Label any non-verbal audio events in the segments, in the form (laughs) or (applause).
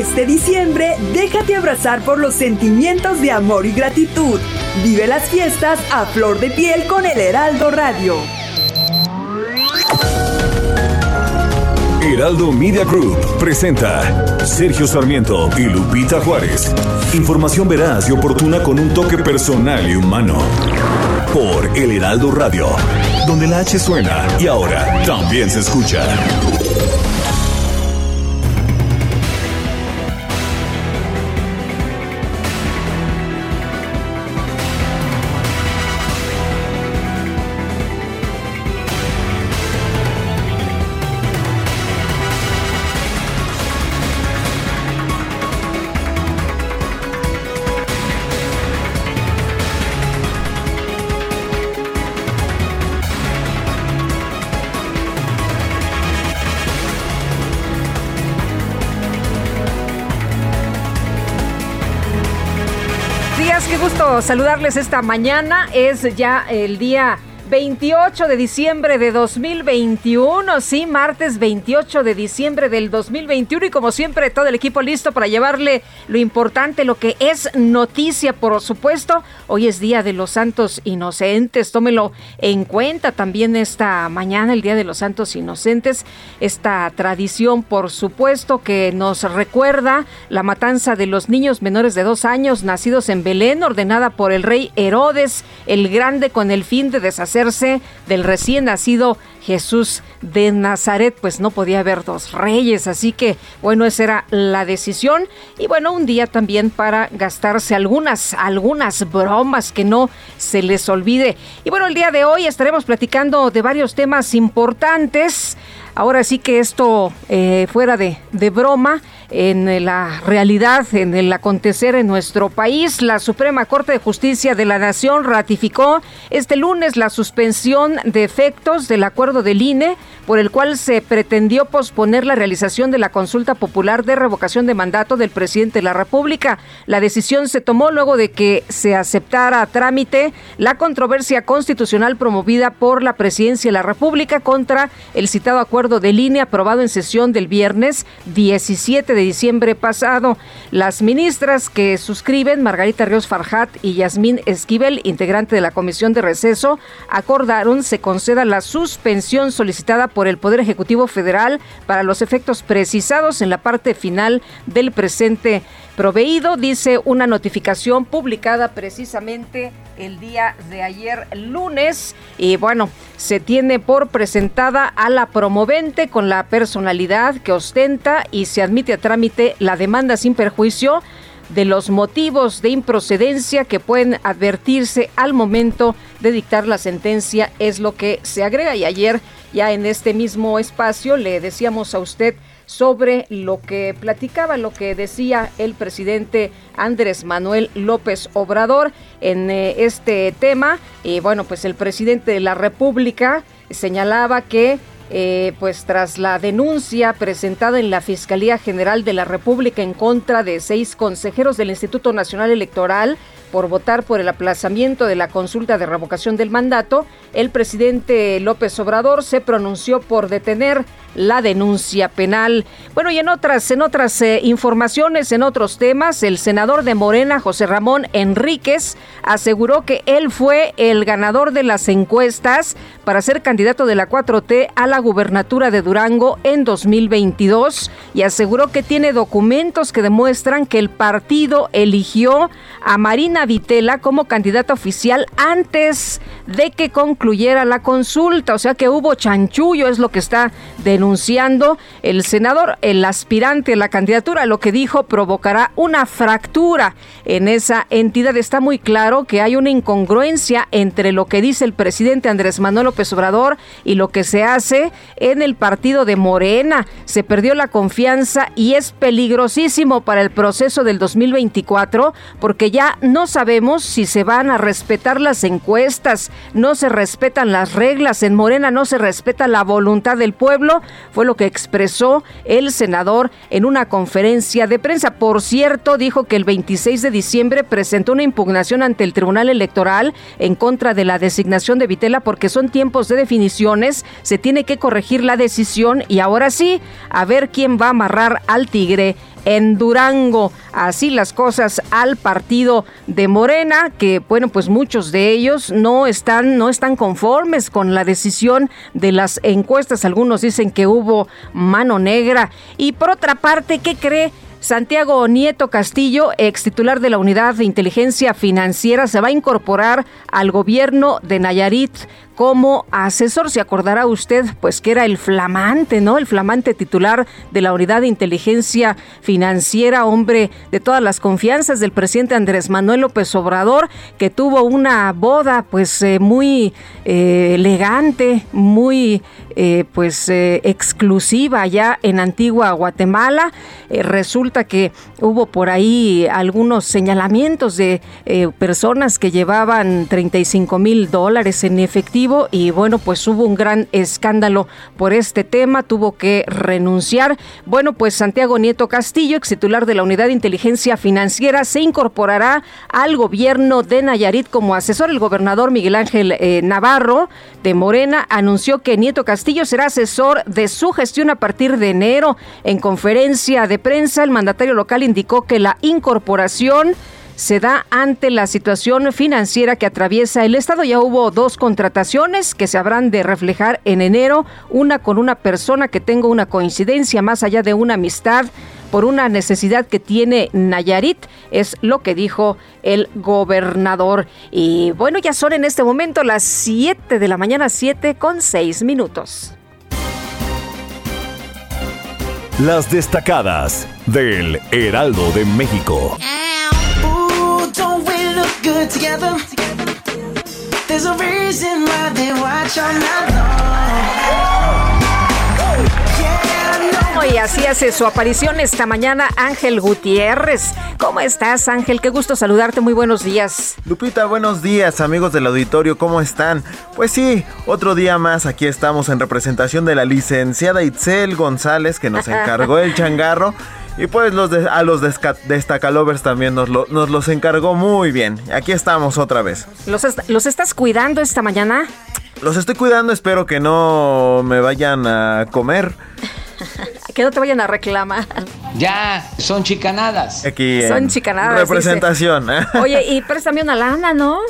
Este diciembre, déjate abrazar por los sentimientos de amor y gratitud. Vive las fiestas a flor de piel con el Heraldo Radio. Heraldo Media Group presenta Sergio Sarmiento y Lupita Juárez. Información veraz y oportuna con un toque personal y humano. Por El Heraldo Radio, donde la H suena y ahora también se escucha. Saludarles esta mañana. Es ya el día 28 de diciembre de 2021, sí, martes 28 de diciembre del 2021 y como siempre todo el equipo listo para llevarle lo importante, lo que es noticia, por supuesto. Hoy es Día de los Santos Inocentes, tómelo en cuenta también esta mañana, el Día de los Santos Inocentes, esta tradición, por supuesto, que nos recuerda la matanza de los niños menores de dos años nacidos en Belén, ordenada por el rey Herodes el Grande con el fin de deshacer del recién nacido Jesús de Nazaret, pues no podía haber dos reyes, así que bueno, esa era la decisión y bueno, un día también para gastarse algunas algunas bromas que no se les olvide. Y bueno, el día de hoy estaremos platicando de varios temas importantes. Ahora sí que esto eh, fuera de, de broma en la realidad, en el acontecer en nuestro país. La Suprema Corte de Justicia de la Nación ratificó este lunes la suspensión de efectos del acuerdo del INE por el cual se pretendió posponer la realización de la consulta popular de revocación de mandato del presidente de la República. La decisión se tomó luego de que se aceptara a trámite la controversia constitucional promovida por la presidencia de la República contra el citado acuerdo del INE aprobado en sesión del viernes 17 de diciembre pasado. Las ministras que suscriben, Margarita Ríos Farjat y Yasmín Esquivel, integrante de la Comisión de Receso, acordaron se conceda la suspensión solicitada por el Poder Ejecutivo Federal para los efectos precisados en la parte final del presente proveído, dice una notificación publicada precisamente el día de ayer lunes. Y bueno, se tiene por presentada a la promovente con la personalidad que ostenta y se admite a trámite la demanda sin perjuicio de los motivos de improcedencia que pueden advertirse al momento de dictar la sentencia es lo que se agrega. Y ayer ya en este mismo espacio le decíamos a usted sobre lo que platicaba, lo que decía el presidente Andrés Manuel López Obrador en eh, este tema. Y bueno, pues el presidente de la República señalaba que eh, pues tras la denuncia presentada en la Fiscalía General de la República en contra de seis consejeros del Instituto Nacional Electoral por votar por el aplazamiento de la consulta de revocación del mandato, el presidente López Obrador se pronunció por detener la denuncia penal. Bueno, y en otras, en otras eh, informaciones, en otros temas, el senador de Morena, José Ramón Enríquez, aseguró que él fue el ganador de las encuestas para ser candidato de la 4T a la gubernatura de Durango en 2022 y aseguró que tiene documentos que demuestran que el partido eligió a Marina Vitela como candidata oficial antes de que concluyera la consulta. O sea que hubo chanchullo, es lo que está denunciando el senador, el aspirante a la candidatura. Lo que dijo provocará una fractura en esa entidad. Está muy claro que hay una incongruencia entre lo que dice el presidente Andrés Manuel López Obrador y lo que se hace en el partido de Morena. Se perdió la confianza y es peligrosísimo para el proceso del 2024 porque ya no sabemos si se van a respetar las encuestas, no se respetan las reglas, en Morena no se respeta la voluntad del pueblo, fue lo que expresó el senador en una conferencia de prensa. Por cierto, dijo que el 26 de diciembre presentó una impugnación ante el Tribunal Electoral en contra de la designación de Vitela porque son tiempos de definiciones, se tiene que corregir la decisión y ahora sí, a ver quién va a amarrar al tigre en Durango. Así las cosas al partido de Morena, que bueno, pues muchos de ellos no están, no están conformes con la decisión de las encuestas. Algunos dicen que hubo mano negra. Y por otra parte, ¿qué cree? Santiago Nieto Castillo, ex titular de la Unidad de Inteligencia Financiera, se va a incorporar al gobierno de Nayarit como asesor. Se acordará usted, pues que era el flamante, ¿no? El flamante titular de la Unidad de Inteligencia Financiera, hombre de todas las confianzas del presidente Andrés Manuel López Obrador, que tuvo una boda, pues eh, muy eh, elegante, muy, eh, pues exclusiva allá en Antigua Guatemala. resulta que hubo por ahí algunos señalamientos de personas que llevaban 35 mil dólares en efectivo y bueno, pues hubo un gran escándalo por este tema, tuvo que renunciar. Bueno, pues Santiago Nieto Castillo, ex titular de la Unidad de Inteligencia Financiera, se incorporará al gobierno de Nayarit como asesor. El gobernador Miguel Ángel eh, Navarro de Morena anunció que Nieto Castillo será asesor de su gestión a partir de enero. En conferencia de prensa, el mandatario local indicó que la incorporación se da ante la situación financiera que atraviesa el Estado. Ya hubo dos contrataciones que se habrán de reflejar en enero, una con una persona que tengo una coincidencia más allá de una amistad por una necesidad que tiene Nayarit, es lo que dijo el gobernador. Y bueno, ya son en este momento las 7 de la mañana, 7 con 6 minutos. Las destacadas del Heraldo de México. Good together. There's a reason why they watch all night long. Y así hace su aparición esta mañana Ángel Gutiérrez. ¿Cómo estás, Ángel? Qué gusto saludarte. Muy buenos días. Lupita, buenos días, amigos del auditorio. ¿Cómo están? Pues sí, otro día más. Aquí estamos en representación de la licenciada Itzel González, que nos (laughs) encargó el changarro. Y pues los a los destacalovers también nos, nos los encargó muy bien. Aquí estamos otra vez. ¿Los, ¿Los estás cuidando esta mañana? Los estoy cuidando, espero que no me vayan a comer. (laughs) que no te vayan a reclamar. Ya, son chicanadas. Aquí son chicanadas. Representación. Oye, (laughs) y préstame una lana, ¿no?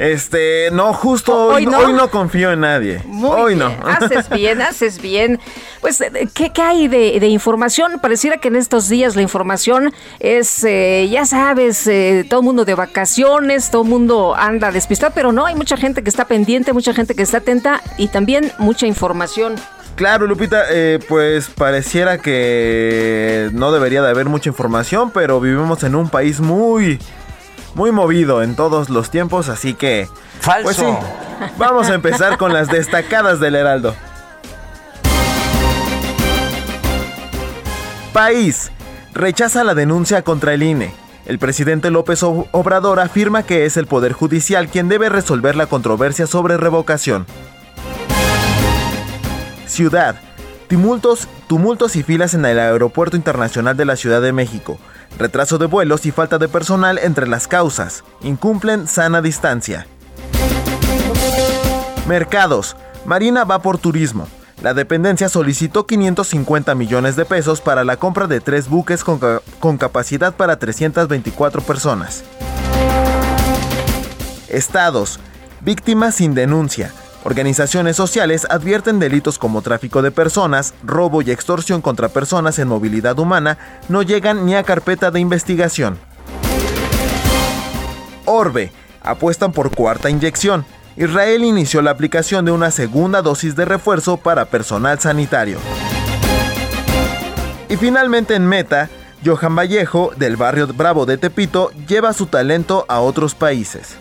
Este, no, justo hoy, no? confío en nadie. hoy no. Haces bien, (laughs) haces bien. Pues, eh, ¿qué, hay de, información? Pareciera que en estos días la información es, eh, ya sabes, eh, todo el mundo de vacaciones, todo el mundo anda despistado, pero no, hay mucha gente que está pendiente, mucha gente que está atenta y también mucha información. Claro, Lupita, pues pareciera que no debería de haber mucha información, pero vivimos en un país muy, muy movido en todos los tiempos, así que... Falso. Pues sí, vamos a empezar con las destacadas del Heraldo. País. Rechaza la denuncia contra el INE. El presidente López Obrador afirma que es el Poder Judicial quien debe resolver la controversia sobre revocación. Ciudad. Tumultos, tumultos y filas en el Aeropuerto Internacional de la Ciudad de México retraso de vuelos y falta de personal entre las causas. Incumplen sana distancia. Mercados. Marina va por turismo. La dependencia solicitó 550 millones de pesos para la compra de tres buques con, capacidad para 324 personas. Estados. Víctimas sin denuncia. Organizaciones sociales advierten delitos como tráfico de personas, robo y extorsión contra personas en movilidad humana no llegan ni a carpeta de investigación. Orbe apuestan por cuarta inyección. Israel inició la aplicación de una segunda dosis de refuerzo para personal sanitario. Y finalmente en Meta, Johan Vallejo, del barrio Bravo de Tepito, lleva su talento a otros países.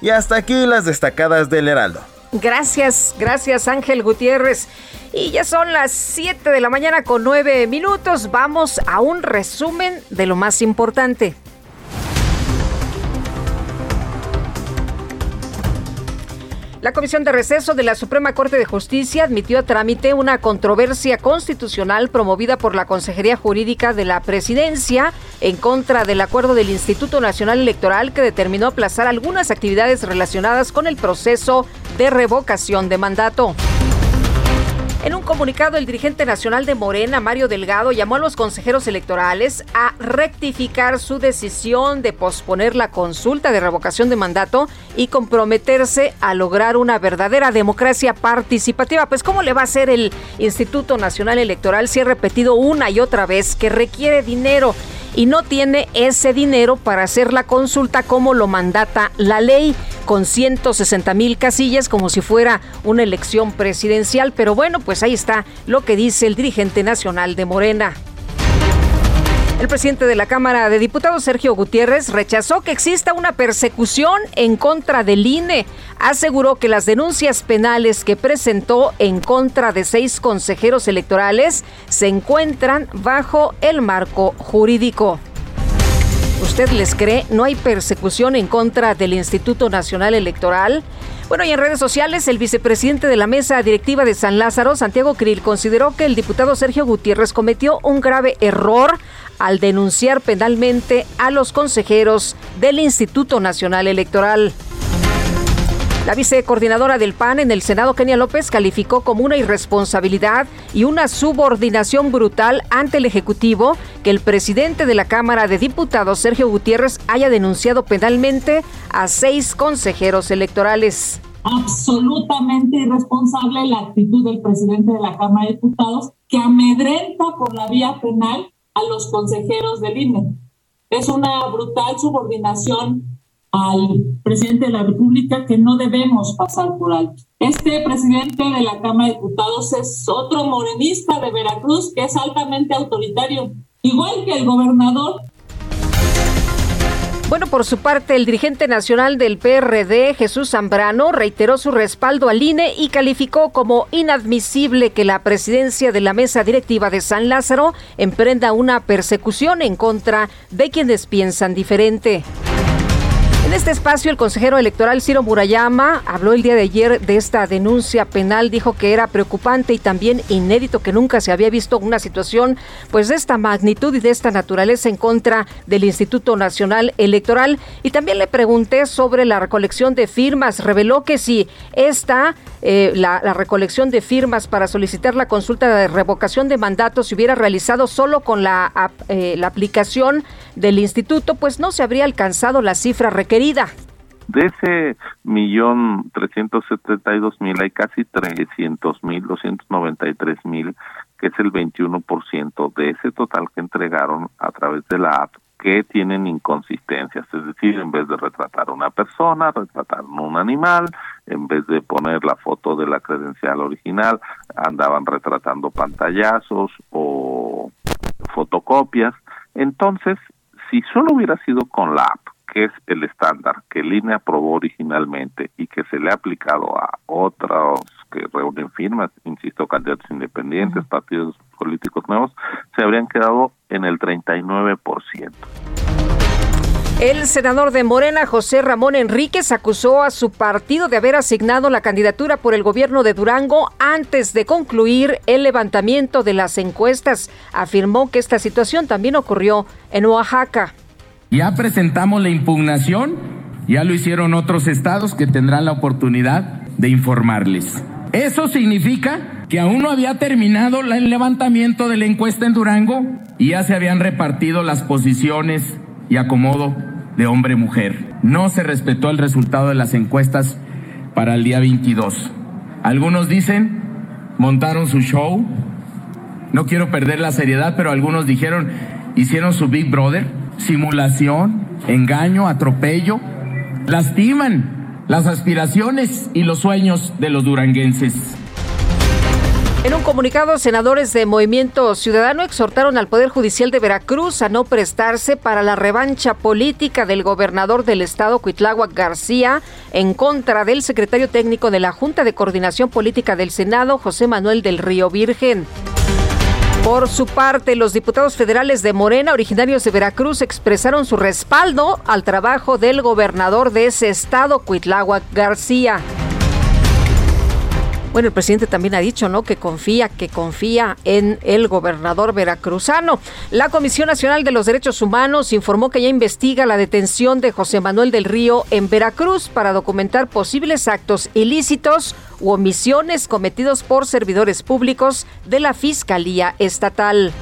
Y hasta aquí las destacadas del Heraldo. Gracias, gracias Ángel Gutiérrez. Y ya son las 7 de la mañana con 9 minutos. Vamos a un resumen de lo más importante. La Comisión de Receso de la Suprema Corte de Justicia admitió a trámite una controversia constitucional promovida por la Consejería Jurídica de la Presidencia en contra del acuerdo del Instituto Nacional Electoral que determinó aplazar algunas actividades relacionadas con el proceso de revocación de mandato. En un comunicado, el dirigente nacional de Morena, Mario Delgado, llamó a los consejeros electorales a rectificar su decisión de posponer la consulta de revocación de mandato y comprometerse a lograr una verdadera democracia participativa. Pues, ¿cómo le va a hacer el Instituto Nacional Electoral si ha repetido una y otra vez que requiere dinero? Y no tiene ese dinero para hacer la consulta como lo mandata la ley, con 160 mil casillas como si fuera una elección presidencial. Pero bueno, pues ahí está lo que dice el dirigente nacional de Morena. El presidente de la Cámara de Diputados, Sergio Gutiérrez, rechazó que exista una persecución en contra del INE. Aseguró que las denuncias penales que presentó en contra de seis consejeros electorales se encuentran bajo el marco jurídico. ¿Usted les cree? ¿No hay persecución en contra del Instituto Nacional Electoral? Bueno, y en redes sociales, el vicepresidente de la mesa directiva de San Lázaro, Santiago Krill, consideró que el diputado Sergio Gutiérrez cometió un grave error al denunciar penalmente a los consejeros del Instituto Nacional Electoral. La vicecoordinadora del PAN en el Senado, Kenia López, calificó como una irresponsabilidad y una subordinación brutal ante el Ejecutivo que el presidente de la Cámara de Diputados, Sergio Gutiérrez, haya denunciado penalmente a seis consejeros electorales. Absolutamente irresponsable la actitud del presidente de la Cámara de Diputados que amedrenta por la vía penal a los consejeros del INE. Es una brutal subordinación al presidente de la República que no debemos pasar por alto. Este presidente de la Cámara de Diputados es otro morenista de Veracruz que es altamente autoritario, igual que el gobernador bueno, por su parte, el dirigente nacional del PRD, Jesús Zambrano, reiteró su respaldo al INE y calificó como inadmisible que la presidencia de la mesa directiva de San Lázaro emprenda una persecución en contra de quienes piensan diferente. En este espacio, el consejero electoral Ciro Murayama habló el día de ayer de esta denuncia penal, dijo que era preocupante y también inédito que nunca se había visto una situación pues de esta magnitud y de esta naturaleza en contra del Instituto Nacional Electoral. Y también le pregunté sobre la recolección de firmas. Reveló que si esta, eh, la, recolección de firmas para solicitar la consulta de revocación de mandato se hubiera realizado solo con la, eh, la aplicación del instituto, pues no se habría alcanzado la cifra requerida de ese millón trescientos setenta y dos mil hay casi trescientos mil, doscientos noventa y tres mil, que es el veintiuno por ciento de ese total que entregaron a través de la app que tienen inconsistencias, es decir, en vez de retratar a una persona, retrataron un animal, en vez de poner la foto de la credencial original, andaban retratando pantallazos o fotocopias. Entonces, si solo hubiera sido con la app, que es el estándar que el INE aprobó originalmente y que se le ha aplicado a otros que reúnen firmas, insisto, candidatos independientes, partidos políticos nuevos, se habrían quedado en el 39%. El senador de Morena, José Ramón Enríquez, acusó a su partido de haber asignado la candidatura por el gobierno de Durango antes de concluir el levantamiento de las encuestas. Afirmó que esta situación también ocurrió en Oaxaca. Ya presentamos la impugnación, ya lo hicieron otros estados que tendrán la oportunidad de informarles. Eso significa que aún no había terminado el levantamiento de la encuesta en Durango y ya se habían repartido las posiciones y acomodo de hombre-mujer. No se respetó el resultado de las encuestas para el día 22. Algunos dicen, montaron su show. No quiero perder la seriedad, pero algunos dijeron, hicieron su Big Brother simulación, engaño, atropello, lastiman las aspiraciones y los sueños de los duranguenses. En un comunicado, senadores de Movimiento Ciudadano exhortaron al Poder Judicial de Veracruz a no prestarse para la revancha política del gobernador del estado, Cuitláhuac García, en contra del secretario técnico de la Junta de Coordinación Política del Senado, José Manuel del Río Virgen. Por su parte, los diputados federales de Morena, originarios de Veracruz, expresaron su respaldo al trabajo del gobernador de ese estado, Cuitláhuac García. Bueno, el presidente también ha dicho, ¿no? Que confía, que confía en el gobernador veracruzano. La Comisión Nacional de los Derechos Humanos informó que ya investiga la detención de José Manuel del Río en Veracruz para documentar posibles actos ilícitos u omisiones cometidos por servidores públicos de la Fiscalía Estatal.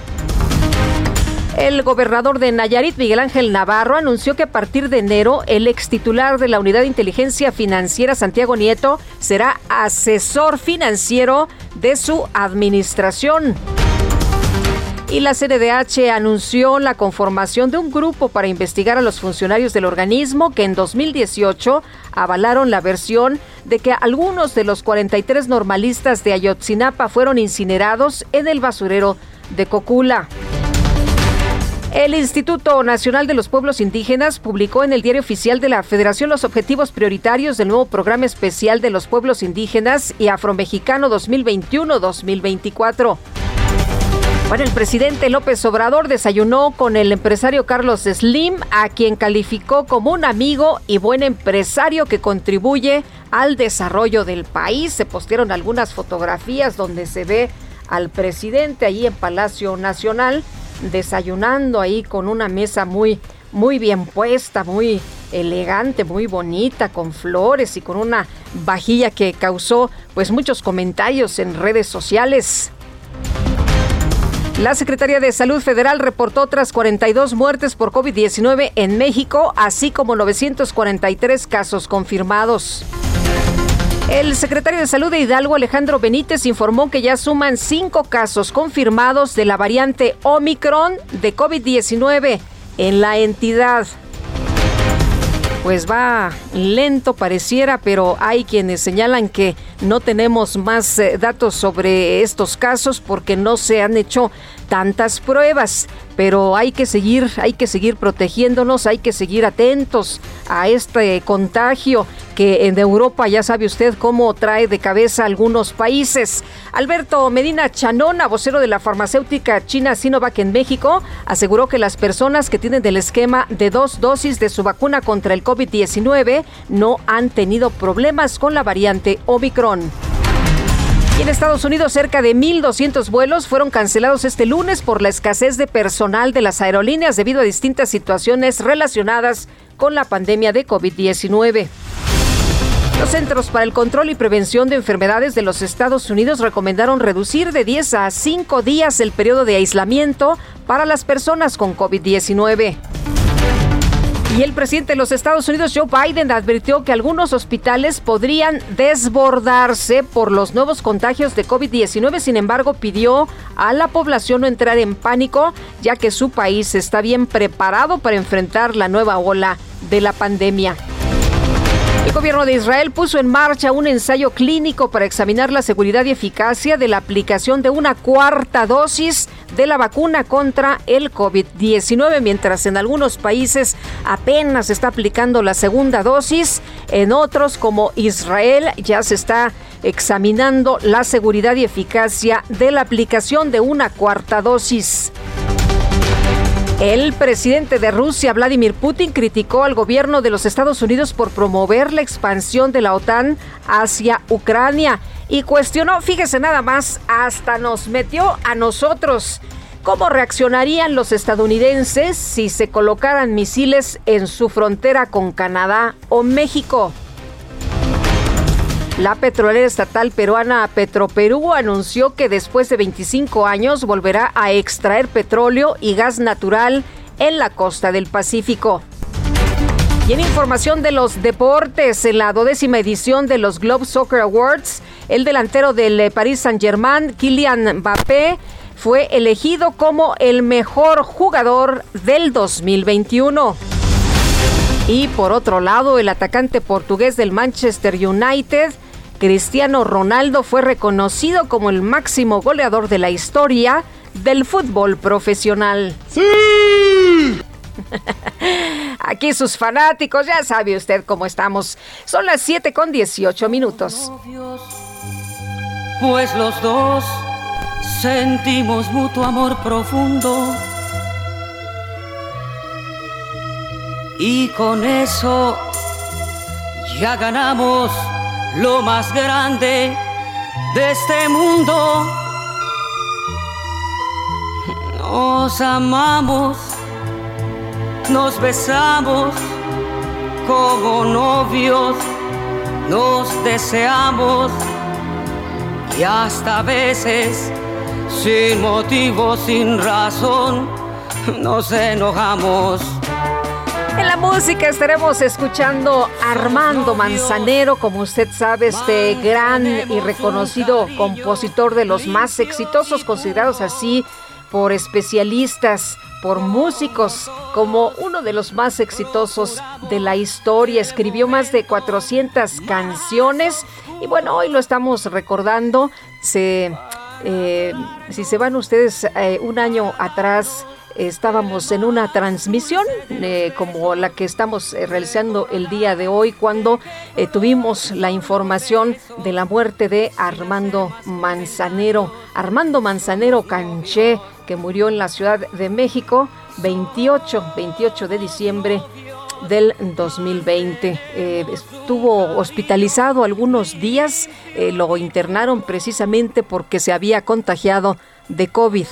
El gobernador de Nayarit, Miguel Ángel Navarro, anunció que a partir de enero el ex titular de la Unidad de Inteligencia Financiera, Santiago Nieto, será asesor financiero de su administración. Y la CNDH anunció la conformación de un grupo para investigar a los funcionarios del organismo que en 2018 avalaron la versión de que algunos de los 43 normalistas de Ayotzinapa fueron incinerados en el basurero de Cocula. El Instituto Nacional de los Pueblos Indígenas publicó en el Diario Oficial de la Federación los objetivos prioritarios del nuevo Programa Especial de los Pueblos Indígenas y Afromexicano 2021-2024. Bueno, el presidente López Obrador desayunó con el empresario Carlos Slim, a quien calificó como un amigo y buen empresario que contribuye al desarrollo del país. Se postearon algunas fotografías donde se ve al presidente allí en Palacio Nacional desayunando ahí con una mesa muy, muy bien puesta, muy elegante, muy bonita, con flores y con una vajilla que causó pues muchos comentarios en redes sociales. La Secretaría de Salud Federal reportó otras 42 muertes por COVID-19 en México, así como 943 casos confirmados. El secretario de Salud de Hidalgo, Alejandro Benítez, informó que ya suman cinco casos confirmados de la variante Omicron de COVID-19 en la entidad. Pues va lento pareciera, pero hay quienes señalan que no tenemos más eh, datos sobre estos casos porque no se han hecho tantas pruebas pero hay que seguir, hay que seguir protegiéndonos, hay que seguir atentos a este contagio que en Europa ya sabe usted cómo trae de cabeza algunos países. Alberto Medina Chanona, vocero de la farmacéutica china Sinovac en México, aseguró que las personas que tienen del esquema de dos dosis de su vacuna contra el COVID-19 no han tenido problemas con la variante Omicron. En Estados Unidos, cerca de 1.200 vuelos fueron cancelados este lunes por la escasez de personal de las aerolíneas debido a distintas situaciones relacionadas con la pandemia de COVID-19. Los Centros para el Control y Prevención de Enfermedades de los Estados Unidos recomendaron reducir de 10 a 5 días el periodo de aislamiento para las personas con COVID-19. Y el presidente de los Estados Unidos, Joe Biden, advirtió que algunos hospitales podrían desbordarse por los nuevos contagios de COVID-19. Sin embargo, pidió a la población no entrar en pánico, ya que su país está bien preparado para enfrentar la nueva ola de la pandemia. El gobierno de Israel puso en marcha un ensayo clínico para examinar la seguridad y eficacia de la aplicación de una cuarta dosis de la vacuna contra el COVID-19, mientras en algunos países apenas se está aplicando la segunda dosis, en otros como Israel ya se está examinando la seguridad y eficacia de la aplicación de una cuarta dosis. El presidente de Rusia, Vladimir Putin, criticó al gobierno de los Estados Unidos por promover la expansión de la OTAN hacia Ucrania y cuestionó, fíjese nada más, hasta nos metió a nosotros. ¿Cómo reaccionarían los estadounidenses si se colocaran misiles en su frontera con Canadá o México? La petrolera estatal peruana Petroperú anunció que después de 25 años volverá a extraer petróleo y gas natural en la costa del Pacífico. Y en información de los deportes, en la dodécima edición de los Globe Soccer Awards, el delantero del Paris Saint-Germain, Kylian Mbappé, fue elegido como el mejor jugador del 2021. Y por otro lado, el atacante portugués del Manchester United, Cristiano Ronaldo, fue reconocido como el máximo goleador de la historia del fútbol profesional. ¡Sí! (laughs) Aquí sus fanáticos, ya sabe usted cómo estamos. Son las 7 con 18 minutos. Pues los dos sentimos mutuo amor profundo. Y con eso ya ganamos lo más grande de este mundo. Nos amamos nos besamos como novios, nos deseamos y hasta veces sin motivo, sin razón, nos enojamos. En la música estaremos escuchando Armando Manzanero, como usted sabe, este gran y reconocido compositor de los más exitosos, considerados así por especialistas por músicos como uno de los más exitosos de la historia. Escribió más de 400 canciones y bueno, hoy lo estamos recordando. Se, eh, si se van ustedes eh, un año atrás, estábamos en una transmisión eh, como la que estamos realizando el día de hoy cuando tuvimos la información de la muerte de Armando Manzanero. Armando Manzanero Canché que murió en la Ciudad de México 28, 28 de diciembre del 2020. Eh, estuvo hospitalizado algunos días, eh, lo internaron precisamente porque se había contagiado de COVID.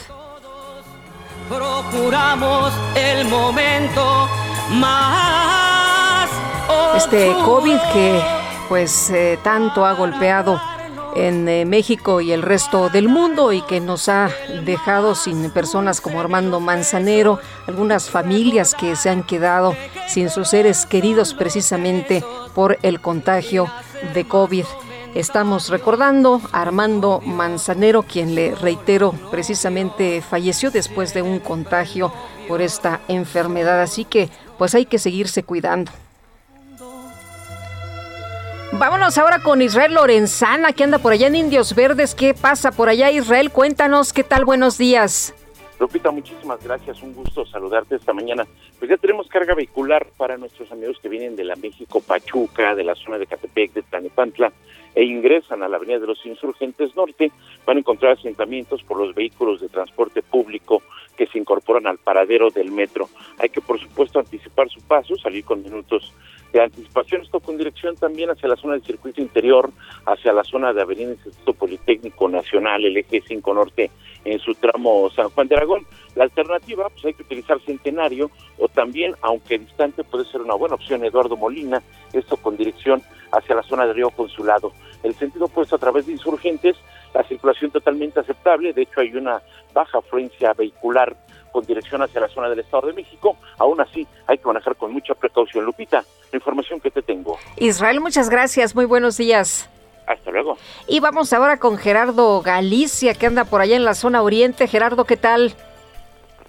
Procuramos el momento más. Este COVID que pues eh, tanto ha golpeado en eh, México y el resto del mundo y que nos ha dejado sin personas como Armando Manzanero, algunas familias que se han quedado sin sus seres queridos precisamente por el contagio de COVID. Estamos recordando a Armando Manzanero, quien le reitero precisamente falleció después de un contagio por esta enfermedad, así que pues hay que seguirse cuidando. Vámonos ahora con Israel Lorenzana, que anda por allá en Indios Verdes. ¿Qué pasa por allá, Israel? Cuéntanos, ¿qué tal? Buenos días. Lupita, muchísimas gracias. Un gusto saludarte esta mañana. Pues ya tenemos carga vehicular para nuestros amigos que vienen de la México Pachuca, de la zona de Catepec, de Tanepantla, e ingresan a la Avenida de los Insurgentes Norte. Van a encontrar asentamientos por los vehículos de transporte público que se incorporan al paradero del metro. Hay que, por supuesto, anticipar su paso, salir con minutos de anticipación. Esto con dirección también hacia la zona del circuito interior, hacia la zona de Avenida Instituto Politécnico Nacional, el eje 5 Norte, en su tramo San Juan de Aragón. La alternativa, pues hay que utilizar Centenario o también, aunque distante, puede ser una buena opción Eduardo Molina, esto con dirección hacia la zona de Río Consulado. El sentido opuesto a través de insurgentes, la circulación totalmente aceptable, de hecho hay una baja afluencia vehicular con dirección hacia la zona del Estado de México. Aún así, hay que manejar con mucha precaución. Lupita, la información que te tengo. Israel, muchas gracias. Muy buenos días. Hasta luego. Y vamos ahora con Gerardo Galicia, que anda por allá en la zona oriente. Gerardo, ¿qué tal?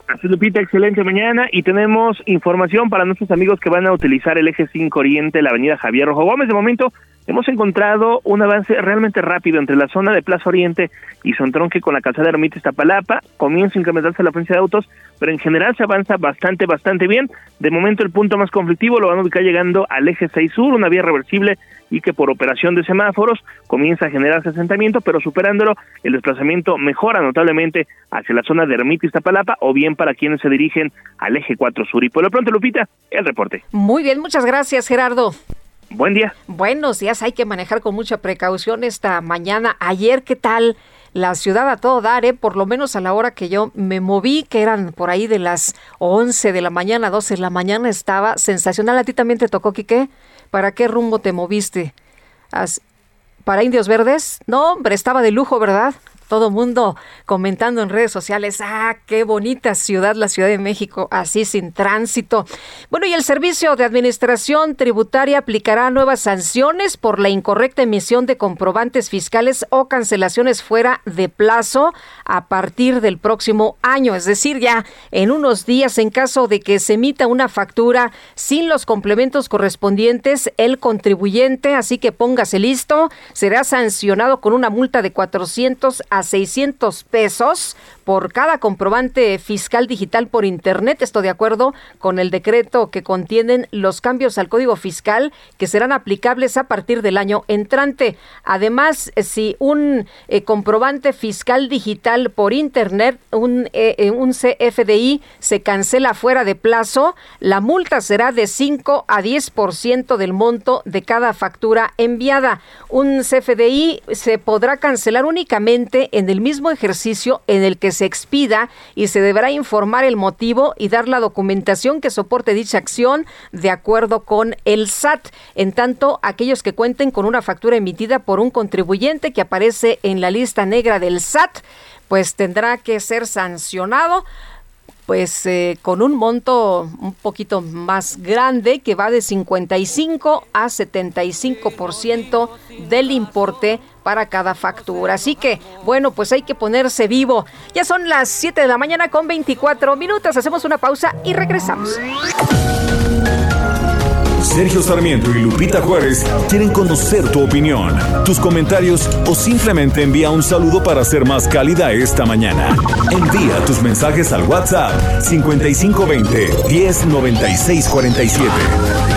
Así Lupita, excelente mañana y tenemos información para nuestros amigos que van a utilizar el eje 5 Oriente, la avenida Javier Rojo Gómez. De momento hemos encontrado un avance realmente rápido entre la zona de Plaza Oriente y Sontronque con la calzada Ermita Iztapalapa. Comienza a incrementarse la frecuencia de autos, pero en general se avanza bastante, bastante bien. De momento el punto más conflictivo lo van a ubicar llegando al eje 6 Sur, una vía reversible y que por operación de semáforos comienza a generarse asentamiento, pero superándolo el desplazamiento mejora notablemente hacia la zona de Ermita Iztapalapa o bien para quienes se dirigen al eje 4 Sur. Y por lo pronto, Lupita, el reporte. Muy bien, muchas gracias, Gerardo. Buen día. Buenos días, hay que manejar con mucha precaución esta mañana. Ayer, ¿qué tal? La ciudad a todo dar, ¿eh? por lo menos a la hora que yo me moví, que eran por ahí de las 11 de la mañana, 12 de la mañana, estaba sensacional. ¿A ti también te tocó, Quique? ¿Para qué rumbo te moviste? ¿Para Indios Verdes? No, hombre, estaba de lujo, ¿verdad? Todo mundo comentando en redes sociales, ah, qué bonita ciudad la Ciudad de México, así sin tránsito. Bueno, y el Servicio de Administración Tributaria aplicará nuevas sanciones por la incorrecta emisión de comprobantes fiscales o cancelaciones fuera de plazo a partir del próximo año, es decir, ya en unos días en caso de que se emita una factura sin los complementos correspondientes, el contribuyente, así que póngase listo, será sancionado con una multa de 400 a 600 pesos por cada comprobante fiscal digital por Internet. Esto de acuerdo con el decreto que contienen los cambios al Código Fiscal que serán aplicables a partir del año entrante. Además, si un eh, comprobante fiscal digital por Internet, un, eh, eh, un CFDI, se cancela fuera de plazo, la multa será de 5 a 10% del monto de cada factura enviada. Un CFDI se podrá cancelar únicamente en el mismo ejercicio en el que se expida y se deberá informar el motivo y dar la documentación que soporte dicha acción de acuerdo con el SAT. En tanto, aquellos que cuenten con una factura emitida por un contribuyente que aparece en la lista negra del SAT, pues tendrá que ser sancionado pues eh, con un monto un poquito más grande que va de 55 a 75% del importe para cada factura. Así que, bueno, pues hay que ponerse vivo. Ya son las 7 de la mañana con 24 minutos. Hacemos una pausa y regresamos. Sergio Sarmiento y Lupita Juárez quieren conocer tu opinión, tus comentarios o simplemente envía un saludo para ser más cálida esta mañana. Envía tus mensajes al WhatsApp 5520 109647.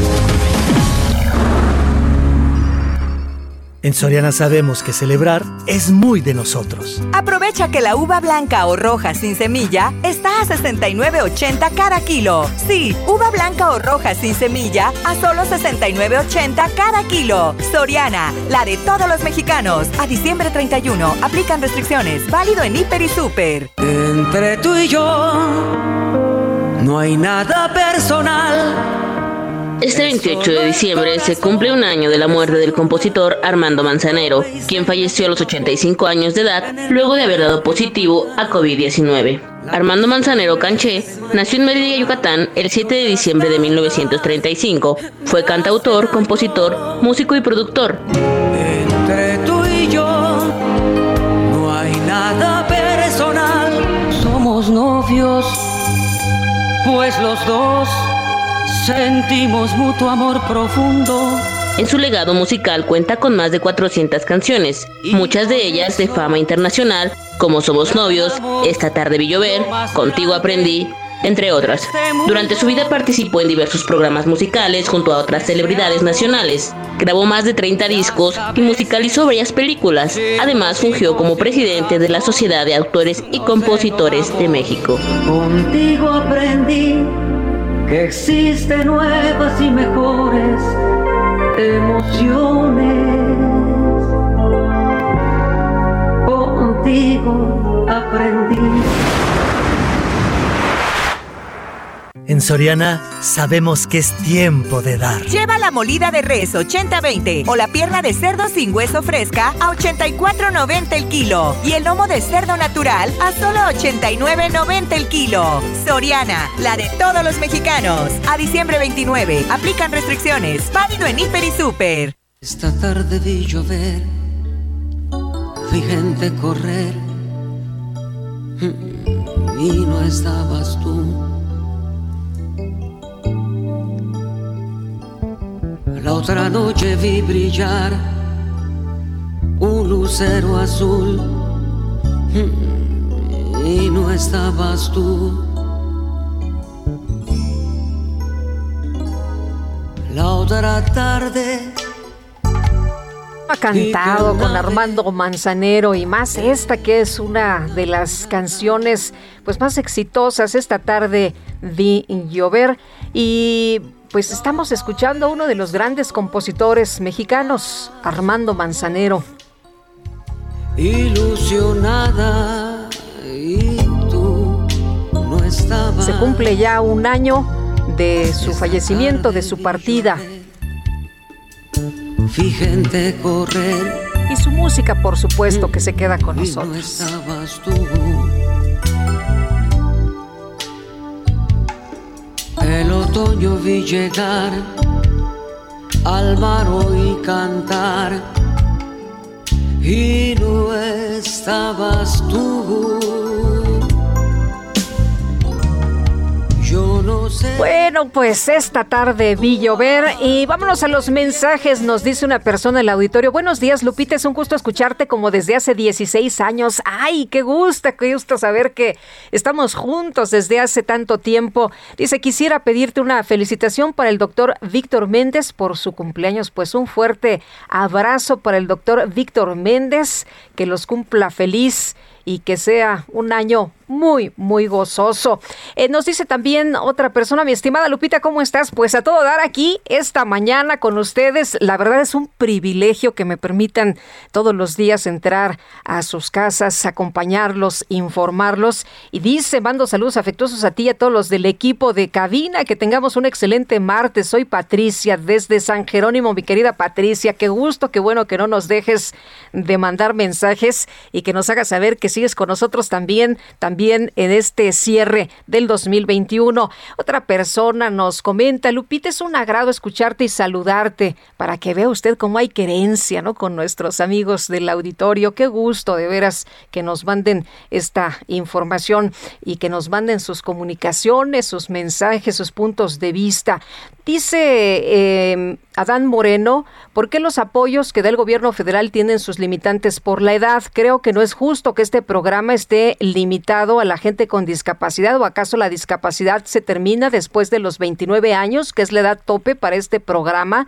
En Soriana sabemos que celebrar es muy de nosotros. Aprovecha que la uva blanca o roja sin semilla está a 69.80 cada kilo. Sí, uva blanca o roja sin semilla a solo 69.80 cada kilo. Soriana, la de todos los mexicanos. A diciembre 31, aplican restricciones. Válido en Hiper y Super. Entre tú y yo no hay nada personal. Este 28 de diciembre se cumple un año de la muerte del compositor Armando Manzanero, quien falleció a los 85 años de edad luego de haber dado positivo a COVID-19. Armando Manzanero Canché nació en Mérida, Yucatán, el 7 de diciembre de 1935. Fue cantautor, compositor, músico y productor. Entre tú y yo no hay nada personal. Somos novios, pues los dos sentimos mutuo amor profundo. En su legado musical cuenta con más de 400 canciones, muchas de ellas de fama internacional, como Somos Novios, Esta tarde vi llover, Contigo aprendí, entre otras. Durante su vida participó en diversos programas musicales junto a otras celebridades nacionales. Grabó más de 30 discos y musicalizó varias películas. Además, fungió como presidente de la Sociedad de Autores y Compositores de México. Contigo aprendí existen nuevas y mejores emociones. Contigo aprendí. En Soriana sabemos que es tiempo de dar. Lleva la molida de res 80-20 o la pierna de cerdo sin hueso fresca a 84.90 el kilo y el lomo de cerdo natural a solo 89.90 el kilo. Soriana, la de todos los mexicanos. A diciembre 29, aplican restricciones. Válido en Hiper y Super. Esta tarde vi llover, vi gente correr y no estabas tú. La otra noche vi brillar un lucero azul y no estabas tú. La otra tarde ha cantado con Armando Manzanero y más esta que es una de las canciones pues más exitosas esta tarde de llover y pues estamos escuchando a uno de los grandes compositores mexicanos, Armando Manzanero. Ilusionada y tú no estabas. Se cumple ya un año de su fallecimiento, de su partida. Fíjate correr. Y su música, por supuesto, que se queda con nosotros. Otoño vi llegar al mar y cantar y no estabas tú. Bueno, pues esta tarde vi llover y vámonos a los mensajes. Nos dice una persona en el auditorio. Buenos días, Lupita. Es un gusto escucharte como desde hace 16 años. Ay, qué gusto, qué gusto saber que estamos juntos desde hace tanto tiempo. Dice, quisiera pedirte una felicitación para el doctor Víctor Méndez por su cumpleaños. Pues un fuerte abrazo para el doctor Víctor Méndez. Que los cumpla feliz y que sea un año muy, muy gozoso. Eh, nos dice también otra persona, mi estimada Lupita, ¿cómo estás? Pues a todo dar aquí esta mañana con ustedes. La verdad es un privilegio que me permitan todos los días entrar a sus casas, acompañarlos, informarlos. Y dice, mando saludos afectuosos a ti y a todos los del equipo de cabina, que tengamos un excelente martes. Soy Patricia desde San Jerónimo, mi querida Patricia. Qué gusto, qué bueno que no nos dejes de mandar mensajes y que nos hagas saber que sigues con nosotros también, también en este cierre del 2021. Otra persona nos comenta, Lupita, es un agrado escucharte y saludarte para que vea usted cómo hay querencia, ¿no? Con nuestros amigos del auditorio. Qué gusto de veras que nos manden esta información y que nos manden sus comunicaciones, sus mensajes, sus puntos de vista. Dice eh, Adán Moreno, ¿por qué los apoyos que da el gobierno federal tienen sus limitantes por la edad? Creo que no es justo que este programa esté limitado a la gente con discapacidad o acaso la discapacidad se termina después de los 29 años, que es la edad tope para este programa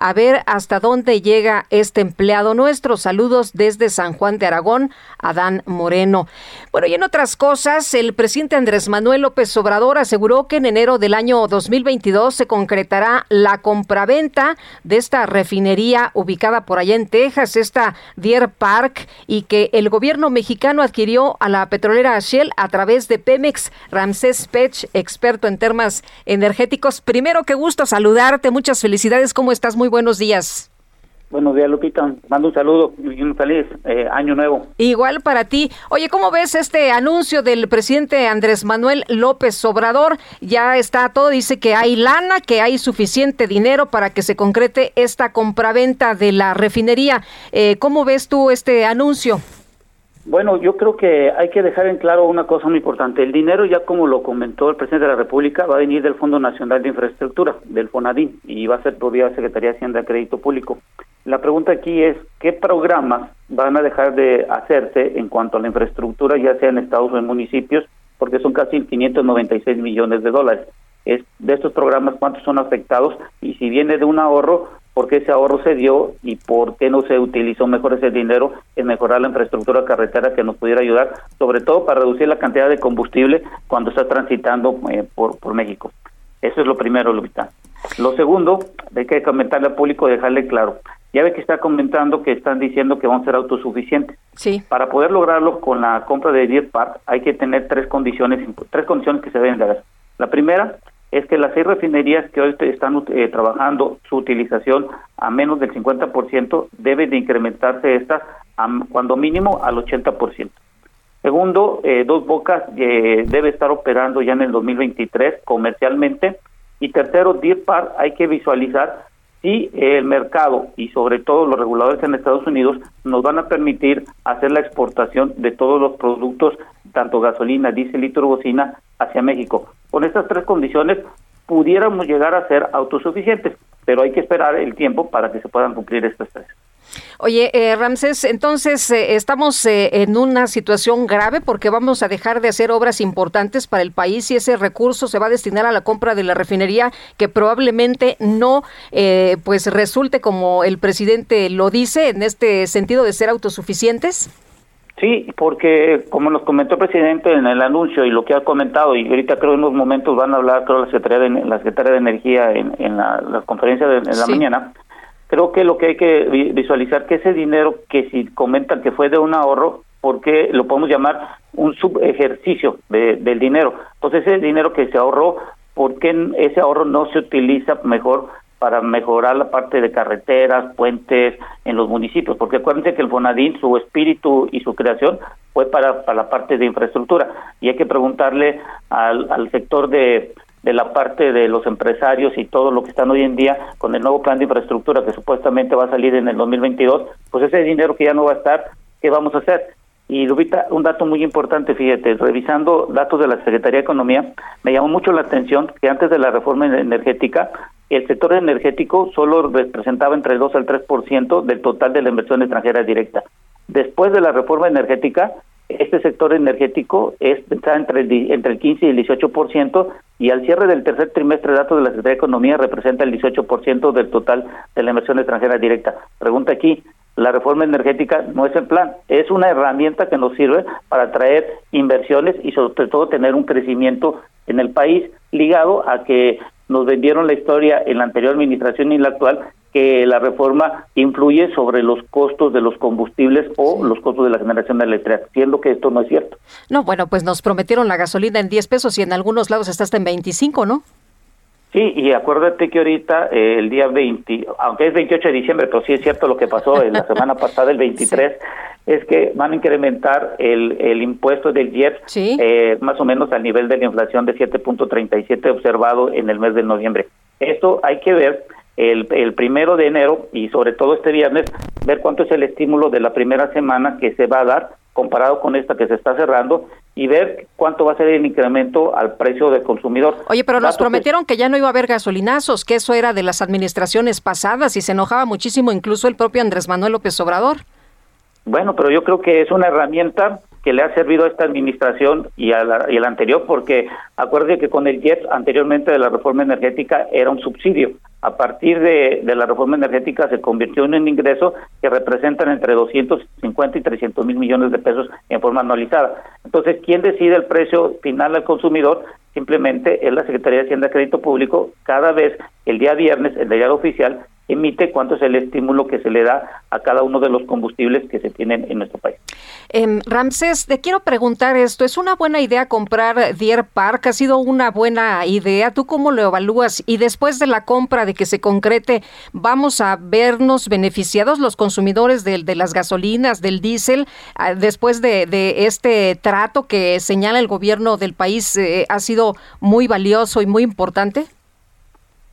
a ver hasta dónde llega este empleado nuestro. Saludos desde San Juan de Aragón, Adán Moreno. Bueno, y en otras cosas, el presidente Andrés Manuel López Obrador aseguró que en enero del año 2022 se concretará la compraventa de esta refinería ubicada por allá en Texas, esta Deer Park, y que el gobierno mexicano adquirió a la petrolera Shell a través de Pemex. Ramsés Pech, experto en temas energéticos. Primero, qué gusto saludarte. Muchas felicidades. ¿Cómo estás? Muy buenos días. Buenos días, Lupita. Mando un saludo y un feliz eh, año nuevo. Igual para ti. Oye, ¿cómo ves este anuncio del presidente Andrés Manuel López Obrador? Ya está todo, dice que hay lana, que hay suficiente dinero para que se concrete esta compraventa de la refinería. Eh, ¿Cómo ves tú este anuncio? Bueno, yo creo que hay que dejar en claro una cosa muy importante. El dinero, ya como lo comentó el presidente de la República, va a venir del Fondo Nacional de Infraestructura, del FONADIN, y va a ser por vía Secretaría de Hacienda de Crédito Público. La pregunta aquí es, ¿qué programas van a dejar de hacerse en cuanto a la infraestructura, ya sea en estados o en municipios? Porque son casi 596 millones de dólares. Es, de estos programas, ¿cuántos son afectados? Y si viene de un ahorro, por qué ese ahorro se dio y por qué no se utilizó mejor ese dinero en mejorar la infraestructura carretera que nos pudiera ayudar, sobre todo para reducir la cantidad de combustible cuando está transitando eh, por, por México. Eso es lo primero, Lupita. Lo segundo, hay que comentarle al público, dejarle claro. Ya ve que está comentando que están diciendo que vamos a ser autosuficientes. Sí. Para poder lograrlo con la compra de Deer Park hay que tener tres condiciones, tres condiciones que se deben de hacer. La primera es que las seis refinerías que hoy están eh, trabajando su utilización a menos del 50% debe de incrementarse esta cuando mínimo al 80%. Segundo, eh, Dos Bocas eh, debe estar operando ya en el 2023 comercialmente. Y tercero, Deer Park hay que visualizar si el mercado y sobre todo los reguladores en Estados Unidos nos van a permitir hacer la exportación de todos los productos, tanto gasolina, diésel y turbocina, hacia México. Con estas tres condiciones pudiéramos llegar a ser autosuficientes, pero hay que esperar el tiempo para que se puedan cumplir estas tres. Oye, eh, Ramsés, entonces eh, estamos eh, en una situación grave porque vamos a dejar de hacer obras importantes para el país y ese recurso se va a destinar a la compra de la refinería que probablemente no pues resulte como el presidente lo dice en este sentido de ser autosuficientes. Sí, porque como nos comentó el presidente en el anuncio y lo que ha comentado, y ahorita creo en unos momentos van a hablar, creo, la Secretaría de, la Secretaría de Energía en, la, conferencia de, la mañana, creo que lo que hay que visualizar que ese dinero que si comentan que fue de un ahorro, porque lo podemos llamar un subejercicio de, del dinero. Entonces ese dinero que se ahorró, ¿por qué ese ahorro no se utiliza mejor para mejorar la parte de carreteras, puentes en los municipios, porque acuérdense que el Fonadín, su espíritu y su creación fue para, para la parte de infraestructura y hay que preguntarle al, al sector de, de la parte de los empresarios y todo lo que están hoy en día con el nuevo plan de infraestructura que supuestamente va a salir en el 2022, pues ese dinero que ya no va a estar, ¿qué vamos a hacer? Y Lupita, un dato muy importante, fíjate, revisando datos de la Secretaría de Economía, me llamó mucho la atención que antes de la reforma energética, el sector energético solo representaba entre el 2 al 3% del total de la inversión extranjera directa. Después de la reforma energética, este sector energético está entre el, entre el 15 y el 18% y al cierre del tercer trimestre, datos de la Secretaría de Economía representa el 18% del total de la inversión extranjera directa. Pregunta aquí, la reforma energética no es el plan, es una herramienta que nos sirve para atraer inversiones y sobre todo tener un crecimiento en el país ligado a que nos vendieron la historia en la anterior administración y en la actual que la reforma influye sobre los costos de los combustibles o los costos de la generación de electricidad, siendo que esto no es cierto. No, bueno, pues nos prometieron la gasolina en 10 pesos y en algunos lados está hasta en 25, ¿no? Sí, y acuérdate que ahorita eh, el día 20, aunque es 28 de diciembre, pero sí es cierto lo que pasó en la semana (laughs) pasada, el 23, es que van a incrementar el, el impuesto del IEP eh, más o menos al nivel de la inflación de 7.37 observado en el mes de noviembre. Esto hay que ver el, el primero de enero y sobre todo este viernes, ver cuánto es el estímulo de la primera semana que se va a dar comparado con esta que se está cerrando y ver cuánto va a ser el incremento al precio del consumidor. Oye, pero nos prometieron que... ya no iba a haber gasolinazos, que eso era de las administraciones pasadas y se enojaba muchísimo incluso el propio Andrés Manuel López Obrador. Bueno, pero yo creo que es una herramienta que le ha servido a esta administración y a la, y a anterior, porque acuerde que con el JET anteriormente de la reforma energética era un subsidio. A partir de, de la reforma energética se convirtió en un ingreso que representan entre 250 y 300 mil millones de pesos en forma anualizada. Entonces, ¿quién decide el precio final al consumidor? Simplemente es la Secretaría de Hacienda y Crédito Público. Cada vez, el día viernes, el diario oficial emite cuánto es el estímulo que se le da a cada uno de los combustibles que se tienen en nuestro país. Eh, Ramsés, te quiero preguntar esto. ¿Es una buena idea comprar Deer Park? ¿Ha sido una buena idea? ¿Tú cómo lo evalúas? Y después de la compra, de que se concrete, ¿vamos a vernos beneficiados los consumidores de, de las gasolinas, del diésel, ah, después de, de, este trato que señala el gobierno del país? Eh, ¿Ha sido muy valioso y muy importante?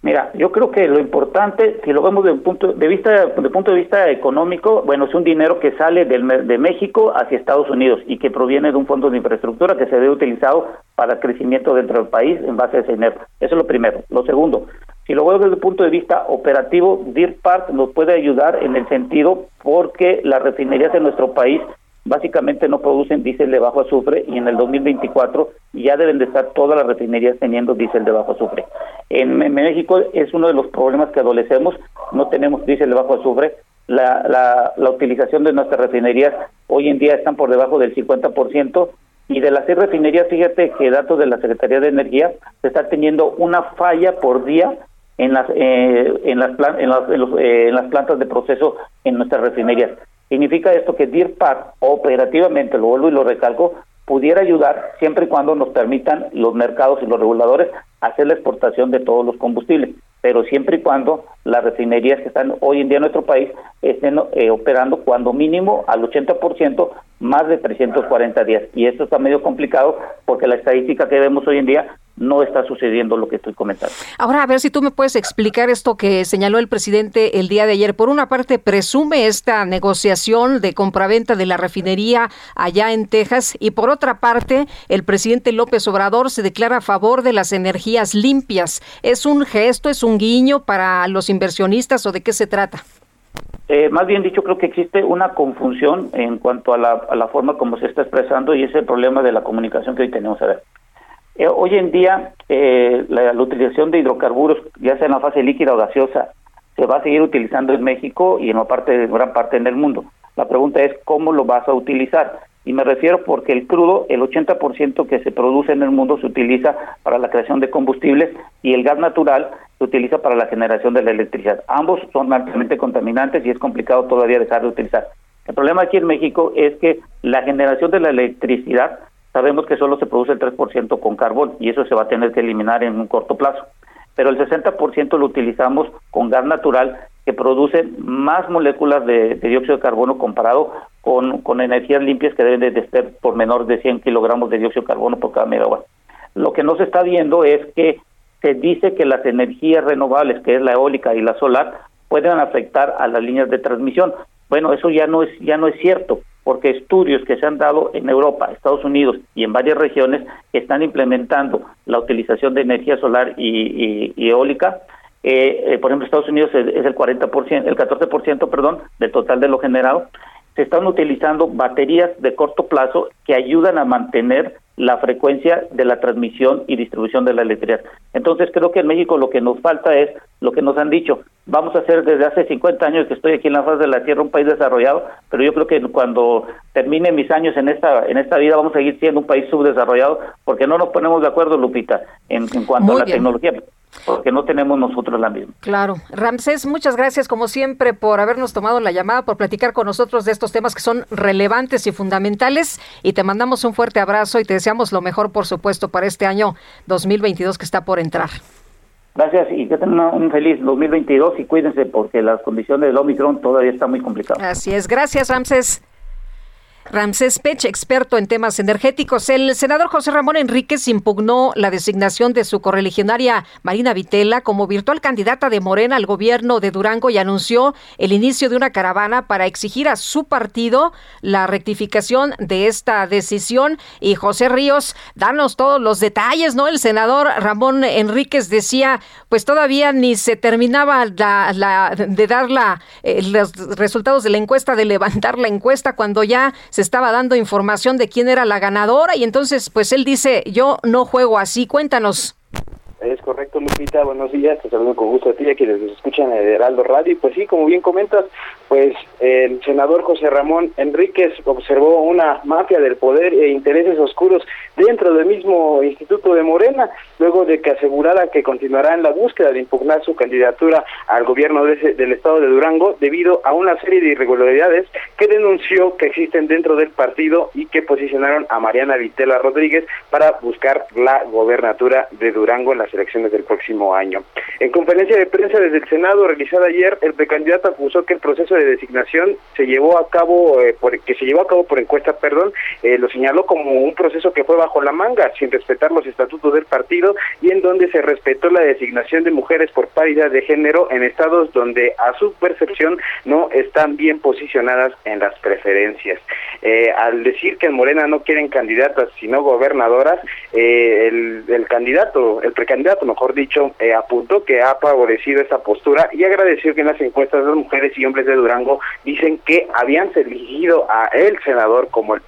Mira, yo creo que lo importante, si lo vemos desde punto de vista, desde punto de vista económico, bueno, es un dinero que sale del, de México hacia Estados Unidos y que proviene de un fondo de infraestructura que se debe utilizado para crecimiento dentro del país en base a ese dinero. Eso es lo primero. Lo segundo, si lo vemos desde el punto de vista operativo, Deer Park nos puede ayudar en el sentido porque las refinerías de nuestro país básicamente no producen diésel de bajo azufre y en el 2024 ya deben de estar todas las refinerías teniendo diésel de bajo azufre. En, México es uno de los problemas que adolecemos, no tenemos diésel de bajo azufre, la, la, la utilización de nuestras refinerías hoy en día están por debajo del 50% y de las seis refinerías, fíjate que datos de la Secretaría de Energía, se está teniendo una falla por día en las, eh, en, las en, las, eh, en las plantas de proceso en nuestras refinerías. Significa esto que Deer Park operativamente, lo vuelvo y lo recalco, pudiera ayudar siempre y cuando nos permitan los mercados y los reguladores hacer la exportación de todos los combustibles, pero siempre y cuando las refinerías que están hoy en día en nuestro país estén eh, operando cuando mínimo al 80% más de 340 días. Y esto está medio complicado porque la estadística que vemos hoy en día no está sucediendo lo que estoy comentando. Ahora, a ver si tú me puedes explicar esto que señaló el presidente el día de ayer. Por una parte, presume esta negociación de compraventa de la refinería allá en Texas y por otra parte, el presidente López Obrador se declara a favor de las energías limpias. ¿Es un gesto, es un guiño para los inversionistas o de qué se trata? eh, más bien dicho, creo que existe una confusión en cuanto a la, a la forma como se está expresando y ese problema de la comunicación que hoy tenemos a ver. Eh, hoy en día, eh, la, utilización de hidrocarburos, ya sea en la fase líquida o gaseosa, se va a seguir utilizando en México y en una parte, en gran parte en el mundo. La pregunta es cómo lo vas a utilizar. Y me refiero porque el crudo, el 80% que se produce en el mundo se utiliza para la creación de combustibles y el gas natural se utiliza para la generación de la electricidad. Ambos son altamente contaminantes y es complicado todavía dejar de utilizar. El problema aquí en México es que la generación de la electricidad sabemos que solo se produce el 3% con carbón y eso se va a tener que eliminar en un corto plazo. Pero el 60% lo utilizamos con gas natural que produce más moléculas de, dióxido de carbono comparado con, con, energías limpias que deben de estar por menor de 100 kilogramos de dióxido de carbono por cada megawatt. Lo que no se está viendo es que se dice que las energías renovables, que es la eólica y la solar, pueden afectar a las líneas de transmisión. Bueno, eso ya no es ya no es cierto, porque estudios que se han dado en Europa, Estados Unidos y en varias regiones están implementando la utilización de energía solar y eólica, eh, eh, por ejemplo, Estados Unidos es, es el 40%, el 14%, perdón, del total de lo generado. Se están utilizando baterías de corto plazo que ayudan a mantener la frecuencia de la transmisión y distribución de la electricidad. Entonces creo que en México lo que nos falta es lo que nos han dicho. Vamos a hacer desde hace 50 años que estoy aquí en la faz de la Tierra un país desarrollado, pero yo creo que cuando termine mis años en esta en esta vida vamos a seguir siendo un país subdesarrollado porque no nos ponemos de acuerdo, Lupita, en, en cuanto Muy a la bien. tecnología porque no tenemos nosotros la misma. Claro. Ramsés, muchas gracias como siempre por habernos tomado la llamada, por platicar con nosotros de estos temas que son relevantes y fundamentales y te mandamos un fuerte abrazo y te deseamos lo mejor, por supuesto, para este año 2022 que está por entrar. Gracias y que tengan un feliz 2022 y cuídense porque las condiciones del Omicron todavía están muy complicadas. Así es. Gracias, Ramsés. Ramsés Pech, experto en temas energéticos. El senador José Ramón Enríquez impugnó la designación de su correligionaria Marina Vitela como virtual candidata de Morena al gobierno de Durango y anunció el inicio de una caravana para exigir a su partido la rectificación de esta decisión. Y José Ríos, danos todos los detalles, ¿no? El senador Ramón Enríquez decía, pues todavía ni se terminaba la, de dar la, eh, los resultados de la encuesta, de levantar la encuesta, cuando ya se estaba dando información de quién era la ganadora y entonces pues él dice, yo no juego así, cuéntanos. Es correcto, Lupita. Buenos días. Te saludo con gusto a ti a quienes nos escuchan en Heraldo Radio. Pues sí, como bien comentas, pues el senador José Ramón Enríquez observó una mafia del poder e intereses oscuros dentro del mismo Instituto de Morena, luego de que asegurara que continuará en la búsqueda de impugnar su candidatura al gobierno de ese, del estado de Durango debido a una serie de irregularidades que denunció que existen dentro del partido y que posicionaron a Mariana Vitela Rodríguez para buscar la gobernatura de Durango en las elecciones del próximo año. En conferencia de prensa desde el Senado realizada ayer, el precandidato acusó que el proceso de designación se llevó a cabo eh, por, que se llevó a cabo por encuesta, perdón, eh, lo señaló como un proceso que fue bajo la manga, sin respetar los estatutos del partido y en donde se respetó la designación de mujeres por paridad de género en estados donde a su percepción no están bien posicionadas en las preferencias. Eh, al decir que en Morena no quieren candidatas sino gobernadoras, eh, el, candidato, el precandidato, mejor dicho, apuntó que ha favorecido esta postura y agradeció que en las encuestas las mujeres y hombres de Durango dicen que habían elegido a el senador como el,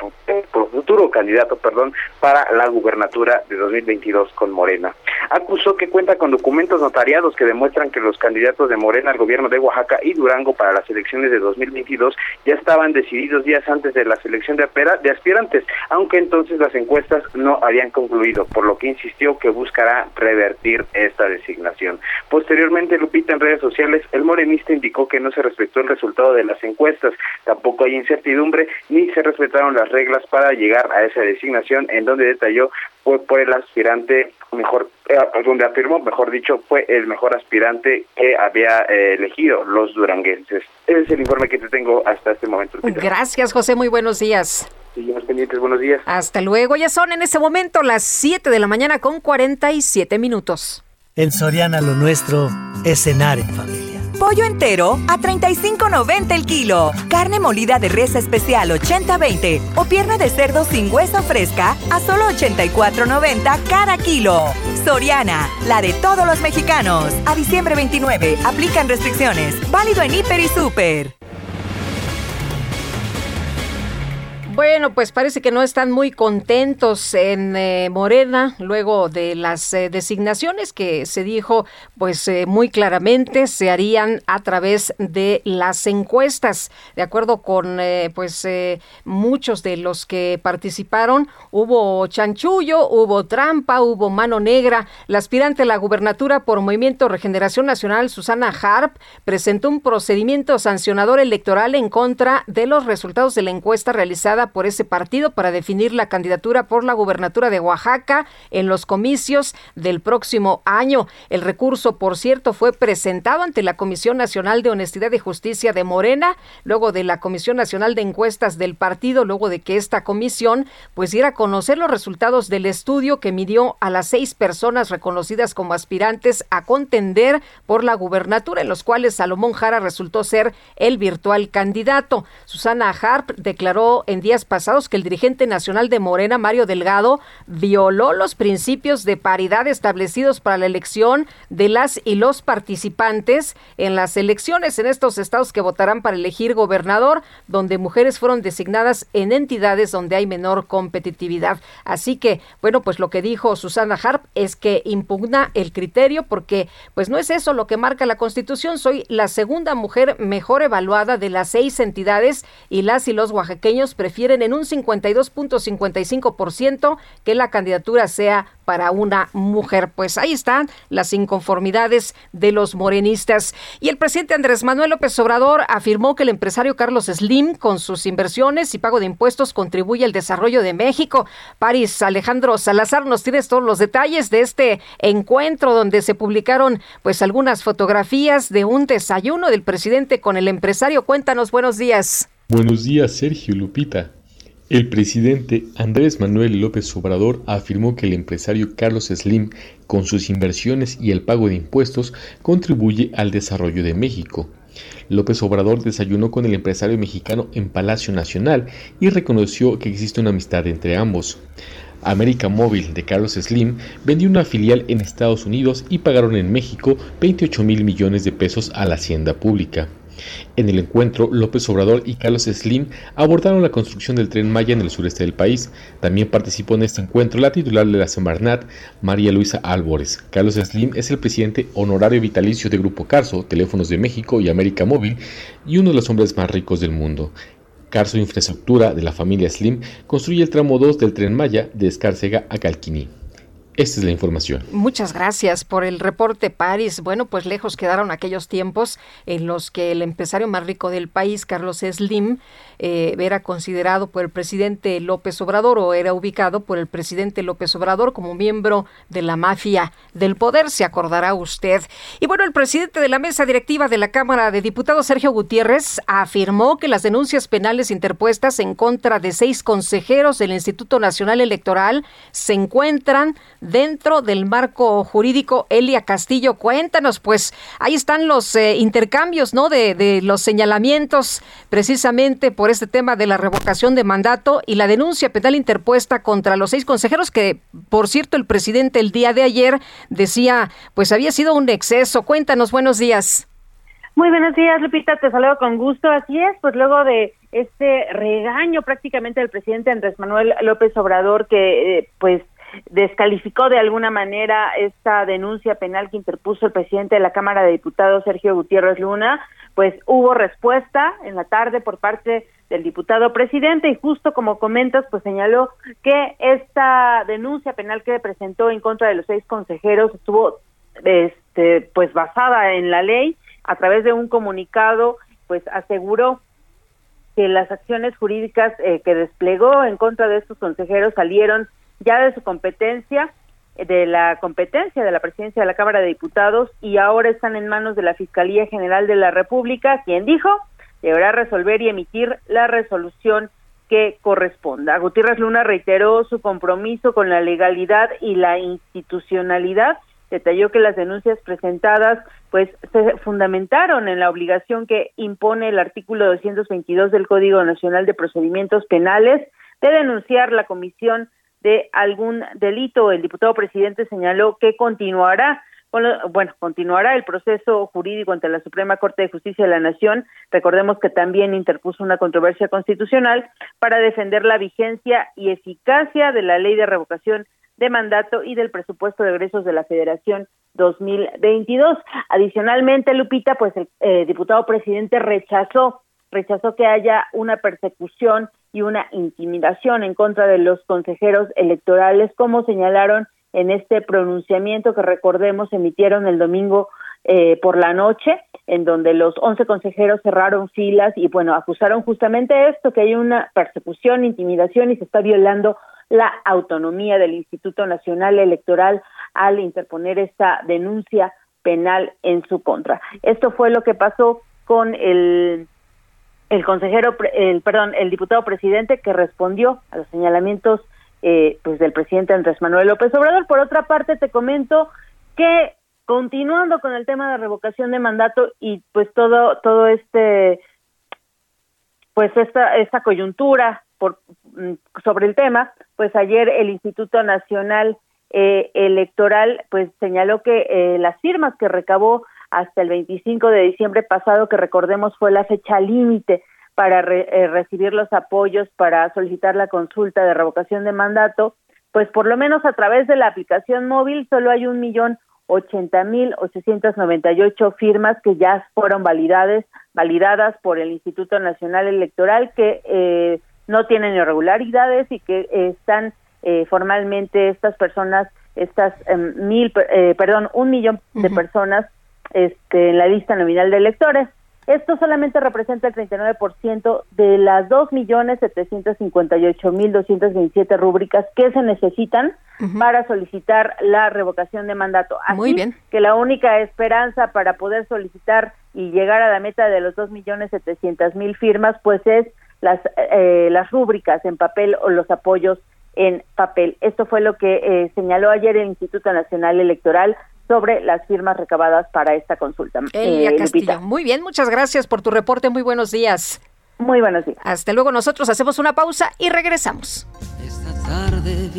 futuro candidato, perdón, para la gubernatura de 2022 con Morena. Acusó que cuenta con documentos notariados que demuestran que los candidatos de Morena al gobierno de Oaxaca y Durango para las elecciones de 2022 ya estaban decididos días antes de la selección de, de aspirantes, aunque entonces las encuestas no habían concluido, por lo que insistió que buscará revertir esta designación. Posteriormente, Lupita, en redes sociales, el morenista indicó que no se respetó el resultado de las encuestas, tampoco hay incertidumbre ni se respetaron las reglas para llegar a esa designación, en donde detalló fue por el aspirante mejor, eh, donde afirmó, mejor dicho, fue el mejor aspirante que había eh, elegido los duranguenses. Ese es el informe que te tengo hasta este momento. Gracias, José. Muy buenos días. Seguimos pendientes. Buenos días. Hasta luego. Ya son en este momento las 7 de la mañana con 47 minutos. En Soriana lo nuestro es cenar en familia. Pollo entero a 35.90 el kilo. Carne molida de res especial 80-20 o pierna de cerdo sin hueso fresca a solo 84.90 cada kilo. Soriana, la de todos los mexicanos. A diciembre 29, aplican restricciones. Válido en Hiper y Super. Bueno, pues parece que no están muy contentos en eh, Morena luego de las eh, designaciones que se dijo pues eh, muy claramente se harían a través de las encuestas. De acuerdo con pues muchos de los que participaron, hubo chanchullo, hubo trampa, hubo mano negra. La aspirante a la gubernatura por Movimiento Regeneración Nacional, Susana Harp, presentó un procedimiento sancionador electoral en contra de los resultados de la encuesta realizada por ese partido para definir la candidatura por la gubernatura de Oaxaca en los comicios del próximo año. El recurso, por cierto, fue presentado ante la Comisión Nacional de Honestidad y Justicia de Morena, luego de la Comisión Nacional de Encuestas del partido, luego de que esta comisión pues diera a conocer los resultados del estudio que midió a las seis personas reconocidas como aspirantes a contender por la gubernatura, en los cuales Salomón Jara resultó ser el virtual candidato. Susana Harp declaró en días pasados que el dirigente nacional de Morena, Mario Delgado, violó los principios de paridad establecidos para la elección de las y los participantes en las elecciones en estos estados que votarán para elegir gobernador, donde mujeres fueron designadas en entidades donde hay menor competitividad. Así que, bueno, pues lo que dijo Susana Harp es que impugna el criterio porque pues no es eso lo que marca la Constitución. Soy la segunda mujer mejor evaluada de las seis entidades y las y los oaxaqueños prefieren en un 52.55% que la candidatura sea para una mujer. Pues ahí están las inconformidades de los morenistas. Y el presidente Andrés Manuel López Obrador afirmó que el empresario Carlos Slim, con sus inversiones y pago de impuestos, contribuye al desarrollo de México. París, Alejandro Salazar, nos tienes todos los detalles de este encuentro donde se publicaron pues algunas fotografías de un desayuno del presidente con el empresario. Cuéntanos, buenos días. Buenos días, Sergio Lupita. El presidente Andrés Manuel López Obrador afirmó que el empresario Carlos Slim, con sus inversiones y el pago de impuestos, contribuye al desarrollo de México. López Obrador desayunó con el empresario mexicano en Palacio Nacional y reconoció que existe una amistad entre ambos. América Móvil de Carlos Slim vendió una filial en Estados Unidos y pagaron en México 28 mil millones de pesos a la hacienda pública. En el encuentro, López Obrador y Carlos Slim abordaron la construcción del tren Maya en el sureste del país. También participó en este encuentro la titular de la Semarnat, María Luisa Álvarez. Carlos Slim es el presidente honorario vitalicio de Grupo Carso, Teléfonos de México y América Móvil, y uno de los hombres más ricos del mundo. Carso Infraestructura de la familia Slim construye el tramo 2 del tren Maya de Escárcega a Calquiní. Esta es la información. Muchas gracias por el reporte, Paris. Bueno, pues lejos quedaron aquellos tiempos en los que el empresario más rico del país, Carlos Slim, eh, era considerado por el presidente López Obrador o era ubicado por el presidente López Obrador como miembro de la mafia del poder, se acordará usted. Y bueno, el presidente de la mesa directiva de la Cámara de Diputados, Sergio Gutiérrez, afirmó que las denuncias penales interpuestas en contra de seis consejeros del Instituto Nacional Electoral se encuentran dentro del marco jurídico. Elia Castillo, cuéntanos, pues ahí están los eh, intercambios, ¿no? De, de los señalamientos precisamente por este tema de la revocación de mandato y la denuncia penal interpuesta contra los seis consejeros que, por cierto, el presidente el día de ayer decía, pues había sido un exceso. Cuéntanos, buenos días. Muy buenos días, Lupita, te saludo con gusto. Así es, pues luego de este regaño prácticamente del presidente Andrés Manuel López Obrador, que eh, pues descalificó de alguna manera esta denuncia penal que interpuso el presidente de la Cámara de Diputados, Sergio Gutiérrez Luna, pues hubo respuesta en la tarde por parte del diputado presidente y justo como comentas, pues señaló que esta denuncia penal que presentó en contra de los seis consejeros estuvo este pues basada en la ley. A través de un comunicado pues aseguró que las acciones jurídicas eh, que desplegó en contra de estos consejeros salieron ya de su competencia, de la competencia de la presidencia de la Cámara de Diputados y ahora están en manos de la Fiscalía General de la República, quien dijo deberá resolver y emitir la resolución que corresponda. Gutiérrez Luna reiteró su compromiso con la legalidad y la institucionalidad. Detalló que las denuncias presentadas pues se fundamentaron en la obligación que impone el artículo 222 del Código Nacional de Procedimientos Penales de denunciar la comisión de algún delito. El diputado presidente señaló que continuará bueno, continuará el proceso jurídico ante la Suprema Corte de Justicia de la Nación. Recordemos que también interpuso una controversia constitucional para defender la vigencia y eficacia de la ley de revocación de mandato y del presupuesto de egresos de la Federación 2022. Adicionalmente, Lupita, pues el eh, diputado presidente rechazó rechazó que haya una persecución y una intimidación en contra de los consejeros electorales, como señalaron en este pronunciamiento que recordemos emitieron el domingo eh, por la noche, en donde los 11 consejeros cerraron filas y bueno, acusaron justamente esto, que hay una persecución, intimidación y se está violando la autonomía del Instituto Nacional Electoral al interponer esta denuncia penal en su contra. Esto fue lo que pasó con el el consejero, el perdón, el diputado presidente que respondió a los señalamientos eh, pues del presidente Andrés Manuel López Obrador. Por otra parte, te comento que continuando con el tema de revocación de mandato y pues todo todo este pues esta esta coyuntura por mm, sobre el tema, pues ayer el Instituto Nacional eh, Electoral pues señaló que eh, las firmas que recabó hasta el 25 de diciembre pasado, que recordemos fue la fecha límite para eh, recibir los apoyos para solicitar la consulta de revocación de mandato, pues por lo menos a través de la aplicación móvil solo hay un millón ochenta mil ochocientos noventa y ocho firmas que ya fueron validadas validadas por el Instituto Nacional Electoral que eh, no tienen irregularidades y que están eh, formalmente estas personas estas em, mil perdón un millón de personas este en la lista nominal de electores esto solamente representa el 39% de las 2.758.227 rúbricas que se necesitan para solicitar la revocación de mandato. Así Muy bien. que la única esperanza para poder solicitar y llegar a la meta de los 2.700.000 firmas, pues es las, eh, las rúbricas en papel o los apoyos en papel. Esto fue lo que eh, señaló ayer el Instituto Nacional Electoral sobre las firmas recabadas para esta consulta. Elia eh, Muy bien, muchas gracias por tu reporte. Muy buenos días. Muy buenos días. Hasta luego, nosotros hacemos una pausa y regresamos. Esta tarde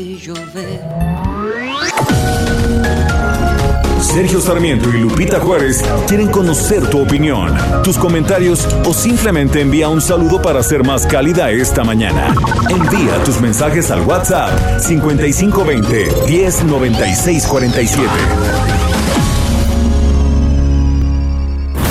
Sergio Sarmiento y Lupita Juárez quieren conocer tu opinión, tus comentarios o simplemente envía un saludo para ser más cálida esta mañana. Envía tus mensajes al WhatsApp 5520 109647.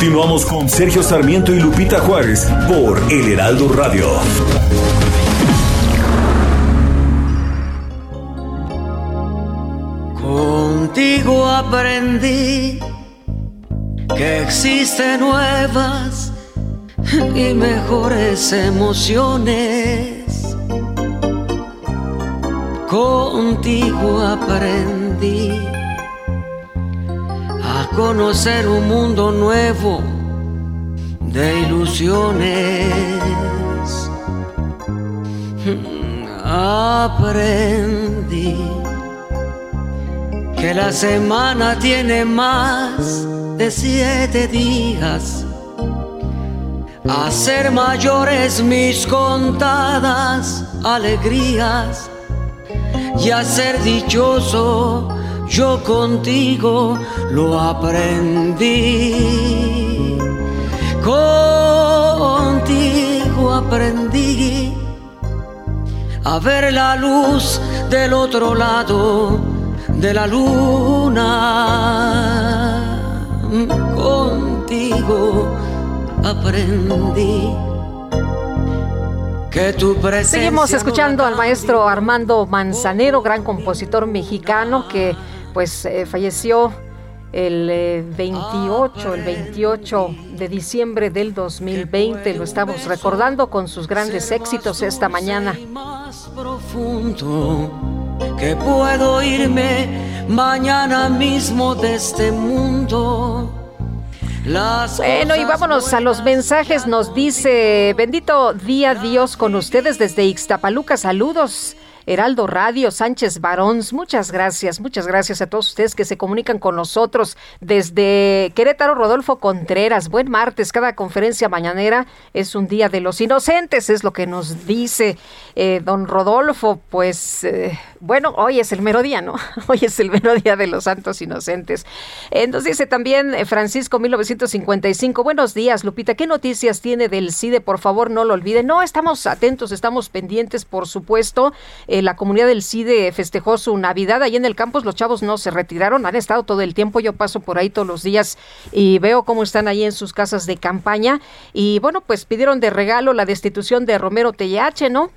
Continuamos con Sergio Sarmiento y Lupita Juárez por El Heraldo Radio. Contigo aprendí que existen nuevas y mejores emociones. Contigo aprendí conocer un mundo nuevo de ilusiones. Aprendí que la semana tiene más de siete días. A ser mayores mis contadas alegrías y a ser dichoso yo contigo lo aprendí. Contigo aprendí a ver la luz del otro lado de la luna. Contigo aprendí. Que tu Seguimos escuchando al maestro Armando Manzanero, gran compositor mexicano que pues eh, falleció el 28, eh, el 28 de diciembre del 2020. Lo estamos recordando con sus grandes éxitos esta mañana. Más profundo que puedo irme mañana mismo de este mundo. Bueno, y vámonos a los mensajes. Nos dice, bendito día Dios con ustedes desde Ixtapaluca. Saludos. Heraldo Radio, Sánchez Barons. Muchas gracias, muchas gracias a todos ustedes que se comunican con nosotros desde Querétaro, Rodolfo Contreras. Buen martes, cada conferencia mañanera es un día de los inocentes, es lo que nos dice eh, don Rodolfo. Pues eh, bueno, hoy es el mero día, ¿no? (laughs) Hoy es el mero día de los santos inocentes. Eh, nos dice también Francisco 1955. Buenos días, Lupita. ¿Qué noticias tiene del CIDE? Por favor, no lo olviden. No, estamos atentos, estamos pendientes, por supuesto la comunidad del CIDE festejó su Navidad ahí en el campus. Los chavos no se retiraron, han estado todo el tiempo. Yo paso por ahí todos los días y veo cómo están ahí en sus casas de campaña. Y bueno, pues pidieron de regalo la destitución de Romero TLH, ¿no?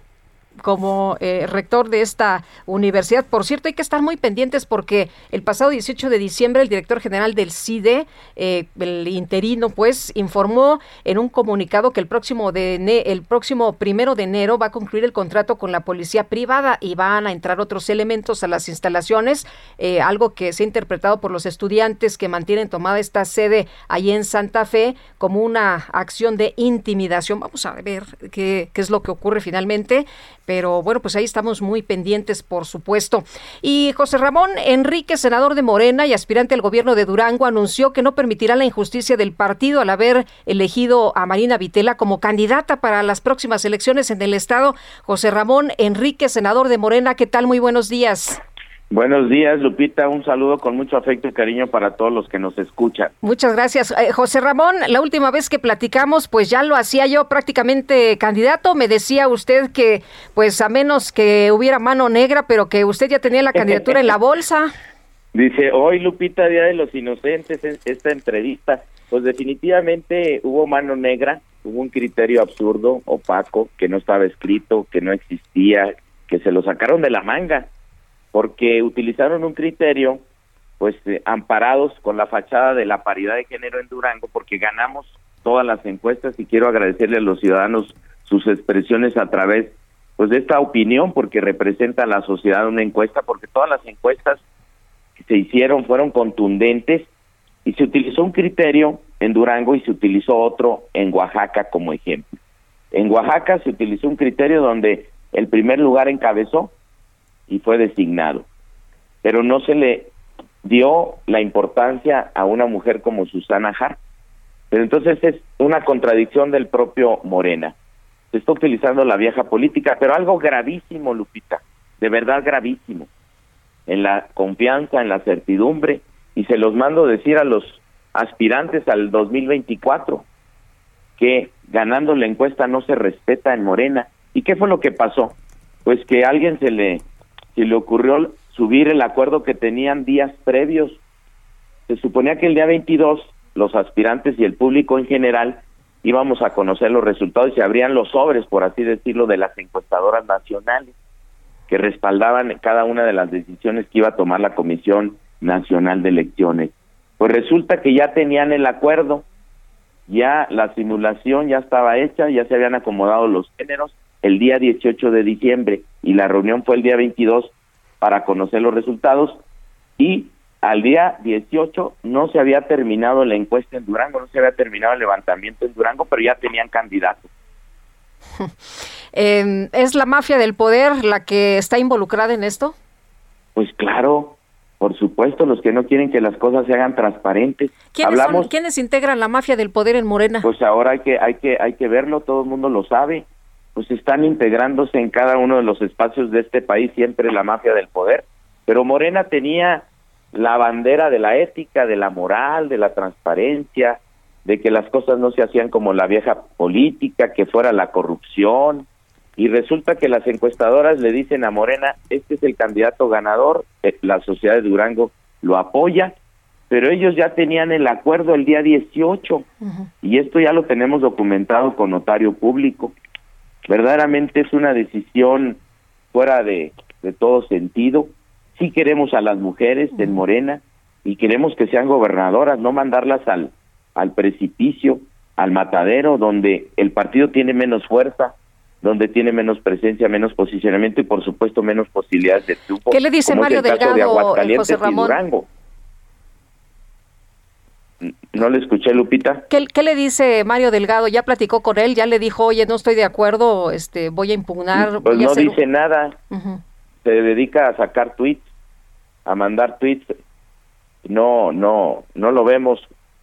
Como eh, rector de esta universidad. Por cierto, hay que estar muy pendientes porque el pasado 18 de diciembre el director general del CIDE, eh, el interino, pues informó en un comunicado que el próximo el próximo primero de enero va a concluir el contrato con la policía privada y van a entrar otros elementos a las instalaciones, eh, algo que se ha interpretado por los estudiantes que mantienen tomada esta sede allí en Santa Fe como una acción de intimidación. Vamos a ver qué es lo que ocurre finalmente pero bueno, pues ahí estamos muy pendientes, por supuesto. Y José Ramón Enrique, senador de Morena y aspirante al gobierno de Durango, anunció que no permitirá la injusticia del partido al haber elegido a Marina Vitela como candidata para las próximas elecciones en el estado. José Ramón Enrique, senador de Morena, ¿qué tal? Muy buenos días. Buenos días, Lupita. Un saludo con mucho afecto y cariño para todos los que nos escuchan. Muchas gracias. Eh, José Ramón, la última vez que platicamos, pues ya lo hacía yo prácticamente candidato. Me decía usted que, pues a menos que hubiera mano negra, pero que usted ya tenía la (laughs) candidatura en la bolsa. Dice, hoy Lupita, Día de los Inocentes, esta entrevista, pues definitivamente hubo mano negra, hubo un criterio absurdo, opaco, que no estaba escrito, que no existía, que se lo sacaron de la manga porque utilizaron un criterio pues eh, amparados con la fachada de la paridad de género en Durango porque ganamos todas las encuestas y quiero agradecerle a los ciudadanos sus expresiones a través pues de esta opinión porque representa a la sociedad una encuesta porque todas las encuestas que se hicieron fueron contundentes y se utilizó un criterio en Durango y se utilizó otro en Oaxaca como ejemplo. En Oaxaca se utilizó un criterio donde el primer lugar encabezó y fue designado. Pero no se le dio la importancia a una mujer como Susana Hart. Pero entonces es una contradicción del propio Morena. Se está utilizando la vieja política, pero algo gravísimo, Lupita, de verdad gravísimo, en la confianza, en la certidumbre, y se los mando decir a los aspirantes al 2024 que ganando la encuesta no se respeta en Morena. ¿Y qué fue lo que pasó? Pues que alguien se le se le ocurrió subir el acuerdo que tenían días previos. Se suponía que el día 22 los aspirantes y el público en general íbamos a conocer los resultados y se abrían los sobres, por así decirlo, de las encuestadoras nacionales que respaldaban cada una de las decisiones que iba a tomar la Comisión Nacional de Elecciones. Pues resulta que ya tenían el acuerdo, ya la simulación ya estaba hecha, ya se habían acomodado los géneros el día 18 de diciembre y la reunión fue el día 22 para conocer los resultados y al día 18 no se había terminado la encuesta en Durango, no se había terminado el levantamiento en Durango, pero ya tenían candidatos. (laughs) Em, ¿Es la mafia del poder la que está involucrada en esto? Pues claro, por supuesto, los que no quieren que las cosas se hagan transparentes. ¿Quiénes, Hablamos, ¿quiénes integran la mafia del poder en Morena? Pues ahora hay que hay que hay que verlo, todo el mundo lo sabe pues están integrándose en cada uno de los espacios de este país siempre la mafia del poder. Pero Morena tenía la bandera de la ética, de la moral, de la transparencia, de que las cosas no se hacían como la vieja política, que fuera la corrupción. Y resulta que las encuestadoras le dicen a Morena, este es el candidato ganador, eh, la sociedad de Durango lo apoya, pero ellos ya tenían el acuerdo el día 18 y esto ya lo tenemos documentado con notario público verdaderamente es una decisión fuera de, todo sentido. Sí queremos a las mujeres en Morena y queremos que sean gobernadoras, no mandarlas al, al precipicio, al matadero, donde el partido tiene menos fuerza, donde tiene menos presencia, menos posicionamiento y por supuesto menos posibilidades de triunfo. ¿Qué le dice Mario Delgado, José Ramón? No le escuché, Lupita. ¿Qué, ¿Qué, le dice Mario Delgado? ¿Ya platicó con él? ¿Ya le dijo, oye, no estoy de acuerdo, este, voy a impugnar? Pues no hacer... dice nada. Se dedica a sacar tweets, a mandar tweets. No, no, no lo vemos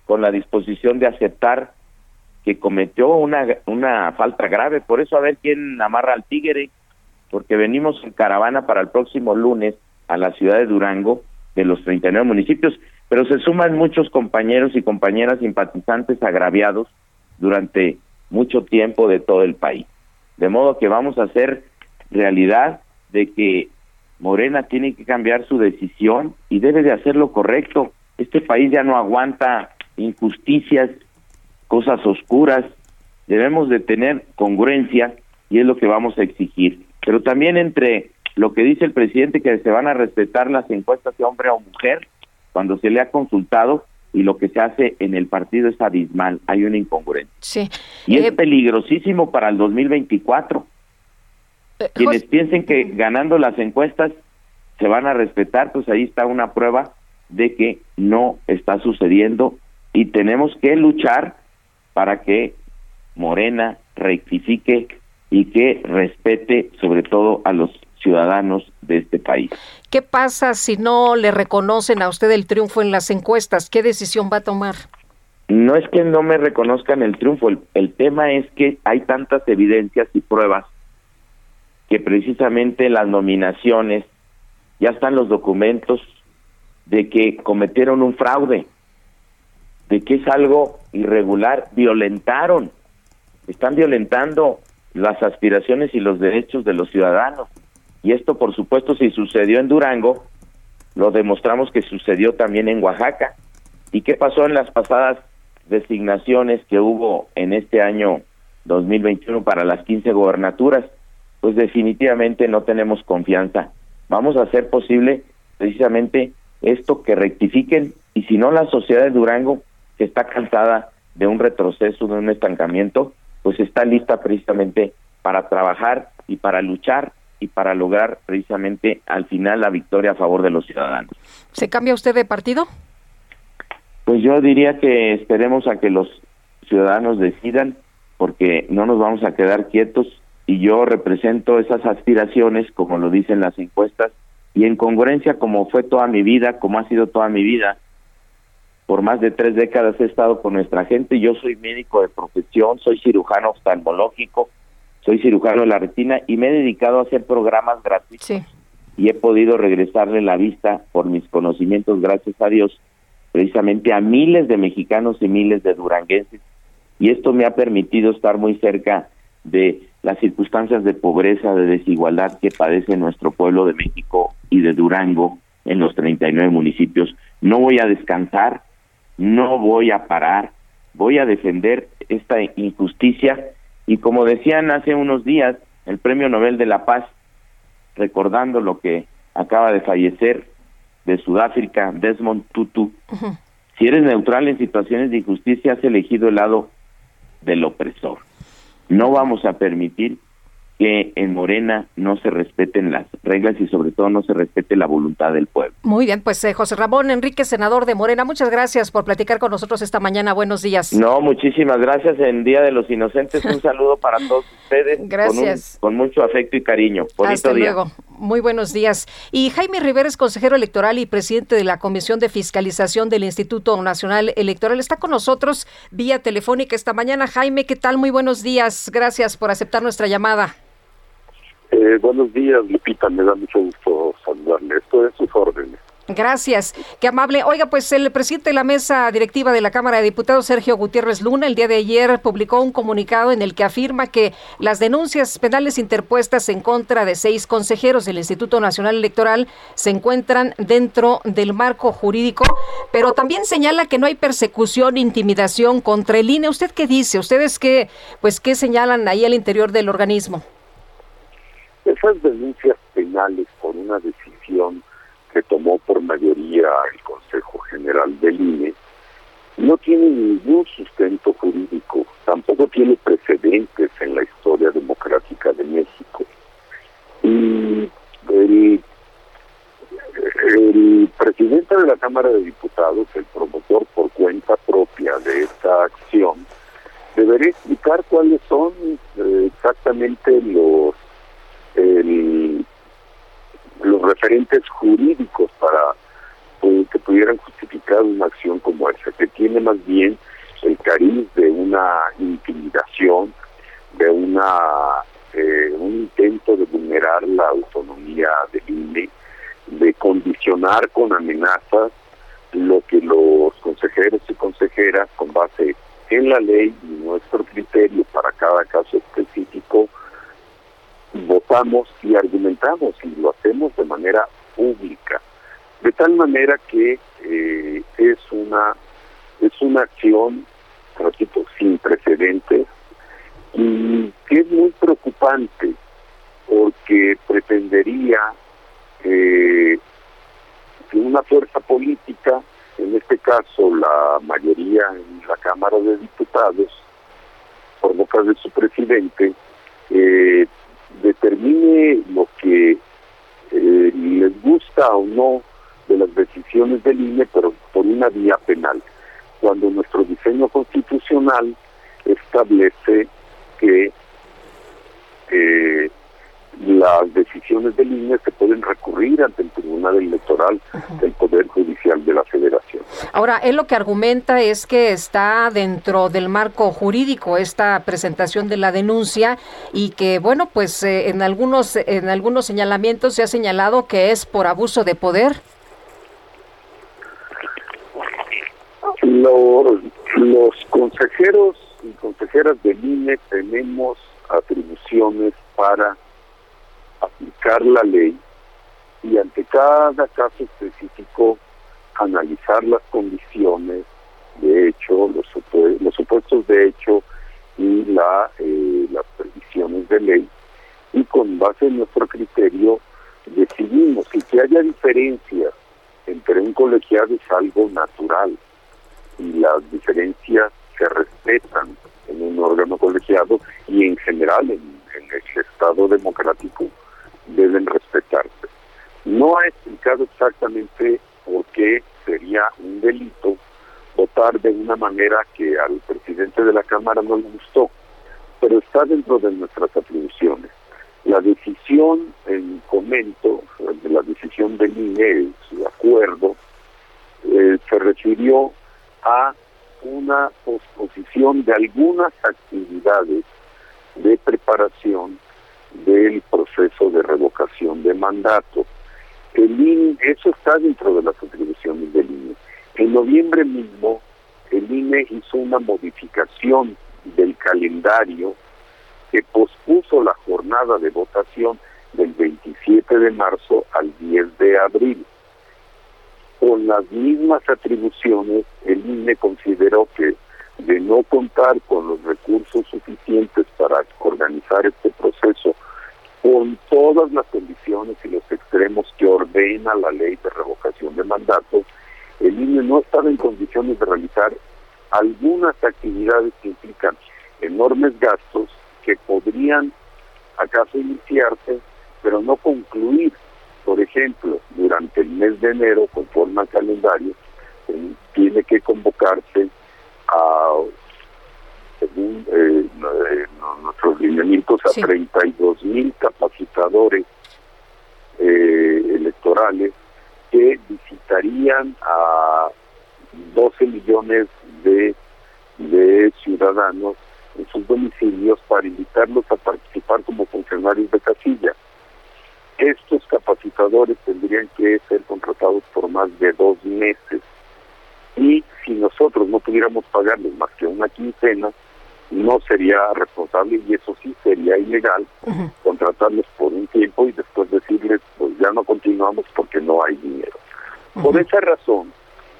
con la disposición de aceptar que cometió una, una falta grave. Por eso a ver quién amarra al tigre, porque venimos en caravana para el próximo lunes a la ciudad de Durango, de los 39 municipios, pero se suman muchos compañeros y compañeras simpatizantes agraviados durante mucho tiempo de todo el país. De modo que vamos a hacer realidad de que Morena tiene que cambiar su decisión y debe de hacer lo correcto. Este país ya no aguanta injusticias, cosas oscuras. Debemos de tener congruencia y es lo que vamos a exigir. Pero también entre lo que dice el presidente que se van a respetar las encuestas de hombre o mujer cuando se le ha consultado y lo que se hace en el partido es abismal, hay una incongruencia. Sí. Y Eh, es peligrosísimo para el 2024. Eh, Quienes piensen que ganando las encuestas se van a respetar, pues ahí está una prueba de que no está sucediendo y tenemos que luchar para que Morena rectifique y que respete sobre todo a los ciudadanos de este país. ¿Qué pasa si no le reconocen a usted el triunfo en las encuestas? ¿Qué decisión va a tomar? No es que no me reconozcan el triunfo, el, el tema es que hay tantas evidencias y pruebas que precisamente las nominaciones ya están los documentos de que cometieron un fraude, de que es algo irregular, violentaron, están violentando las aspiraciones y los derechos de los ciudadanos. Y esto, por supuesto, si sucedió en Durango, lo demostramos que sucedió también en Oaxaca. ¿Y qué pasó en las pasadas designaciones que hubo en este año 2021 para las 15 gobernaturas? Pues definitivamente no tenemos confianza. Vamos a hacer posible precisamente esto que rectifiquen y si no la sociedad de Durango que está cansada de un retroceso, de un estancamiento, pues está lista precisamente para trabajar y para luchar y para lograr precisamente al final la victoria a favor de los ciudadanos. ¿Se cambia usted de partido? Pues yo diría que esperemos a que los ciudadanos decidan porque no nos vamos a quedar quietos y yo represento esas aspiraciones como lo dicen las encuestas y en congruencia como fue toda mi vida, como ha sido toda mi vida, por más de tres décadas he estado con nuestra gente, yo soy médico de profesión, soy cirujano oftalmológico, soy cirujano de la retina y me he dedicado a hacer programas gratuitos y he podido regresarle la vista por mis conocimientos, gracias a Dios, precisamente a miles de mexicanos y miles de duranguenses y esto me ha permitido estar muy cerca de las circunstancias de pobreza, de desigualdad que padece nuestro pueblo de México y de Durango en los 39 municipios. No voy a descansar, no voy a parar, voy a defender esta injusticia y como decían hace unos días el Premio Nobel de la Paz, recordando lo que acaba de fallecer de Sudáfrica, Desmond Tutu, si eres neutral en situaciones de injusticia, has elegido el lado del opresor. No vamos a permitir que en Morena no se respeten las reglas y sobre todo no se respete la voluntad del pueblo. Muy bien, pues eh, José Ramón Enrique, senador de Morena, muchas gracias por platicar con nosotros esta mañana. Buenos días. No, muchísimas gracias. En Día de los Inocentes, un (laughs) saludo para todos ustedes. Gracias. Con, un, con mucho afecto y cariño. Bonito Hasta día. luego. Muy buenos días. Y Jaime Rivera es consejero electoral y presidente de la Comisión de Fiscalización del Instituto Nacional Electoral. Está con nosotros vía telefónica esta mañana. Jaime, ¿qué tal? Muy buenos días. Gracias por aceptar nuestra llamada. Eh, buenos días, Lupita. Me da mucho gusto saludarle. Esto es sus órdenes. Gracias, qué amable. Oiga, pues el presidente de la mesa directiva de la Cámara de Diputados, Sergio Gutiérrez Luna, el día de ayer publicó un comunicado en el que afirma que las denuncias penales interpuestas en contra de seis consejeros del Instituto Nacional Electoral se encuentran dentro del marco jurídico, pero también señala que no hay persecución, intimidación contra el INE. ¿Usted qué dice? ¿Ustedes qué, pues, qué señalan ahí al interior del organismo? Esas denuncias penales por una decisión que tomó por mayoría el Consejo General del INE no tiene ningún sustento jurídico, tampoco tiene precedentes en la historia democrática de México. Y el, presidente de la Cámara de Diputados, el promotor por cuenta cuenta propia de esta acción, debería explicar cuáles son eh, exactamente los los referentes jurídicos para eh, que pudieran justificar una acción como esa, que tiene más bien el cariz de una intimidación, de una eh, un intento de vulnerar la autonomía del INE, de condicionar con amenazas lo que los consejeros y consejeras, con base en la ley y nuestro criterio para cada caso específico, votamos y argumentamos y lo hacemos de manera pública, de tal manera que eh, es una es una acción, repito, sin precedentes y que es muy preocupante porque pretendería eh, que una fuerza política, en este caso la mayoría en la Cámara de Diputados, por boca de su presidente, eh, determine lo que eh, les gusta o no de las decisiones del INE, pero por una vía penal. Cuando nuestro diseño constitucional establece que eh, las decisiones del INE se pueden recurrir ante el Tribunal Electoral del Poder Judicial de la Federación. Ahora, él lo que argumenta es que está dentro del marco jurídico esta presentación de la denuncia y que, bueno, pues eh, en algunos en algunos señalamientos se ha señalado que es por abuso de poder. Los, los consejeros y consejeras del INE tenemos atribuciones para aplicar la ley y ante cada caso específico analizar las condiciones de hecho, los, supuestos de hecho y la, eh, las previsiones de ley y con base en nuestro criterio decidimos y que haya diferencias entre un colegiado es algo natural y las diferencias se respetan en un órgano colegiado y en general en, el Estado democrático deben respetarse. No ha explicado exactamente por qué sería un delito votar de una manera que al presidente de la Cámara no le gustó, pero está dentro de nuestras atribuciones. La decisión, en comento, la decisión del INE, su acuerdo, eh, se refirió a una posposición de algunas actividades de preparación del proceso de revocación de mandato. El INE, eso está dentro de las atribuciones del INE. En noviembre mismo, el INE hizo una modificación del calendario que pospuso la jornada de votación del 27 de marzo al 10 de abril con las mismas atribuciones, el INE consideró que de no contar con los recursos suficientes para organizar este proceso con todas las condiciones y los extremos que ordena la ley de revocación de mandato, el INE no estaba en condiciones de realizar algunas actividades que implican enormes gastos que podrían acaso iniciarse, pero no concluir. Por ejemplo, durante el mes de enero, conforme al calendario, eh, tiene que convocarse a, según eh, eh, nuestros lineamientos, a 32 mil capacitadores electorales que visitarían a 12 millones de, de ciudadanos en sus domicilios para invitarlos a participar como funcionarios de casilla. Estos capacitadores tendrían que ser contratados por más de dos meses y si nosotros no pudiéramos pagarles más que una quincena, no sería responsable y eso sí sería ilegal contratarles por un tiempo y después decirles pues ya no continuamos porque no hay dinero. Por esa razón,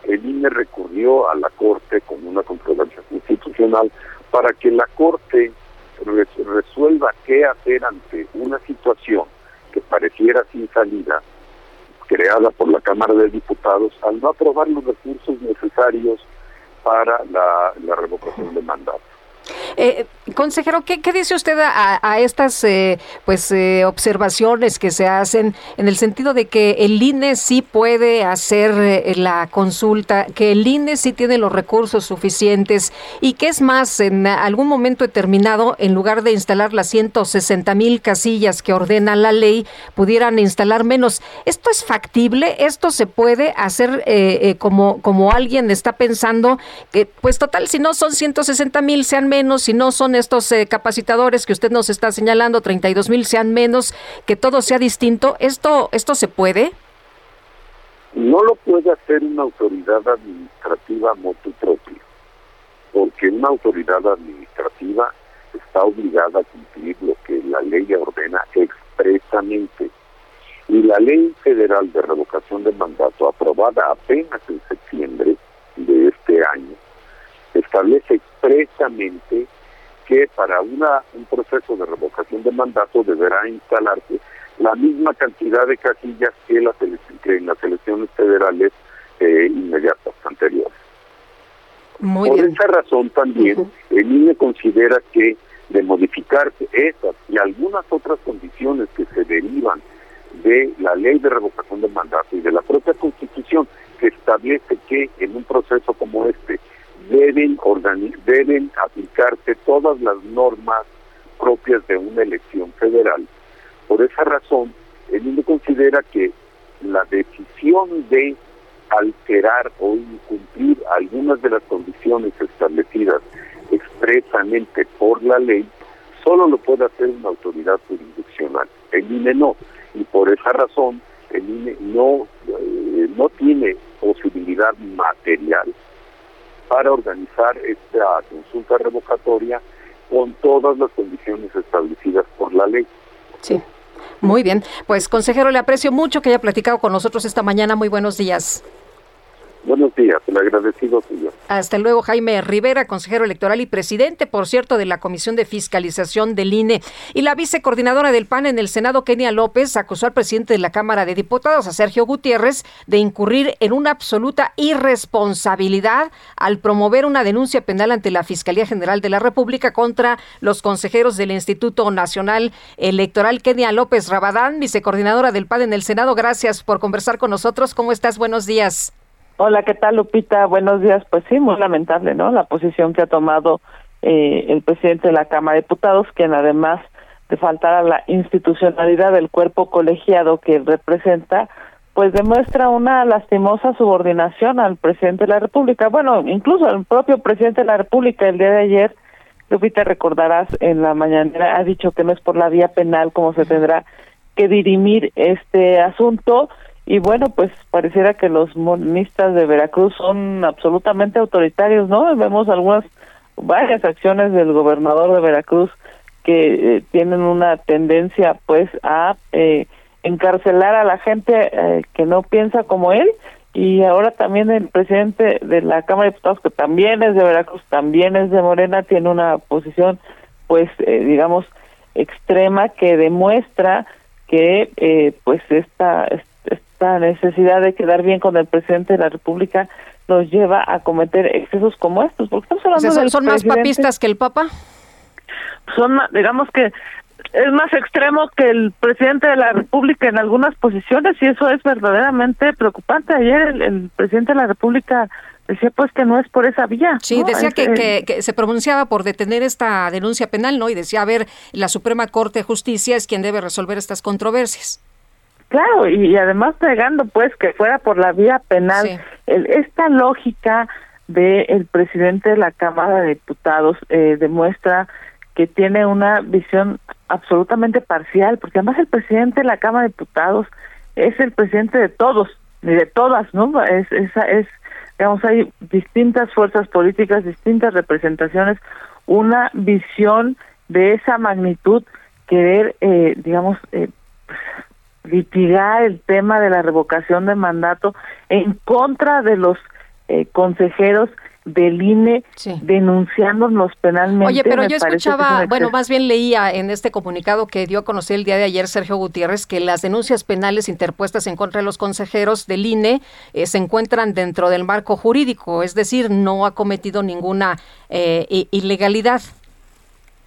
el INE recurrió a la Corte con una controversia constitucional para que la Corte resuelva qué hacer ante una situación que pareciera sin salida, creada por la Cámara de Diputados, al no aprobar los recursos necesarios para la, revocación de mandato. Eh, consejero, ¿qué, dice usted a, estas eh, pues eh, observaciones que se hacen en el sentido de que el INE sí puede hacer eh, la consulta, que el INE sí tiene los recursos suficientes y que es más, en algún momento determinado, en lugar de instalar las 160 mil casillas que ordena la ley, pudieran instalar menos? ¿Esto es factible? ¿Esto se puede hacer como, como alguien está pensando que, pues total, si no son 160 mil, sean menos, si no son estos eh, capacitadores que usted nos está señalando, 32 mil sean menos, que todo sea distinto, ¿esto, esto se puede? No lo puede hacer una autoridad administrativa motu propio, porque una autoridad administrativa está obligada a cumplir lo que la ley ordena expresamente. Y la ley federal de revocación de mandato, aprobada apenas en septiembre de este año, establece expresamente que para una, un proceso de revocación de mandato deberá instalarse la misma cantidad de casillas que, en las elecciones federales eh, inmediatas anteriores. Por esa razón también el INE considera que de modificar esas y algunas otras condiciones que se derivan de la ley de revocación de mandato y de la propia constitución que establece que en un proceso como este deben, deben aplicarse todas las normas propias de una elección federal. Por esa razón, el INE considera que la decisión de alterar o incumplir algunas de las condiciones establecidas expresamente por la ley solo lo puede hacer una autoridad jurisdiccional. El INE no. Y por esa razón, el INE no, eh, no tiene posibilidad material para organizar esta consulta revocatoria con todas las condiciones establecidas por la ley. Sí. Muy bien, pues consejero, le aprecio mucho que haya platicado con nosotros esta mañana. Muy buenos días. Buenos días, el agradecido señor. Hasta luego, Jaime Rivera, consejero electoral y presidente, por cierto, de la Comisión de Fiscalización del INE. Y la vicecoordinadora del PAN en el Senado, Kenia López, acusó al presidente de la Cámara de Diputados, a Sergio Gutiérrez, de incurrir en una absoluta irresponsabilidad al promover una denuncia penal ante la Fiscalía General de la República contra los consejeros del Instituto Nacional Electoral. Kenia López Rabadán, vicecoordinadora del PAN en el Senado, gracias por conversar con nosotros. ¿Cómo estás? Buenos días. Hola, ¿qué tal Lupita? Buenos días. Pues sí, muy lamentable, ¿no? La posición que ha tomado eh, el presidente de la Cámara de Diputados, quien además de faltar a la institucionalidad del cuerpo colegiado que representa, pues demuestra una lastimosa subordinación al presidente de la República. Bueno, incluso el propio presidente de la República el día de ayer, Lupita, recordarás, en la mañana ha dicho que no es por la vía penal como se tendrá que dirimir este asunto y bueno, pues pareciera que los monistas de Veracruz son absolutamente autoritarios, ¿no? Vemos algunas, varias acciones del gobernador de Veracruz que eh, tienen una tendencia pues a eh, encarcelar a la gente eh, que no piensa como él y ahora también el presidente de la Cámara de Diputados que también es de Veracruz, también es de Morena, tiene una posición pues digamos extrema que demuestra que pues esta esta necesidad de quedar bien con el presidente de la República nos lleva a cometer excesos como estos. Porque estamos hablando son, más papistas que el Papa. Son, digamos que es más extremo que el presidente de la República en algunas posiciones y eso es verdaderamente preocupante. Ayer el, presidente de la República decía pues que no es por esa vía. Sí, decía que, que, se pronunciaba por detener esta denuncia penal, ¿no? Y decía, a ver, la Suprema Corte de Justicia es quien debe resolver estas controversias. Claro, y, además pegando pues que fuera por la vía penal, esta lógica del el presidente de la Cámara de Diputados eh, demuestra que tiene una visión absolutamente parcial, porque además el presidente de la Cámara de Diputados es el presidente de todos, ni de todas, ¿no? Es, esa es, digamos, hay distintas fuerzas políticas, distintas representaciones, una visión de esa magnitud, querer, eh, digamos, eh, litigar el tema de la revocación de mandato en contra de los eh, consejeros del INE denunciándonos penalmente. Oye, pero yo escuchaba, bueno, más bien leía en este comunicado que dio a conocer el día de ayer Sergio Gutiérrez que las denuncias penales interpuestas en contra de los consejeros del INE eh, se encuentran dentro del marco jurídico, es decir, no ha cometido ninguna eh, ilegalidad.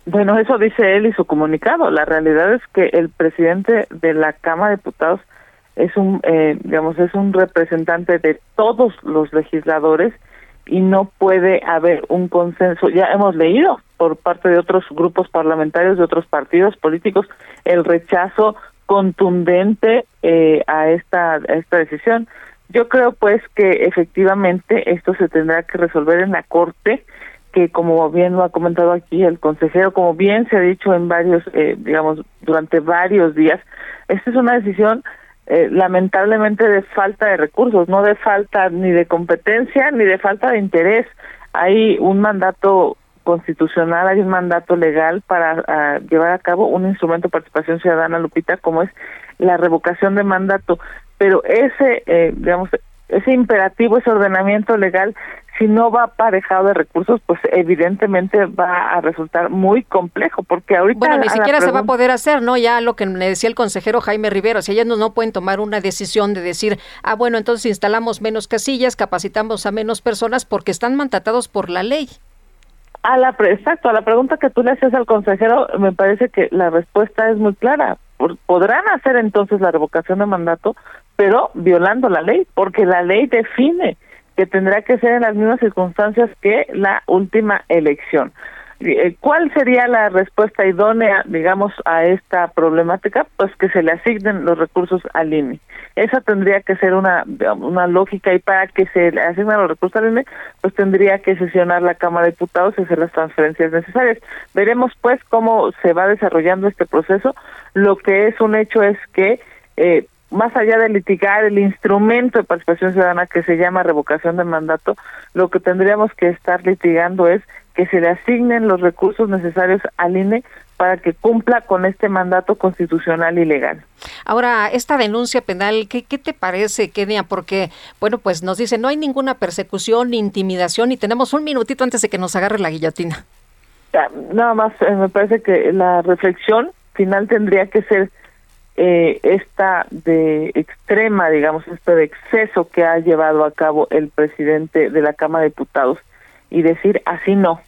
Bueno, eso dice él y su comunicado. La realidad es que el presidente de la Cámara de Diputados es un, eh, digamos, es un representante de todos los legisladores y no puede haber un consenso. Ya hemos leído por parte de otros grupos parlamentarios de otros partidos políticos el rechazo contundente eh, a esta a esta decisión. Yo creo pues que efectivamente esto se tendrá que resolver en la corte que como bien lo ha comentado aquí el consejero, como bien se ha dicho en varios, eh, digamos, durante varios días, esta es una decisión eh, lamentablemente de falta de recursos, no de falta ni de competencia ni de falta de interés. Hay un mandato constitucional, hay un mandato legal para llevar a cabo un instrumento de participación ciudadana, Lupita, como es la revocación de mandato. Pero ese, eh, digamos, ese imperativo, ese ordenamiento legal si no va aparejado de recursos, pues evidentemente va a resultar muy complejo, porque ahorita... Bueno, ni siquiera se va a poder hacer, ¿no? Ya lo que me decía el consejero Jaime Rivero, si ellos no, pueden tomar una decisión de decir, ah, bueno, entonces instalamos menos casillas, capacitamos a menos personas, porque están mandatados por la ley. A la exacto, a la pregunta que tú le haces al consejero, me parece que la respuesta es muy clara. Podrán hacer entonces la revocación de mandato, pero violando la ley, porque la ley define que tendrá que ser en las mismas circunstancias que la última elección. Eh, ¿Cuál sería la respuesta idónea, digamos, a esta problemática? Pues que se le asignen los recursos al INE. Esa tendría que ser una, una lógica y para que se le asignen los recursos al INE, pues tendría que sesionar la Cámara de Diputados y hacer las transferencias necesarias. Veremos pues cómo se va desarrollando este proceso. Lo que es un hecho es que eh, más allá de litigar el instrumento de participación ciudadana que se llama revocación de mandato, lo que tendríamos que estar litigando es que se le asignen los recursos necesarios al INE para que cumpla con este mandato constitucional y legal. Ahora, esta denuncia penal, ¿qué, qué te parece, Kenia? Porque, bueno, pues nos dice, no hay ninguna persecución ni intimidación y tenemos un minutito antes de que nos agarre la guillotina. Nada más, eh, me parece que la reflexión final tendría que ser eh, esta de extrema, digamos, este de exceso que ha llevado a cabo el presidente de la Cámara de Diputados y decir así no,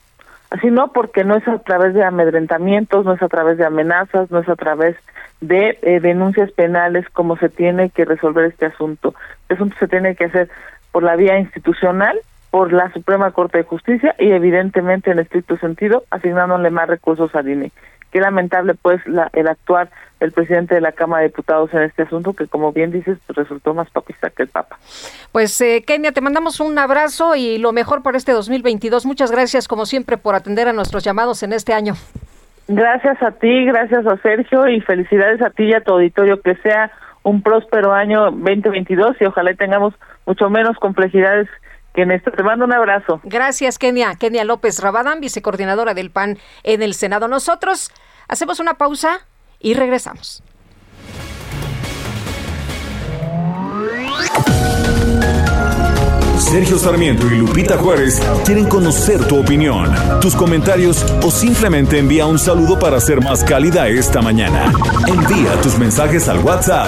así no porque no es a través de amedrentamientos, no es a través de amenazas, no es a través de eh, denuncias penales como se tiene que resolver este asunto. Este asunto se tiene que hacer por la vía institucional, por la Suprema Corte de Justicia y evidentemente en estricto sentido asignándole más recursos al INE. Qué lamentable pues la, el actuar del presidente de la Cámara de Diputados en este asunto que como bien dices resultó más papista que el Papa. Pues eh, Kenia, te mandamos un abrazo y lo mejor para este 2022. Muchas gracias como siempre por atender a nuestros llamados en este año. Gracias a ti, gracias a Sergio y felicidades a ti y a tu auditorio que sea un próspero año 2022 y ojalá tengamos mucho menos complejidades que en esto. Te mando un abrazo. Gracias, Kenia. Kenia López Rabadán, vicecoordinadora del PAN en el Senado. Nosotros hacemos una pausa y regresamos. Sergio Sarmiento y Lupita Juárez quieren conocer tu opinión, tus comentarios o simplemente envía un saludo para ser más cálida esta mañana. Envía tus mensajes al WhatsApp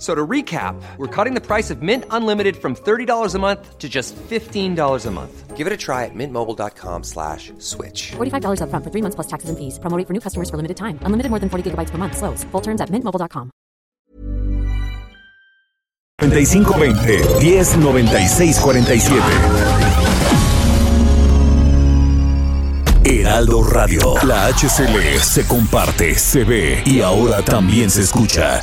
So to recap, we're cutting the price of Mint Unlimited from $30 a month to just $15 a month. Give it a try at mintmobile.com slash switch. $45 up front for three months plus taxes and fees. Promoting for new customers for limited time. Unlimited more than 40 gigabytes per month. Slows. Full terms at mintmobile.com. 9520 109647 Heraldo Radio. La HCL se comparte, se ve y ahora también se escucha.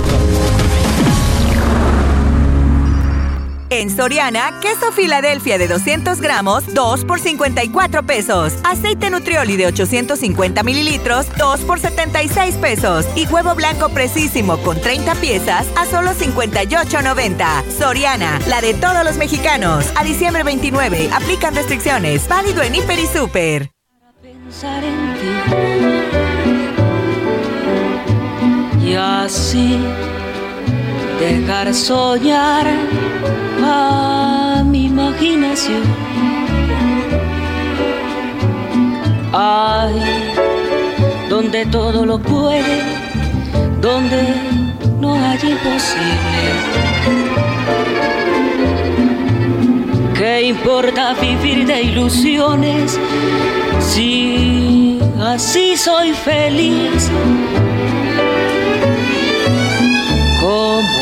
En Soriana, queso Filadelfia de 200 gramos, 2 por 54 pesos. Aceite Nutrioli de 850 mililitros, 2 por 76 pesos. Y huevo blanco precisísimo con 30 piezas a solo 58.90. Soriana, la de todos los mexicanos. A diciembre 29, aplican restricciones. Válido en Hiper y Super. Y así dejar soñar a mi imaginación. Ay, donde todo lo puede, donde no hay imposible. ¿Qué importa vivir de ilusiones si así soy feliz? ¿Cómo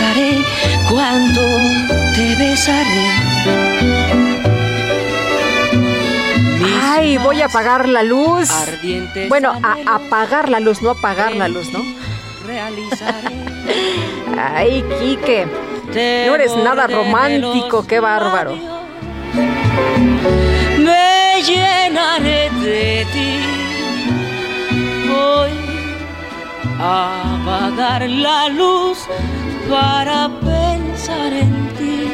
te abrazaré cuando te besaré? Ay, voy a apagar la luz. Bueno, a apagar la luz, no apagar la luz, ¿no? (laughs) Ay, Quique. No eres nada romántico, qué bárbaro. Me llenaré de ti. Voy a apagar la luz para pensar en ti.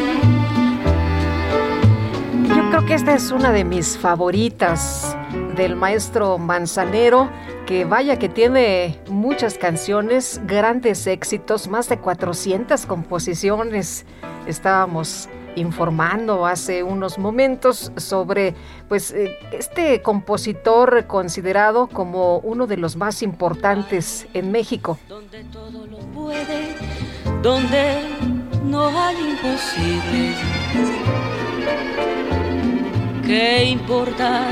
Yo creo que esta es una de mis favoritas del maestro Manzanero, que vaya que tiene muchas canciones, grandes éxitos, más de 400 composiciones. Estábamos informando hace unos momentos sobre pues eh, este compositor considerado como uno de los más importantes en México. Donde todo lo puede, donde no hay imposibles. ¿Qué importa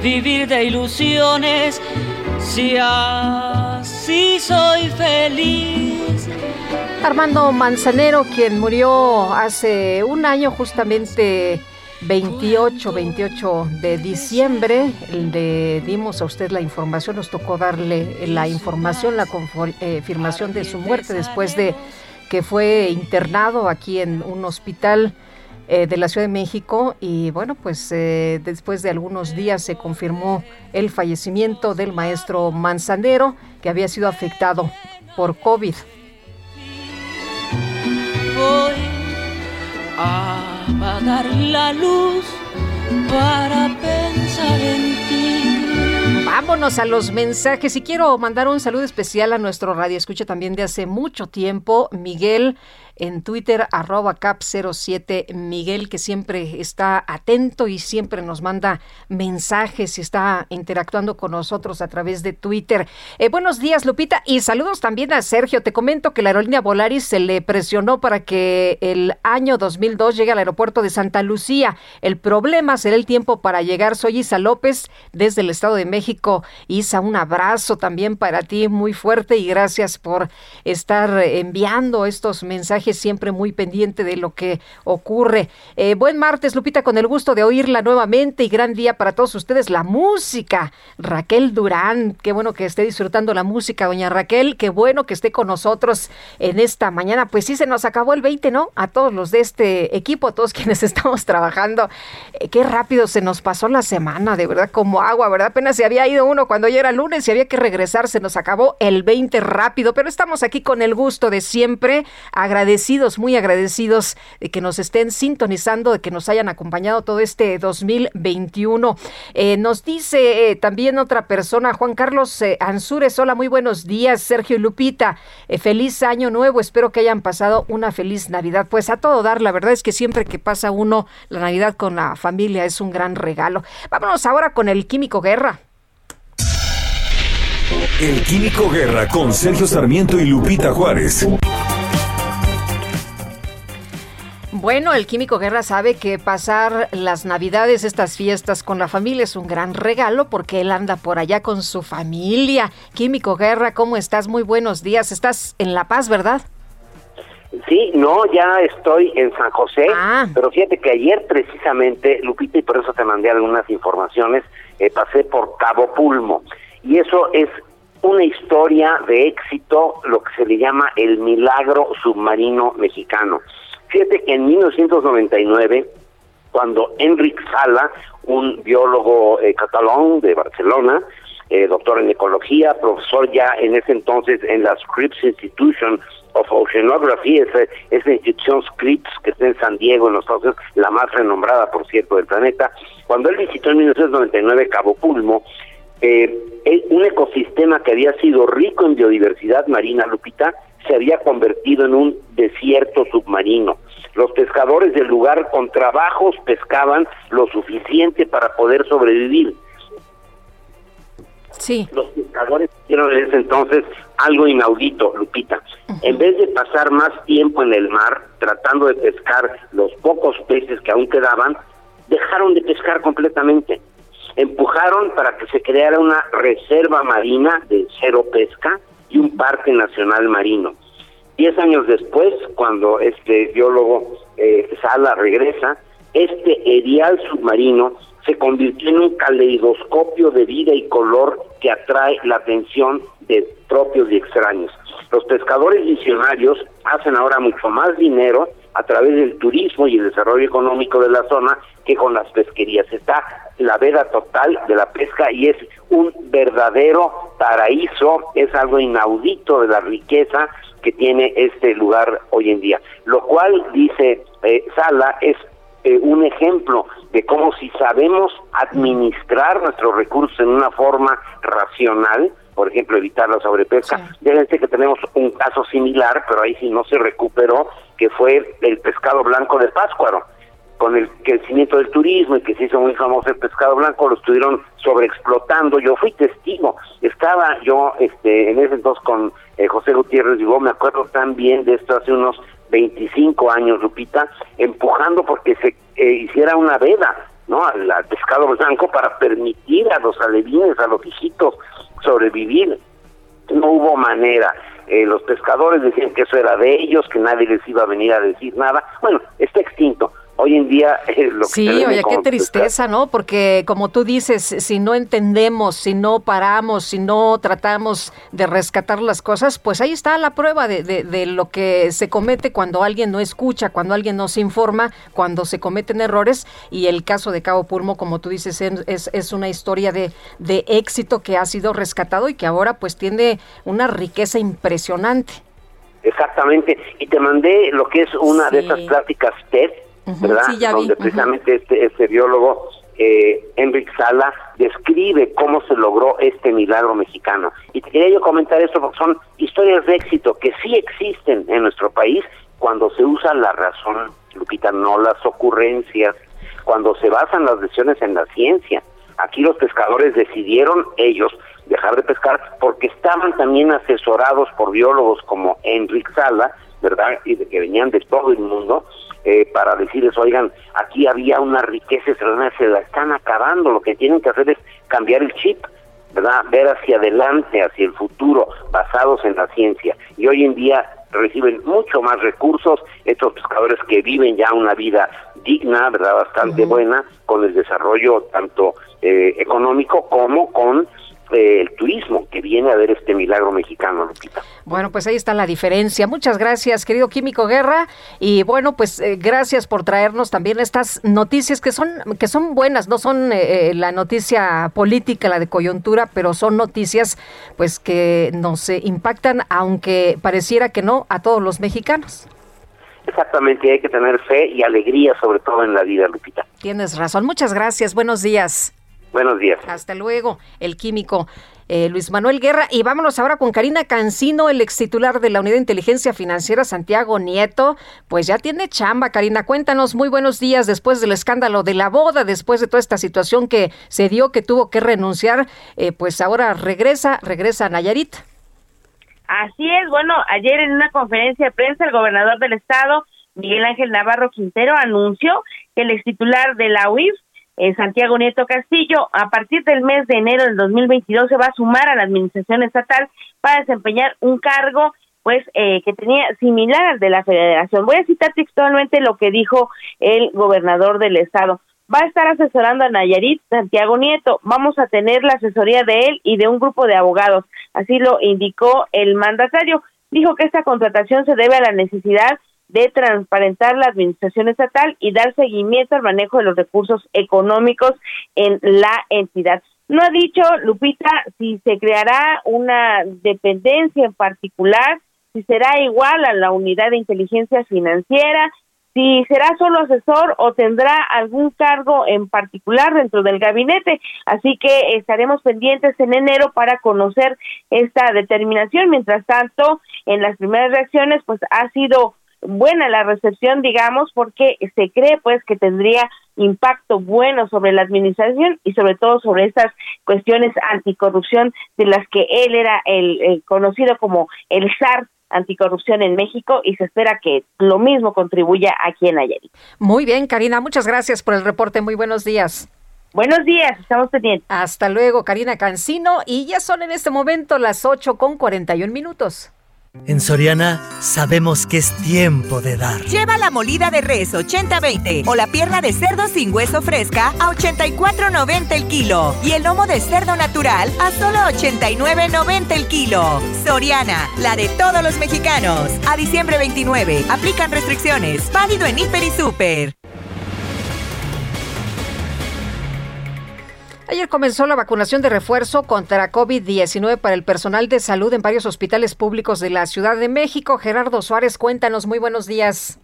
vivir de ilusiones si así soy feliz? Armando Manzanero, quien murió hace un año justamente 28, 28 de diciembre, le dimos a usted la información, nos tocó darle la información, la confirmación de su muerte después de que fue internado aquí en un hospital eh, de la Ciudad de México y bueno, pues eh, después de algunos días se confirmó el fallecimiento del maestro Manzanero que había sido afectado por COVID. Voy a apagar la luz para pensar en. Vámonos a los mensajes. Y quiero mandar un saludo especial a nuestro radio escucha también de hace mucho tiempo, Miguel en Twitter, arroba cap07 Miguel, que siempre está atento y siempre nos manda mensajes y está interactuando con nosotros a través de Twitter. Eh, buenos días, Lupita, y saludos también a Sergio. Te comento que la aerolínea Volaris se le presionó para que el año 2002 llegue al aeropuerto de Santa Lucía. El problema será el tiempo para llegar. Soy Isa López desde el Estado de México. Isa, un abrazo también para ti muy fuerte y gracias por estar enviando estos mensajes siempre muy pendiente de lo que ocurre. Eh, buen martes, Lupita, con el gusto de oírla nuevamente y gran día para todos ustedes. La música, Raquel Durán, qué bueno que esté disfrutando la música, doña Raquel, qué bueno que esté con nosotros en esta mañana. Pues sí, se nos acabó el 20, ¿no? A todos los de este equipo, a todos (laughs) quienes estamos trabajando. Eh, qué rápido se nos pasó la semana, de verdad, como agua, ¿verdad? Apenas se había ido uno cuando ya era lunes y había que regresar, se nos acabó el 20 rápido, pero estamos aquí con el gusto de siempre, agradecidos, muy agradecidos de que nos estén sintonizando, de que nos hayan acompañado todo este 2021. Eh, nos dice eh, también otra persona, Juan Carlos eh, Ansures, hola, muy buenos días, Sergio y Lupita, eh, feliz año nuevo, espero que hayan pasado una feliz Navidad. Pues a todo dar, la verdad es que siempre que pasa uno la Navidad con la familia es un gran regalo. Vámonos ahora con el Químico Guerra. El Químico Guerra con Sergio Sarmiento y Lupita Juárez. Bueno, el Químico Guerra sabe que pasar las Navidades, estas fiestas con la familia es un gran regalo porque él anda por allá con su familia. Químico Guerra, ¿cómo estás? Muy buenos días. Estás en La Paz, ¿verdad? Sí, no, ya estoy en San José, pero fíjate que ayer precisamente, Lupita, y por eso te mandé algunas informaciones, eh, pasé por Cabo Pulmo. Y eso es una historia de éxito, lo que se le llama el milagro submarino mexicano. Fíjate que en 1999, cuando Enric Sala, un biólogo eh, catalán de Barcelona, eh, doctor en ecología, profesor ya en ese entonces en la Scripps Institution of Oceanography, esa, esa institución Scripps que está en San Diego, en los Estados Unidos, la más renombrada, por cierto, del planeta. Cuando él visitó en 1999 Cabo Pulmo, eh, un ecosistema que había sido rico en biodiversidad marina, Lupita, se había convertido en un desierto submarino. Los pescadores del lugar con trabajos pescaban lo suficiente para poder sobrevivir Sí. Los pescadores hicieron en ese entonces algo inaudito, Lupita. En vez de pasar más tiempo en el mar tratando de pescar los pocos peces que aún quedaban, dejaron de pescar completamente. Empujaron para que se creara una reserva marina de cero pesca y un parque nacional marino. Diez años después, cuando este biólogo eh, Sala regresa, este erial submarino se convirtió en un caleidoscopio de vida y color que atrae la atención de propios y extraños. Los pescadores visionarios hacen ahora mucho más dinero a través del turismo y el desarrollo económico de la zona que con las pesquerías. Está la veda total de la pesca y es un verdadero paraíso, es algo inaudito de la riqueza que tiene este lugar hoy en día. Lo cual, dice eh, Sala, es eh, un ejemplo de cómo si sabemos administrar nuestros recursos en una forma racional, por ejemplo, evitar la sobrepesca. Fíjense que tenemos un caso similar, pero ahí sí no se recuperó, que fue el pescado blanco de Páscuaro. Con el crecimiento del turismo y que se hizo muy famoso el pescado blanco, lo estuvieron sobreexplotando. Yo fui testigo. Estaba yo este, en ese entonces con eh, José Gutiérrez Vigo, me acuerdo tan bien de esto hace unos 25 años, Lupita, empujando porque se eh, hiciera una veda, ¿no? Al, pescado blanco para permitir a los alevines, a los hijitos, sobrevivir. No hubo manera. Eh, los pescadores decían que eso era de ellos, que nadie les iba a venir a decir nada. Bueno, está extinto hoy en día es (laughs) lo que Sí, oye, qué tristeza, ¿no? Porque como tú dices, si no entendemos, si no paramos, si no tratamos de rescatar las cosas, pues ahí está la prueba de, de, lo que se comete cuando alguien no escucha, cuando alguien no se informa, cuando se cometen errores. Y el caso de Cabo Pulmo, como tú dices, es, es una historia de, de éxito que ha sido rescatado y que ahora pues tiene una riqueza impresionante. Exactamente, y te mandé lo que es una de esas pláticas TED, ¿verdad? Donde precisamente este, este biólogo eh, Enric Sala describe cómo se logró este milagro mexicano. Y te quería yo comentar esto porque son historias de éxito que sí existen en nuestro país cuando se usa la razón, Lupita, no las ocurrencias, cuando se basan las decisiones en la ciencia. Aquí los pescadores decidieron ellos dejar de pescar porque estaban también asesorados por biólogos como Enric Sala, ¿verdad? Y de que venían de todo el mundo eh, para decirles, oigan, aquí había una riqueza extraordinaria, se la están acabando, lo que tienen que hacer es cambiar el chip, ¿verdad? Ver hacia adelante, hacia el futuro, basados en la ciencia. Y hoy en día reciben mucho más recursos estos pescadores que viven ya una vida digna, ¿verdad? Bastante buena, con el desarrollo tanto eh, económico como con el turismo que viene a ver este milagro mexicano, Lupita. Bueno, pues ahí está la diferencia. Muchas gracias, querido Químico Guerra. Y bueno, pues eh, gracias por traernos también estas noticias que son, que son buenas, no son eh, eh, la noticia política, la de coyuntura, pero son noticias pues que nos impactan, aunque pareciera que no, a todos los mexicanos. Exactamente, hay que tener fe y alegría sobre todo en la vida, Lupita. Tienes razón. Muchas gracias. Buenos días. Buenos días. Hasta luego, el químico eh, Luis Manuel Guerra. Y vámonos ahora con Karina Cancino, el ex titular de la Unidad de Inteligencia Financiera, Santiago Nieto. Pues ya tiene chamba, Karina. Cuéntanos, muy buenos días después del escándalo de la boda, después de toda esta situación que se dio, que tuvo que renunciar. Eh, pues ahora regresa, regresa a Nayarit. Así es, bueno, ayer en una conferencia de prensa el gobernador del estado, Miguel Ángel Navarro Quintero, anunció que el ex titular de la UIF, Santiago Nieto Castillo, a partir del mes de enero del 2022 se va a sumar a la administración estatal para desempeñar un cargo pues eh, que tenía similar al de la federación. Voy a citar textualmente lo que dijo el gobernador del estado. va a estar asesorando a Nayarit Santiago Nieto. Vamos a tener la asesoría de él y de un grupo de abogados. Así lo indicó el mandatario. Dijo que esta contratación se debe a la necesidad de transparentar la administración estatal y dar seguimiento al manejo de los recursos económicos en la entidad. No ha dicho, Lupita, si se creará una dependencia en particular, si será igual a la unidad de inteligencia financiera, si será solo asesor o tendrá algún cargo en particular dentro del gabinete. Así que estaremos pendientes en enero para conocer esta determinación. Mientras tanto, en las primeras reacciones, pues ha sido buena la recepción, digamos, porque se cree pues que tendría impacto bueno sobre la administración y sobre todo sobre estas cuestiones anticorrupción de las que él era el, conocido como el zar anticorrupción en México y se espera que lo mismo contribuya aquí en Nayarit. Muy bien, Karina, muchas gracias por el reporte. Muy buenos días. Buenos días, estamos pendientes. Hasta luego, Karina Cancino. Y ya son en este momento las 8 con 41 minutos. En Soriana sabemos que es tiempo de dar. Lleva la molida de res 80-20 o la pierna de cerdo sin hueso fresca a 84.90 el kilo y el lomo de cerdo natural a solo 89.90 el kilo. Soriana, la de todos los mexicanos. A diciembre 29, aplican restricciones. Válido en Hiper y Super. Ayer comenzó la vacunación de refuerzo contra COVID-19 para el personal de salud en varios hospitales públicos de la Ciudad de México. Gerardo Suárez, cuéntanos, muy buenos días.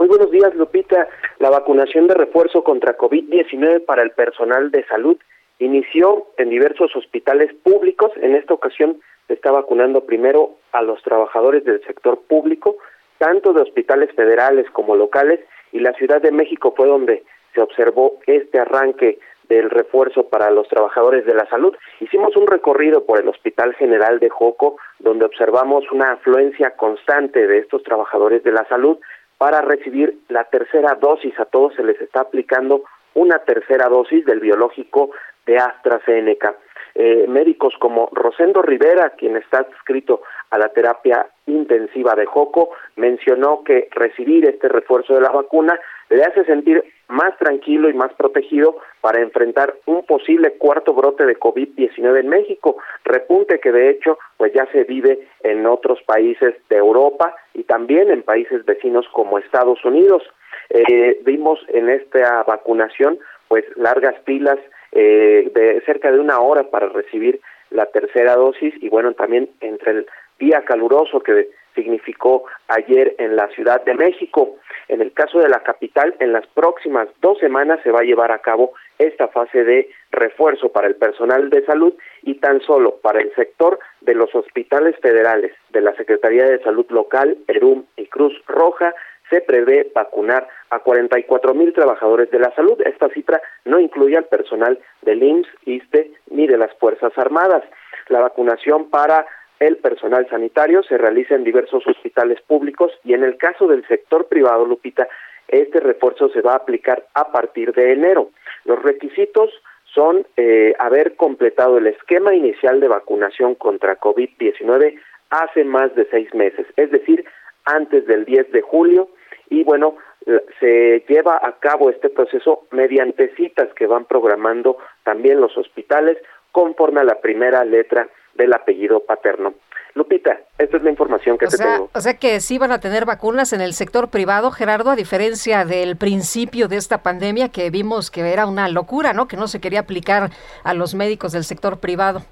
Muy buenos días, Lupita. La vacunación de refuerzo contra COVID-19 para el personal de salud inició en diversos hospitales públicos. En esta ocasión se está vacunando primero a los trabajadores del sector público, tanto de hospitales federales como locales, y la Ciudad de México fue donde se observó este arranque del refuerzo para los trabajadores de la salud. Hicimos un recorrido por el Hospital General de Joco, donde observamos una afluencia constante de estos trabajadores de la salud para recibir la tercera dosis. A todos se les está aplicando una tercera dosis del biológico de AstraZeneca. Eh, médicos como Rosendo Rivera, quien está adscrito a la terapia intensiva de Joco, mencionó que recibir este refuerzo de la vacuna le hace sentir más tranquilo y más protegido para enfrentar un posible cuarto brote de COVID-19 en México, repunte que de hecho pues ya se vive en otros países de Europa y también en países vecinos como Estados Unidos. Eh, vimos en esta vacunación pues largas pilas eh, de cerca de una hora para recibir la tercera dosis y bueno también entre el día caluroso que significó ayer en la Ciudad de México. En el caso de la capital, en las próximas dos semanas se va a llevar a cabo esta fase de refuerzo para el personal de salud y tan solo para el sector de los hospitales federales de la Secretaría de Salud Local, ERUM y Cruz Roja se prevé vacunar a 44 mil trabajadores de la salud. Esta cifra no incluye al personal del IMSS, ISTE ni de las Fuerzas Armadas. La vacunación para el personal sanitario se realiza en diversos hospitales públicos y en el caso del sector privado, Lupita, este refuerzo se va a aplicar a partir de enero. Los requisitos son eh, haber completado el esquema inicial de vacunación contra COVID-19 hace más de seis meses, es decir, antes del 10 de julio y bueno, se lleva a cabo este proceso mediante citas que van programando también los hospitales conforme a la primera letra del apellido paterno. Lupita, esta es la información que te tengo. O sea que sí van a tener vacunas en el sector privado, Gerardo, a diferencia del principio de esta pandemia que vimos que era una locura, ¿no? Que no se quería aplicar a los médicos del sector privado.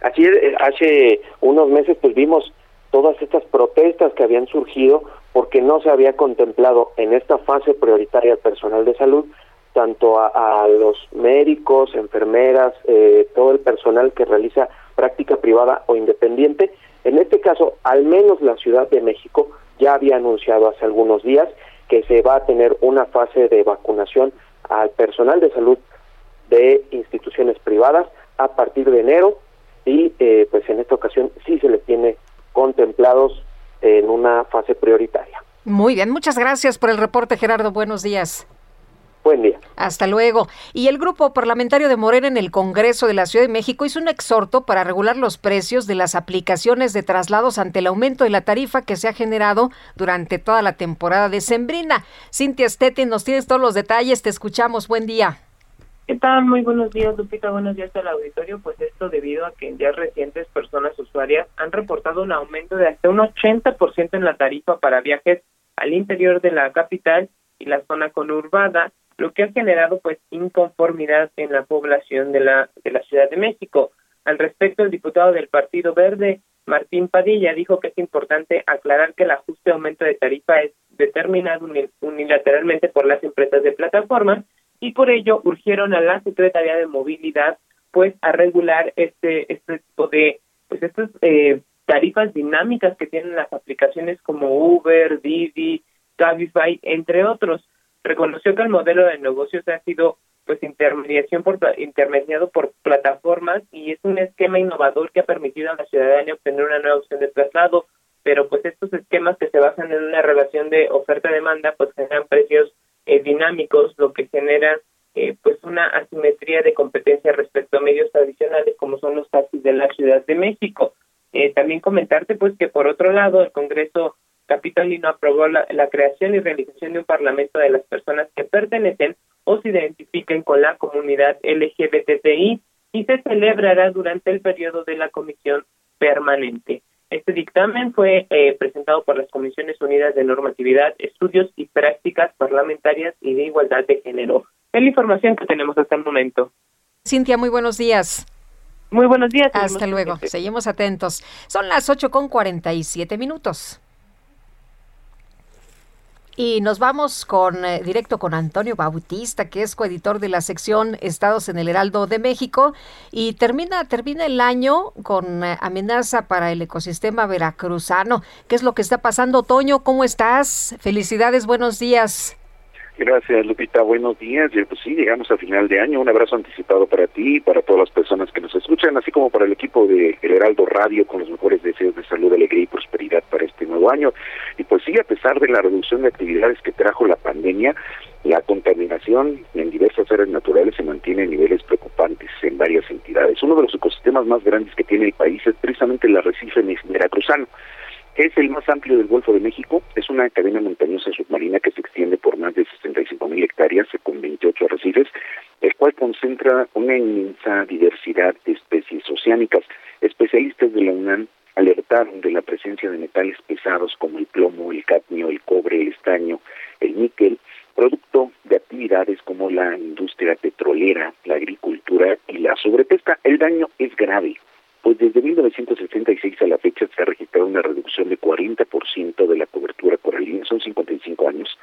Así eh, hace unos meses pues vimos todas estas protestas que habían surgido porque no se había contemplado en esta fase prioritaria al personal de salud tanto a, los médicos, enfermeras, eh, todo el personal que realiza práctica privada o independiente. En este caso, al menos la Ciudad de México ya había anunciado hace algunos días que se va a tener una fase de vacunación al personal de salud de instituciones privadas a partir de enero y eh, pues en esta ocasión sí se les tiene contemplados en una fase prioritaria. Muy bien, muchas gracias por el reporte Gerardo, buenos días. Buen día. Hasta luego. Y el grupo parlamentario de Morena en el Congreso de la Ciudad de México hizo un exhorto para regular los precios de las aplicaciones de traslados ante el aumento de la tarifa que se ha generado durante toda la temporada de Sembrina. Cintia Stettin, nos tienes todos los detalles. Te escuchamos. Buen día. ¿Qué tal? Muy buenos días, Lupita. Buenos días al auditorio. Pues esto debido a que en días recientes personas usuarias han reportado un aumento de hasta un 80% en la tarifa para viajes al interior de la capital y la zona conurbada lo que ha generado pues inconformidad en la población de la de la Ciudad de México. Al respecto, el diputado del Partido Verde, Martín Padilla, dijo que es importante aclarar que el ajuste aumento de tarifa es determinado unilateralmente por las empresas de plataforma y por ello urgieron a la Secretaría de Movilidad pues a regular este este tipo de pues estas eh, tarifas dinámicas que tienen las aplicaciones como Uber, Didi, Cabify, entre otros reconoció que el modelo de negocios ha sido pues intermediación por intermediado por plataformas y es un esquema innovador que ha permitido a la ciudadanía obtener una nueva opción de traslado, pero pues estos esquemas que se basan en una relación de oferta-demanda pues generan precios eh, dinámicos, lo que genera eh, pues una asimetría de competencia respecto a medios tradicionales como son los taxis de la Ciudad de México. Eh, también comentarte pues que por otro lado el Congreso capitalino aprobó la, creación y realización de un parlamento de las personas que pertenecen o se identifiquen con la comunidad LGBTI y se celebrará durante el periodo de la comisión permanente. Este dictamen fue eh, presentado por las Comisiones Unidas de Normatividad, Estudios y Prácticas Parlamentarias y de Igualdad de Género. Es la información que tenemos hasta el momento. Cintia, muy buenos días. Muy buenos días. Hasta luego. Seguimos atentos. Son las 8 con 47 minutos. Y nos vamos con eh, directo con Antonio Bautista, que es coeditor de la sección Estados en el Heraldo de México. Y termina, termina el año con eh, amenaza para el ecosistema veracruzano. ¿Qué es lo que está pasando, Toño? ¿Cómo estás? Felicidades, buenos días. Gracias, Lupita. Buenos días. Pues sí, llegamos a final de año. Un abrazo anticipado para ti y para todas las personas que nos escuchan, así como para el equipo de El Heraldo Radio, con los mejores deseos de salud, alegría y prosperidad para este nuevo año. Y pues sí, a pesar de la reducción de actividades que trajo la pandemia, la contaminación en diversas áreas naturales se mantiene en niveles preocupantes en varias entidades. Uno de los ecosistemas más grandes que tiene el país es precisamente el arrecife veracruzano es el más amplio del Golfo de México, es una cadena montañosa submarina que se extiende por más de 65 mil hectáreas con 28 arrecifes, el cual concentra una inmensa diversidad de especies oceánicas. Especialistas de la UNAM alertaron de la presencia de metales pesados como el plomo, el cadmio, el cobre, el estaño, el níquel, producto de actividades como la industria petrolera, la agricultura y la sobrepesca. El daño es grave, pues desde 1966 a la fecha se ha registrado una reducción de 40% de la cobertura coralina, son 55 años,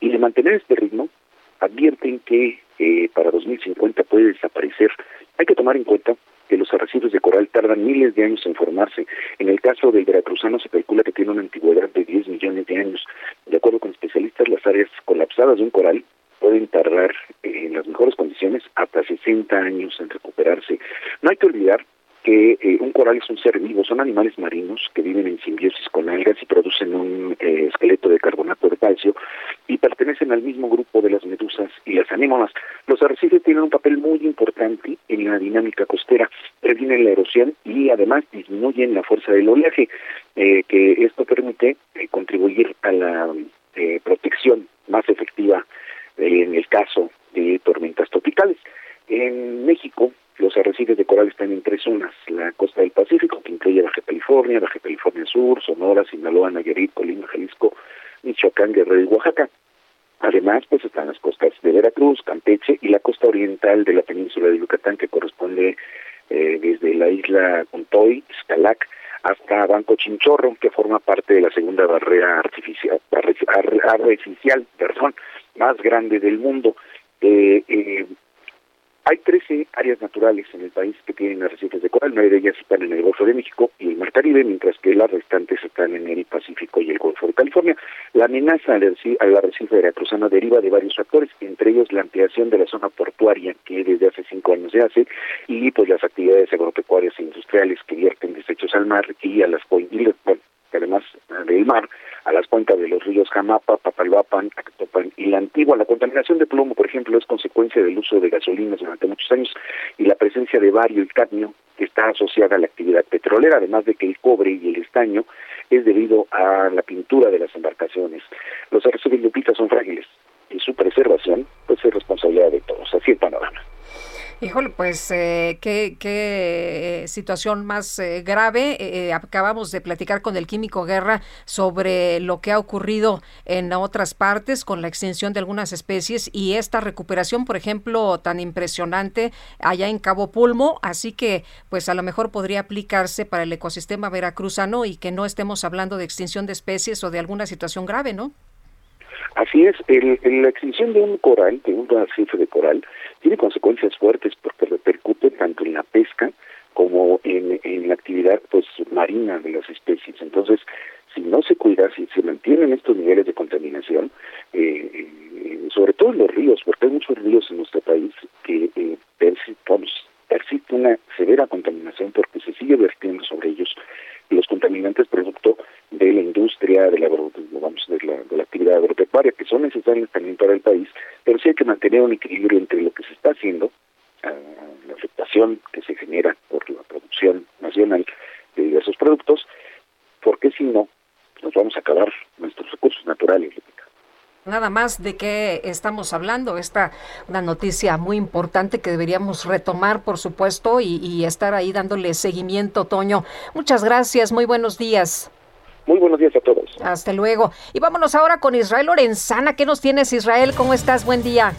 y de mantener este ritmo, advierten que eh, para 2050 puede desaparecer. Hay que tomar en cuenta que los arrecifes de coral tardan miles de años en formarse. En el caso del veracruzano se calcula que tiene una antigüedad de 10 millones de años. De acuerdo con especialistas, las áreas colapsadas de un coral pueden tardar eh, en las mejores condiciones hasta 60 años en recuperarse. No hay que olvidar que eh, un coral es un ser vivo, son animales marinos que viven en simbiosis con algas y producen un eh, esqueleto de carbonato de calcio y pertenecen al mismo grupo de las medusas y las anémonas. Los arrecifes tienen un papel muy importante en la dinámica costera, previenen la erosión y además disminuyen la fuerza del oleaje, eh, que esto permite contribuir a la protección más efectiva en el caso de tormentas tropicales. En México, los arrecifes de coral están en tres zonas, la costa del Pacífico, que incluye Baja California, Baja California Sur, Sonora, Sinaloa, Nayarit, Colima, Jalisco, Michoacán, Guerrero y Oaxaca. Además, pues están las costas de Veracruz, Campeche y la costa oriental de la península de Yucatán, que corresponde eh, desde la isla Contoy, Scalac, hasta Banco Chinchorro, que forma parte de la segunda barrera artificial, artificial, perdón, más grande del mundo. Eh, eh, hay 13 áreas naturales en el país que tienen arrecifes de coral, nueve de ellas están en el Golfo de México y el Mar Caribe, mientras que las restantes están en el Pacífico y el Golfo de California. La amenaza al arrecife veracruzano deriva de varios factores, entre ellos la ampliación de la zona portuaria que desde hace cinco años se hace y pues las actividades agropecuarias e industriales que vierten desechos al mar y a las bueno, además del mar, a las cuencas de los ríos Jamapa, Papalhuapan, Actopan y la Antigua. La contaminación de plomo, por ejemplo, es consecuencia del uso de gasolinas durante muchos años y la presencia de bario y cadmio que está asociada a la actividad petrolera, además de que el cobre y el estaño es debido a la pintura de las embarcaciones. Los arrecifes Lupita son frágiles y su preservación pues es responsabilidad de todos. Así el panorama. Híjole, pues eh, qué, qué situación más eh, grave. Eh, acabamos de platicar con el químico Guerra sobre lo que ha ocurrido en otras partes con la extinción de algunas especies y esta recuperación, por ejemplo, tan impresionante allá en Cabo Pulmo. Así que, pues a lo mejor podría aplicarse para el ecosistema veracruzano y que no estemos hablando de extinción de especies o de alguna situación grave, ¿no? Así es, el, la extinción de un coral, de un arrecife de coral, tiene consecuencias fuertes porque repercute tanto en la pesca como en, en la actividad pues marina de las especies. Entonces, si no se cuida, si se mantienen estos niveles de contaminación, eh, eh, sobre todo en los ríos, porque hay muchos ríos en nuestro país que eh, persiste una severa contaminación porque se sigue vertiendo sobre ellos los contaminantes producto de la industria, de la, vamos, de la, de la actividad agropecuaria, que son necesarias también para el país, pero sí hay que mantener un equilibrio entre lo que se está haciendo, ah, la afectación que se genera por la producción nacional de diversos productos, porque si no, nos vamos a acabar nuestros recursos naturales nada más de qué estamos hablando. Esta una noticia muy importante que deberíamos retomar, por supuesto, y, estar ahí dándole seguimiento, Toño. Muchas gracias, muy buenos días. Muy buenos días a todos. Hasta luego. Y vámonos ahora con Israel Lorenzana. ¿Qué nos tienes, Israel? ¿Cómo estás? Buen día.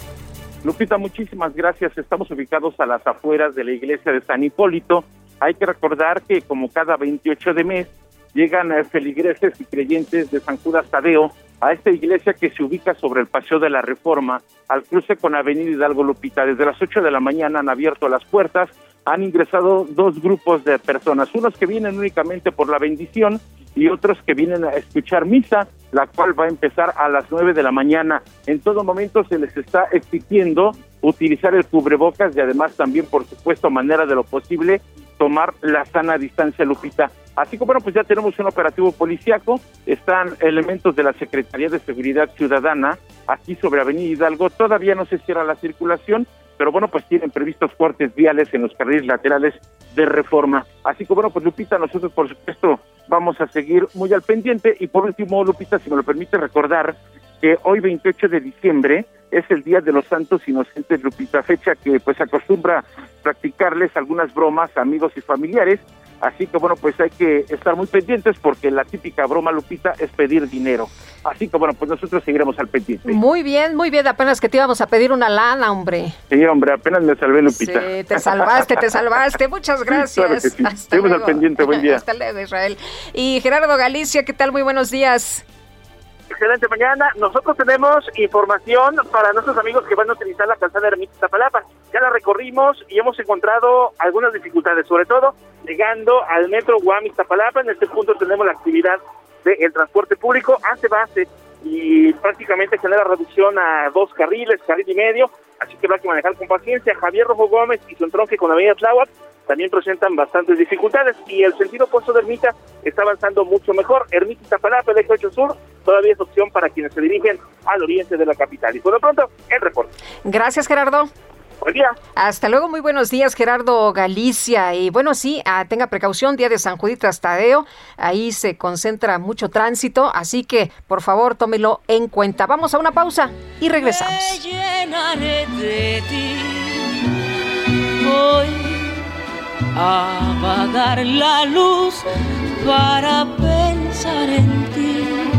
Lupita, muchísimas gracias. Estamos ubicados a las afueras de la iglesia de San Hipólito. Hay que recordar que como cada 28 de mes llegan eh, feligreses y creyentes de San Judas Tadeo a esta iglesia que se ubica sobre el Paseo de la Reforma, al cruce con Avenida Hidalgo Lupita. Desde las 8 de la mañana han abierto las puertas, han ingresado dos grupos de personas, unos que vienen únicamente por la bendición y otros que vienen a escuchar misa, la cual va a empezar a las 9 de la mañana. En todo momento se les está exigiendo utilizar el cubrebocas y además también, por supuesto, manera de lo posible, tomar la sana distancia, Lupita. Así que bueno, pues ya tenemos un operativo policiaco, están elementos de la Secretaría de Seguridad Ciudadana aquí sobre Avenida Hidalgo, todavía no se cierra la circulación, pero bueno, pues tienen previstos cortes viales en los carriles laterales de reforma. Así que bueno, pues Lupita, nosotros por supuesto vamos a seguir muy al pendiente y por último, Lupita, si me lo permite recordar que hoy 28 de diciembre es el Día de los Santos Inocentes Lupita, fecha que pues acostumbra practicarles algunas bromas a amigos y familiares, así que bueno, pues hay que estar muy pendientes porque la típica broma Lupita es pedir dinero. Así que bueno, pues nosotros seguiremos al pendiente. Muy bien, muy bien, apenas que te íbamos a pedir una lana, hombre. Sí, hombre, apenas me salvé Lupita. Sí, te salvaste, te salvaste, muchas (laughs) gracias. Seguimos al pendiente, buen día. (laughs) Hasta luego, Israel. Y Gerardo Galicia, ¿qué tal? Muy buenos días excelente mañana. Nosotros tenemos información para nuestros amigos que van a utilizar la calzada Ermita Iztapalapa. Ya la recorrimos y hemos encontrado algunas dificultades, sobre todo llegando al metro Guam Iztapalapa. En este punto tenemos la actividad del transporte público hace base y prácticamente genera reducción a dos carriles, carril y medio, así que a que manejar con paciencia. Javier Rojo Gómez y su entronque con Avenida Tláhuac también presentan bastantes dificultades y el sentido opuesto de Ermita está avanzando mucho mejor. Ermita Iztapalapa, el eje 8 sur, todavía es opción para quienes se dirigen al oriente de la capital. Y por lo pronto, el reporte. Gracias, Gerardo. Buen día. Hasta luego, muy buenos días, Gerardo Galicia. Y bueno, sí, ah, tenga precaución, día de San Judito Tadeo, ahí se concentra mucho tránsito, así que por favor tómelo en cuenta. Vamos a una pausa y regresamos. Apagar la luz para pensar en ti.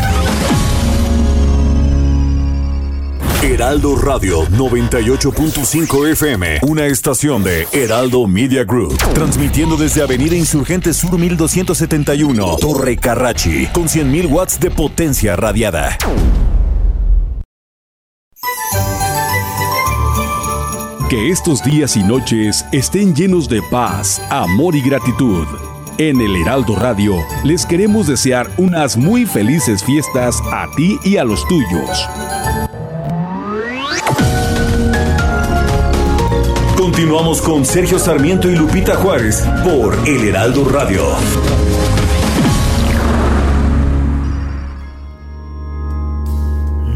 Heraldo Radio 98.5 FM, una estación de Heraldo Media Group, transmitiendo desde Avenida Insurgente Sur 1271, Torre Carrachi, con 100.000 watts de potencia radiada. Que estos días y noches estén llenos de paz, amor y gratitud. En el Heraldo Radio les queremos desear unas muy felices fiestas a ti y a los tuyos. Continuamos con Sergio Sarmiento y Lupita Juárez por El Heraldo Radio.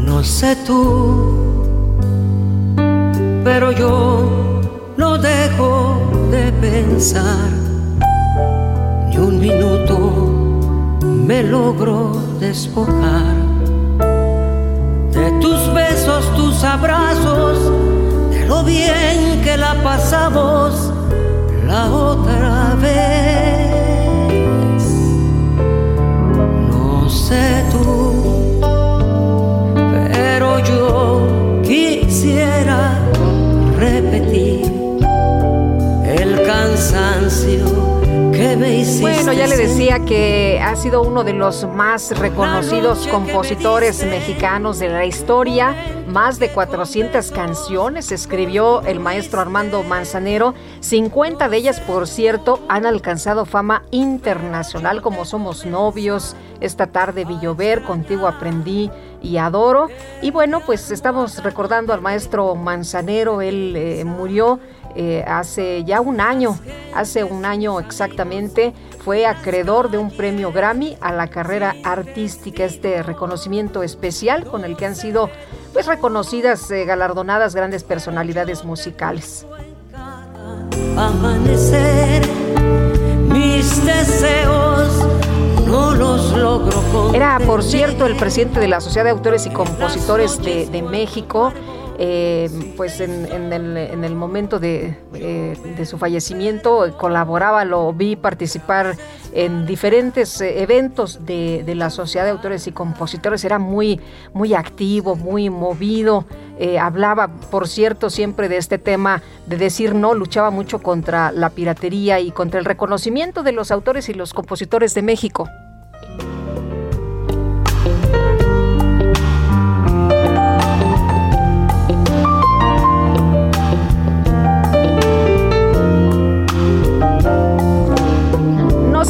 No sé tú, pero yo no dejo de pensar. Ni un minuto me logro despojar de tus besos, tus abrazos, lo bien que la pasamos la otra vez. No sé tú, pero yo quisiera repetir el cansancio que me hiciste Bueno, ya le decía que ha sido uno de los más reconocidos compositores mexicanos de la historia. Más de 400 canciones escribió el maestro Armando Manzanero. 50 de ellas, por cierto, han alcanzado fama internacional como Somos Novios, Esta tarde vi llover, Contigo aprendí y adoro. Y bueno, pues estamos recordando al maestro Manzanero. Él eh, murió eh, hace ya un año, hace un año exactamente, fue acreedor de un premio Grammy a la carrera artística, este reconocimiento especial con el que han sido pues reconocidas, eh, galardonadas grandes personalidades musicales. amanecer. Mis deseos no los logro Era, por cierto, el presidente de la Sociedad de Autores y Compositores de, de México. Eh, pues en, en el, en el momento de, eh, su fallecimiento colaboraba, lo vi participar en diferentes eh, eventos de, de la Sociedad de Autores y Compositores, era muy, muy activo, muy movido, eh, hablaba, por cierto, siempre de este tema de decir no, luchaba mucho contra la piratería y contra el reconocimiento de los autores y los compositores de México.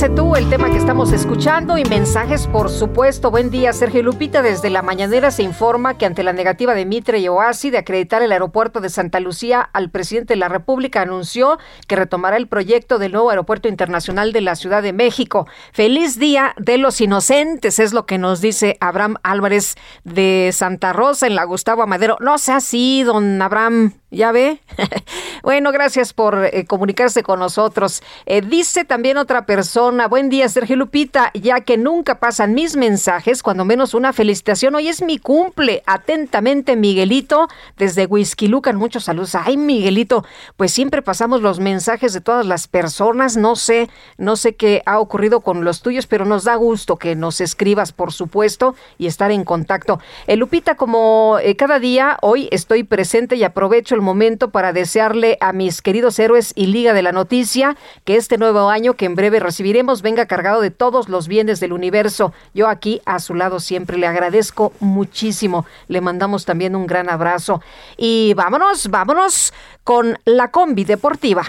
No sé el tema que estamos escuchando y mensajes, por supuesto. Buen día, Sergio Lupita. Desde la mañanera se informa que ante la negativa de Mitre y Oasi de acreditar el aeropuerto de Santa Lucía al presidente de la República, anunció que retomará el proyecto del nuevo aeropuerto internacional de la Ciudad de México. Feliz día de los inocentes, es lo que nos dice Abraham Álvarez de Santa Rosa en la Gustavo Amadero. No sea así, don Abraham. ¿Ya ve? (laughs) bueno, gracias por eh, comunicarse con nosotros. Eh, dice también otra persona, buen día Sergio Lupita, ya que nunca pasan mis mensajes, cuando menos una felicitación. Hoy es mi cumple. Atentamente, Miguelito, desde Whisky Lucan. Muchos saludos. Ay, Miguelito, pues siempre pasamos los mensajes de todas las personas. No sé, no sé qué ha ocurrido con los tuyos, pero nos da gusto que nos escribas, por supuesto, y estar en contacto. Eh, Lupita, como eh, cada día, hoy estoy presente y aprovecho el momento para desearle a mis queridos héroes y Liga de la Noticia que este nuevo año que en breve recibiremos venga cargado de todos los bienes del universo. Yo aquí a su lado siempre le agradezco muchísimo. Le mandamos también un gran abrazo. Y vámonos, vámonos con la combi deportiva.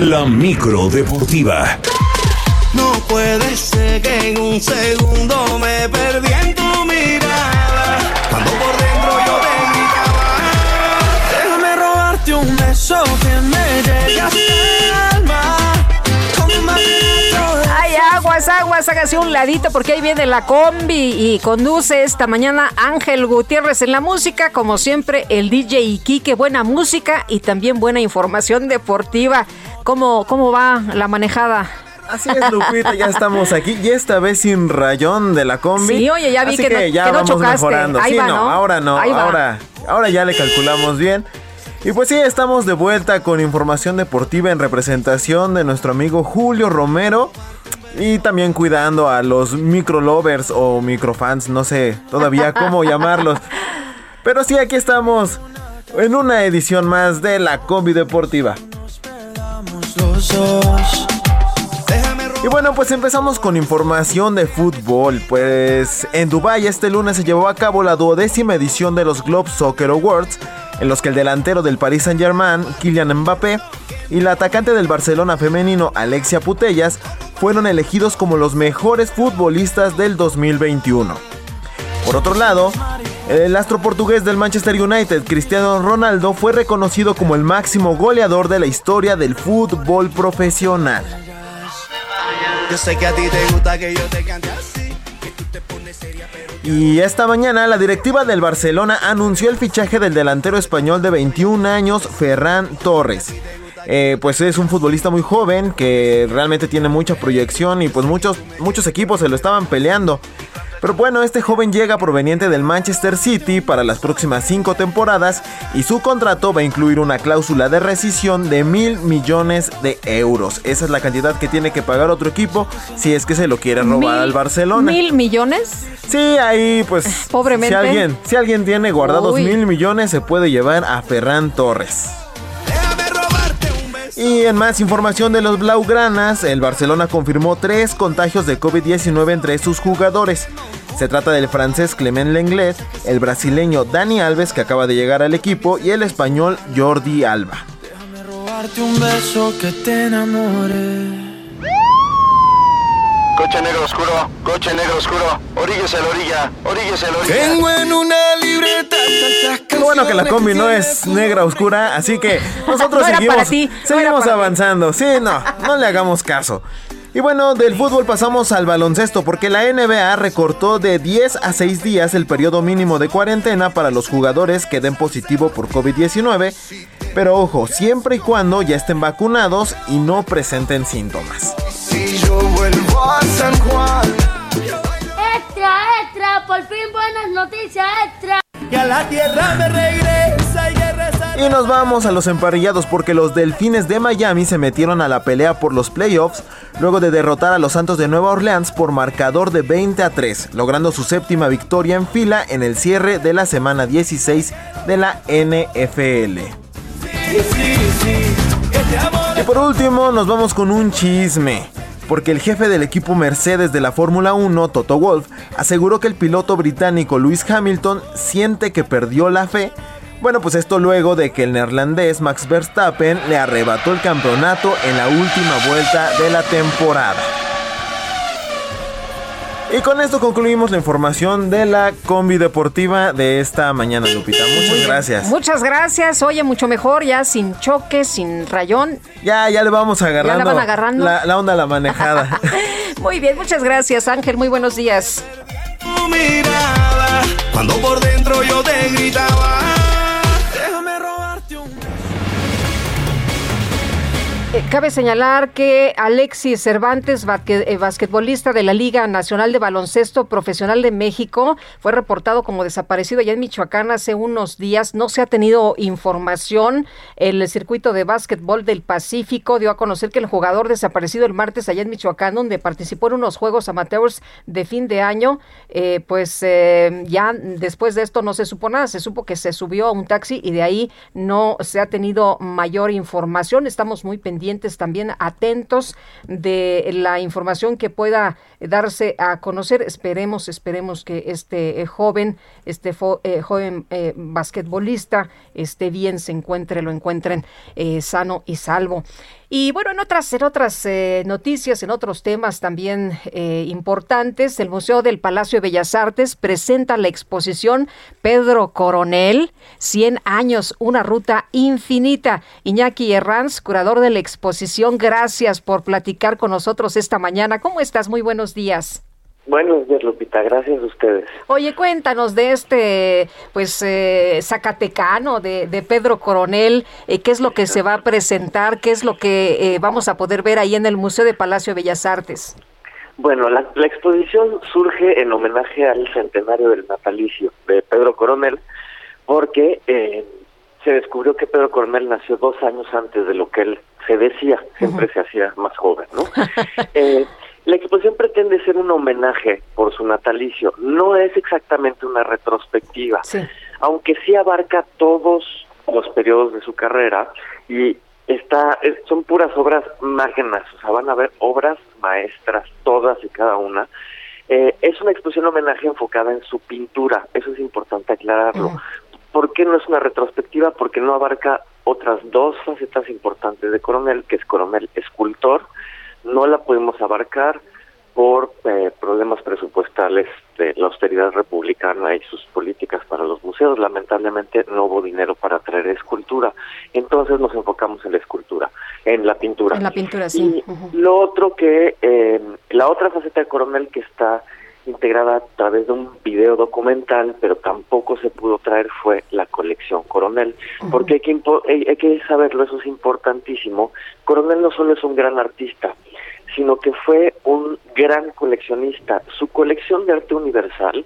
La micro deportiva. No puede ser que en un segundo me perdí en tu mirada. Robarte un beso que me hasta el alma. Ay, aguas, aguas, hágase un ladito porque ahí viene la combi y conduce esta mañana Ángel Gutiérrez en la música, como siempre el DJ Iquique, buena música y también buena información deportiva. ¿Cómo, cómo va la manejada? Así es, Lupita, ya estamos aquí y esta vez sin rayón de la combi. Sí, oye, ya vi Así que no- ya que no vamos chocaste. mejorando. Ahí sí, va, no, ¿no? ahora no, Ahí va. ahora, ahora ya le calculamos bien. Y pues sí, estamos de vuelta con información deportiva en representación de nuestro amigo Julio Romero. Y también cuidando a los micro lovers o microfans, no sé todavía cómo (laughs) llamarlos. Pero sí, aquí estamos en una edición más de la Combi Deportiva. Y bueno, pues empezamos con información de fútbol. Pues en Dubai este lunes se llevó a cabo la duodécima edición de los Globe Soccer Awards, en los que el delantero del Paris Saint-Germain, Kylian Mbappé, y la atacante del Barcelona femenino, Alexia Putellas, fueron elegidos como los mejores futbolistas del 2021. Por otro lado, el astro portugués del Manchester United, Cristiano Ronaldo, fue reconocido como el máximo goleador de la historia del fútbol profesional. Y esta mañana la directiva del Barcelona anunció el fichaje del delantero español de 21 años, Ferran Torres. Eh, pues es un futbolista muy joven que realmente tiene mucha proyección y pues muchos, muchos equipos se lo estaban peleando. Pero bueno, este joven llega proveniente del Manchester City para las próximas cinco temporadas y su contrato va a incluir una cláusula de rescisión de mil millones de euros. Esa es la cantidad que tiene que pagar otro equipo si es que se lo quiere robar al Barcelona. ¿Mil millones? Sí, ahí pues... Pobremente. Si alguien, si alguien tiene guardados mil millones se puede llevar a Ferran Torres. Y en más información de los Blaugranas, el Barcelona confirmó tres contagios de COVID-19 entre sus jugadores. Se trata del francés Clement Lenglet, el brasileño Dani Alves que acaba de llegar al equipo y el español Jordi Alba. Déjame robarte un beso que te enamore. Coche negro oscuro, coche negro oscuro, oríguese a la orilla, oríguese a la orilla. Tengo en una libreta Qué bueno que la combi no es negra oscura, así que (laughs) nosotros No seguimos, para ti, no era seguimos avanzando. Sí, no, no le hagamos caso. Y bueno, del fútbol pasamos al baloncesto porque la NBA recortó de 10 a 6 días el periodo mínimo de cuarentena para los jugadores que den positivo por COVID-19. Pero ojo, siempre y cuando ya estén vacunados y no presenten síntomas. Si yo vuelvo a San Juan. Extra, extra, por fin buenas noticias, extra. Y a la tierra me regresa y nos vamos a los emparrillados porque los Delfines de Miami se metieron a la pelea por los playoffs luego de derrotar a los Santos de Nueva Orleans por marcador de 20 a 3, logrando su séptima victoria en fila en el cierre de la semana 16 de la NFL. Y por último nos vamos con un chisme. Porque el jefe del equipo Mercedes de la Fórmula 1, Toto Wolff, aseguró que el piloto británico Lewis Hamilton siente que perdió la fe. Bueno, pues esto luego de que el neerlandés Max Verstappen le arrebató el campeonato en la última vuelta de la temporada. Y con esto concluimos la información de la combi deportiva de esta mañana, Lupita. Muchas gracias. Muchas gracias. Oye, mucho mejor, ya sin choque, sin rayón. Ya, ya le vamos agarrando, van agarrando? La, la onda a la manejada. (laughs) Muy bien, muchas gracias, Ángel. Muy buenos días. tu mirada. Cuando por dentro yo te gritaba. Cabe señalar que Alexis Cervantes, eh, basquetbolista de la Liga Nacional de Baloncesto Profesional de México, fue reportado como desaparecido allá en Michoacán hace unos días. No se ha tenido información. El circuito de básquetbol del Pacífico dio a conocer que el jugador desaparecido el martes allá en Michoacán, donde participó en unos juegos amateurs de fin de año, eh, pues eh, ya después de esto no se supo nada. Se supo que se subió a un taxi y de ahí no se ha tenido mayor información. Estamos muy pendientes también, atentos de la información que pueda darse a conocer. Esperemos, esperemos que este eh, joven, este fo- eh, joven eh, basquetbolista esté bien, se encuentre, lo encuentren sano y salvo. Y bueno, en otras, en otras eh, noticias, en otros temas también eh, importantes, el Museo del Palacio de Bellas Artes presenta la exposición Pedro Coronel, 100 años, una ruta infinita. Iñaki Herranz, curador de la exposición, gracias por platicar con nosotros esta mañana. ¿Cómo estás? Muy buenos días. Buenos días, Lupita. Gracias a ustedes. Oye, cuéntanos de este, pues, eh, Zacatecano, de, de Pedro Coronel, eh, qué es lo que se va a presentar, qué es lo que eh, vamos a poder ver ahí en el Museo de Palacio de Bellas Artes. Bueno, la, la exposición surge en homenaje al centenario del natalicio de Pedro Coronel, porque eh, se descubrió que Pedro Coronel nació dos años antes de lo que él se decía, siempre se hacía más joven, ¿no? (laughs) La la exposición pretende ser un homenaje por su natalicio, no es exactamente una retrospectiva, aunque sí abarca todos los periodos de su carrera y está son puras obras magnas, o sea, van a ver obras maestras, todas y cada una. Eh, es una exposición homenaje enfocada en su pintura, eso es importante aclararlo. ¿Por qué no es una retrospectiva? Porque no abarca otras dos facetas importantes de Coronel, que es Coronel escultor, no la pudimos abarcar por eh, problemas presupuestales de la austeridad republicana y sus políticas para los museos. Lamentablemente no hubo dinero para traer escultura. Entonces nos enfocamos en la escultura, en la pintura. En la pintura, sí. Y lo otro que, eh, la otra faceta de Coronel que está integrada a través de un video documental, pero tampoco se pudo traer fue la colección Coronel, porque hay que, hay que saberlo, eso es importantísimo. Coronel no solo es un gran artista, sino que fue un gran coleccionista. Su colección de arte universal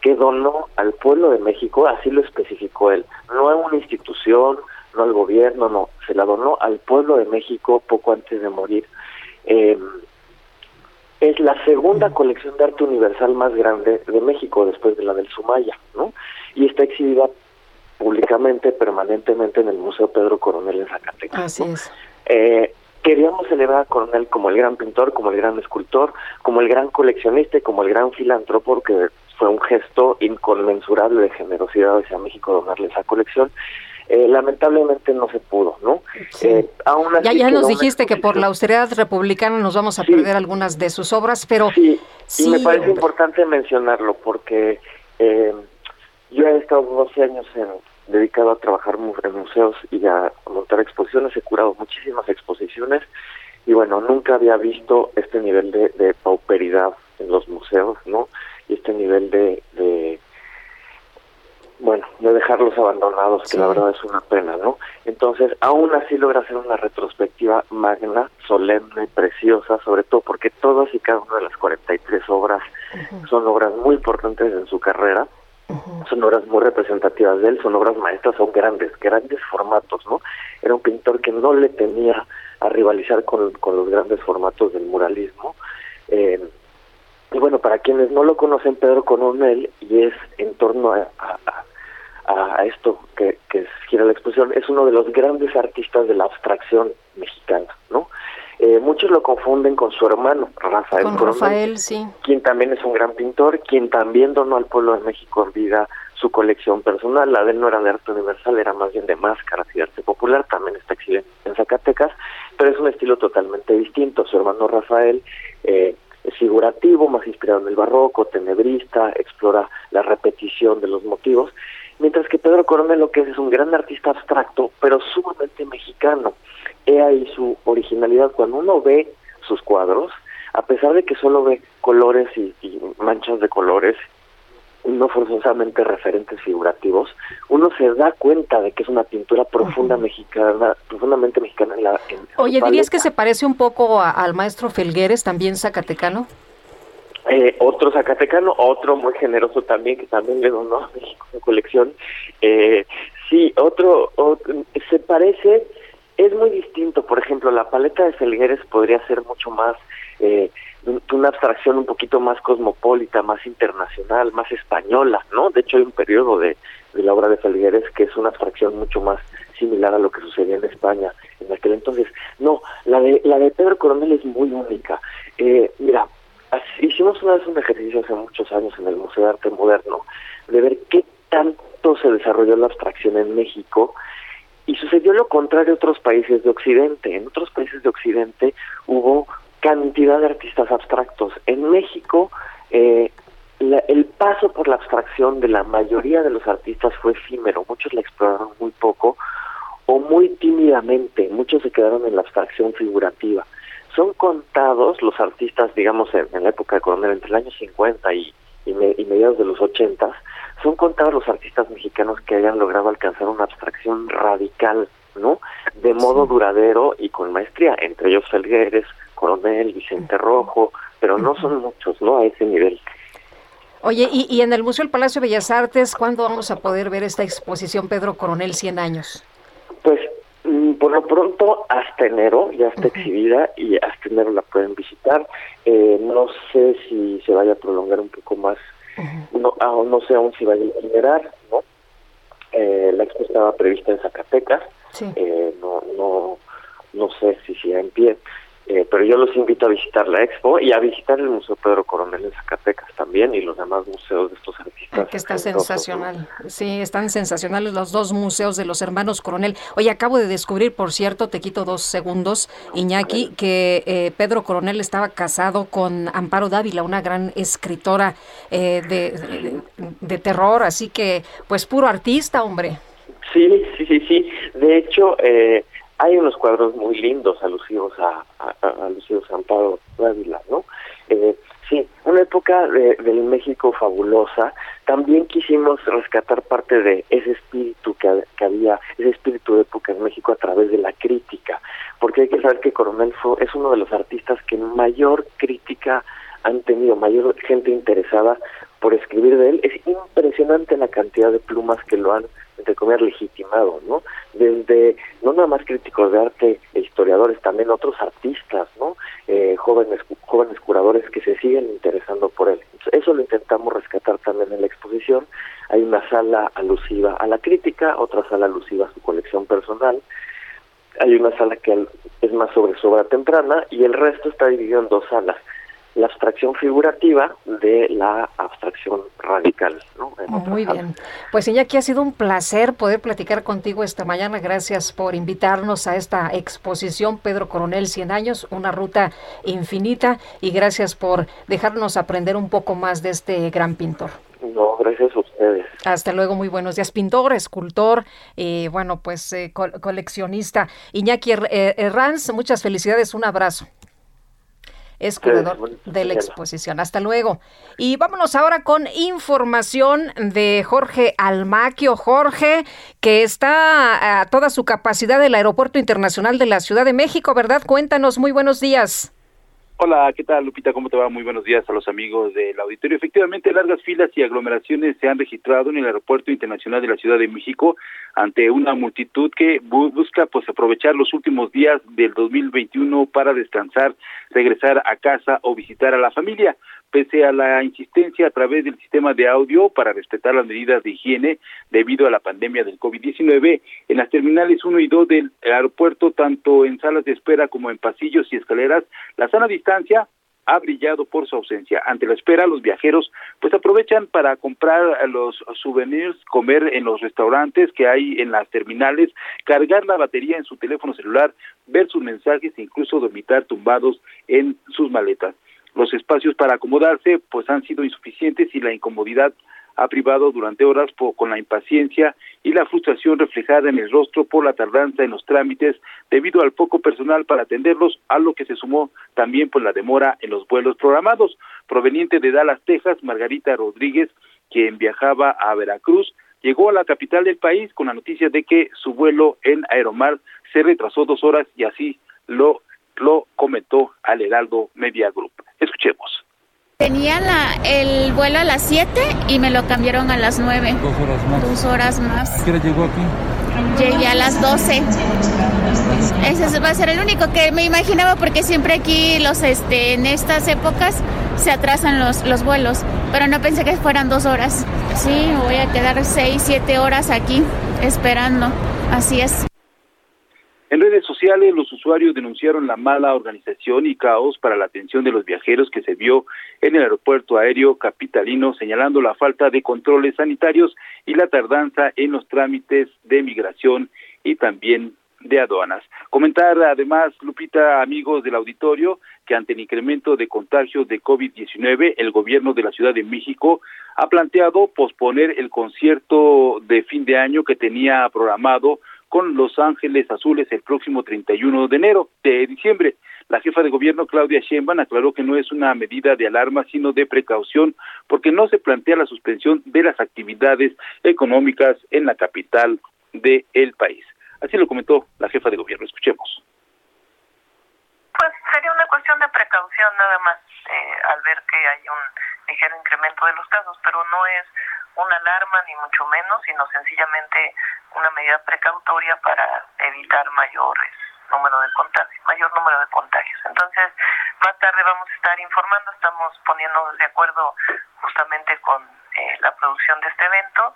que donó al pueblo de México, así lo especificó él, no a una institución, no al gobierno, no, se la donó al pueblo de México poco antes de morir. Eh, es la segunda colección de arte universal más grande de México después de la del Sumaya, ¿no? Y está exhibida públicamente, permanentemente en el Museo Pedro Coronel en Zacatecas. Así es. Eh, queríamos celebrar a Coronel como el gran pintor, como el gran escultor, como el gran coleccionista y como el gran filántropo, porque fue un gesto inconmensurable de generosidad hacia México donarle esa colección. Eh, lamentablemente no se pudo, ¿no? Eh, ya ya nos dijiste que por la austeridad republicana nos vamos a perder algunas de sus obras, pero... Sí, y me parece importante mencionarlo porque eh, yo he estado 12 años en, dedicado a trabajar en museos y a montar exposiciones, he curado muchísimas exposiciones y bueno, nunca había visto este nivel de, de pauperidad en los museos, ¿no? Y este nivel de, de bueno, de dejarlos abandonados, que la verdad es una pena, ¿no? Entonces, aún así logra hacer una retrospectiva magna, solemne, preciosa, sobre todo porque todas y cada una de las 43 obras son obras muy importantes en su carrera, son obras muy representativas de él, son obras maestras, son grandes, grandes formatos, ¿no? Era un pintor que no le tenía a rivalizar con, con los grandes formatos del muralismo. Eh, y bueno, para quienes no lo conocen, Pedro Coronel, y es en torno a, a, esto que, que gira la exposición, es uno de los grandes artistas de la abstracción mexicana, ¿no? Eh, muchos lo confunden con su hermano, Rafael con Rafael, sí. quien también es un gran pintor, quien también donó al pueblo de México en vida su colección personal. La de él no era de arte universal, era más bien de máscaras y de arte popular, también está exhibida en Zacatecas, pero es un estilo totalmente distinto. Su hermano Rafael eh, es figurativo, más inspirado en el barroco, tenebrista, explora la repetición de los motivos, mientras que Pedro Coronel lo que es es un gran artista abstracto, pero sumamente mexicano. He ahí su originalidad. Cuando uno ve sus cuadros, a pesar de que solo ve colores y, manchas de colores, no forzosamente referentes figurativos, uno se da cuenta de que es una pintura profunda mexicana, profundamente mexicana. En la, Oye, ¿dirías que se parece un poco al maestro Felgueres, también zacatecano? Eh, otro zacatecano, otro muy generoso también, que también le donó a México su colección. Eh, sí, otro, se parece, es muy distinto. Por ejemplo, la paleta de Felgueres podría ser mucho más, eh, una abstracción un poquito más cosmopolita, más internacional, más española, ¿no? De hecho, hay un periodo de, de la obra de Felgueres que es una abstracción mucho más similar a lo que sucedía en España en aquel entonces. No, la de, la de Pedro Coronel es muy única. Eh, mira, hicimos una vez un ejercicio hace muchos años en el Museo de Arte Moderno de ver qué tanto se desarrolló la abstracción en México y sucedió lo contrario en otros países de Occidente. En otros países de Occidente hubo cantidad de artistas abstractos. En México eh, el paso por la abstracción de la mayoría de los artistas fue efímero. Muchos la exploraron muy poco o muy tímidamente. Muchos se quedaron en la abstracción figurativa son contados los artistas, digamos, en, la época de Coronel, entre el año 50 y, y, mediados de los 80, son contados los artistas mexicanos que hayan logrado alcanzar una abstracción radical, ¿no? De modo duradero y con maestría, entre ellos Felgueres, Coronel, Vicente Rojo, pero no son muchos, ¿no? A ese nivel. Oye, y, y en el Museo del Palacio de Bellas Artes, ¿cuándo vamos a poder ver esta exposición Pedro Coronel 100 años? Pues por lo pronto hasta enero ya está exhibida y hasta enero la pueden visitar. Eh, no sé si se vaya a prolongar un poco más, no, no sé aún si vaya a generar, ¿no? Eh, la expo estaba prevista en Zacatecas, eh, no, no, no sé si siga en pie. Eh, pero yo los invito a visitar la expo y a visitar el Museo Pedro Coronel en Zacatecas también y los demás museos de estos artistas. Que está sensacional. Sí, están sensacionales los dos museos de los hermanos Coronel. Oye, acabo de descubrir, por cierto, te quito dos segundos, Iñaki, que eh, Pedro Coronel estaba casado con Amparo Dávila, una gran escritora eh, de, de, terror, así que, pues, puro artista, hombre. Sí, sí, sí, sí. De hecho, eh, hay unos cuadros muy lindos alusivos a, a, alusivos a Amparo Dávila, ¿no? Eh, sí, una época de, del México fabulosa. También quisimos rescatar parte de ese espíritu que, que, había, ese espíritu de época en México a través de la crítica, porque hay que saber que Coronel fue, es uno de los artistas que mayor crítica han tenido, mayor gente interesada por escribir de él. Es impresionante la cantidad de plumas que lo han entre comer legitimado, ¿no? Desde, no nada más críticos de arte e historiadores, también otros artistas, ¿no? Eh, jóvenes, jóvenes curadores que se siguen interesando por él. Eso lo intentamos rescatar también en la exposición. Hay una sala alusiva a la crítica, otra sala alusiva a su colección personal. Hay una sala que es más sobre su obra temprana y el resto está dividido en dos salas la abstracción figurativa de la abstracción radical. ¿no? Muy bien. Pues Iñaki, ha sido un placer poder platicar contigo esta mañana. Gracias por invitarnos a esta exposición Pedro Coronel 100 años, una ruta infinita y gracias por dejarnos aprender un poco más de este gran pintor. No, gracias a ustedes. Hasta luego, muy buenos días. Pintor, escultor, y bueno, pues eh, coleccionista. Iñaki Herranz, muchas felicidades, un abrazo es curador de la exposición. Hasta luego. Y vámonos ahora con información de Jorge Almaquio. Jorge, que está a toda su capacidad del Aeropuerto Internacional de la Ciudad de México, ¿verdad? Cuéntanos, muy buenos días. Hola, ¿qué tal Lupita? ¿Cómo te va? Muy buenos días a los amigos del auditorio. Efectivamente, largas filas y aglomeraciones se han registrado en el Aeropuerto Internacional de la Ciudad de México ante una multitud que busca pues aprovechar los últimos días del 2021 para descansar, regresar a casa o visitar a la familia pese a la insistencia a través del sistema de audio para respetar las medidas de higiene debido a la pandemia del COVID-19, en las terminales 1 y 2 del aeropuerto, tanto en salas de espera como en pasillos y escaleras, la sana distancia ha brillado por su ausencia. Ante la espera, los viajeros pues aprovechan para comprar los souvenirs, comer en los restaurantes que hay en las terminales, cargar la batería en su teléfono celular, ver sus mensajes e incluso dormitar tumbados en sus maletas. Los espacios para acomodarse pues han sido insuficientes y la incomodidad ha privado durante horas con la impaciencia y la frustración reflejada en el rostro por la tardanza en los trámites debido al poco personal para atenderlos, a lo que se sumó también por la demora en los vuelos programados. Proveniente de Dallas, Texas, Margarita Rodríguez, quien viajaba a Veracruz, llegó a la capital del país con la noticia de que su vuelo en Aeromar se retrasó dos horas y así lo lo comentó al Heraldo Media Group. Escuchemos. Tenía la, el vuelo a las 7 y me lo cambiaron a las 9. Dos horas más. Dos horas más. ¿A qué hora llegó aquí? Llegué a las 12. Ese va a ser el único que me imaginaba porque siempre aquí los este en estas épocas se atrasan los, los vuelos, pero no pensé que fueran dos horas. Sí, voy a quedar seis, siete horas aquí esperando. Así es. En redes sociales, los usuarios denunciaron la mala organización y caos para la atención de los viajeros que se vio en el aeropuerto aéreo capitalino, señalando la falta de controles sanitarios y la tardanza en los trámites de migración y también de aduanas. Comentar además, Lupita, amigos del auditorio, que ante el incremento de contagios de COVID-19, el gobierno de la Ciudad de México ha planteado posponer el concierto de fin de año que tenía programado con Los Ángeles Azules el próximo 31 de enero, de diciembre. La jefa de gobierno Claudia Sheinbaum aclaró que no es una medida de alarma, sino de precaución, porque no se plantea la suspensión de las actividades económicas en la capital del el país. Así lo comentó la jefa de gobierno. Escuchemos. Pues sería una cuestión de precaución nada más, eh, al ver que hay un ligero incremento de los casos, pero no es una alarma ni mucho menos, sino sencillamente una medida precautoria para evitar mayores número de contagios, mayor número de contagios. Entonces, más tarde vamos a estar informando, estamos poniéndonos de acuerdo justamente con eh, la producción de este evento.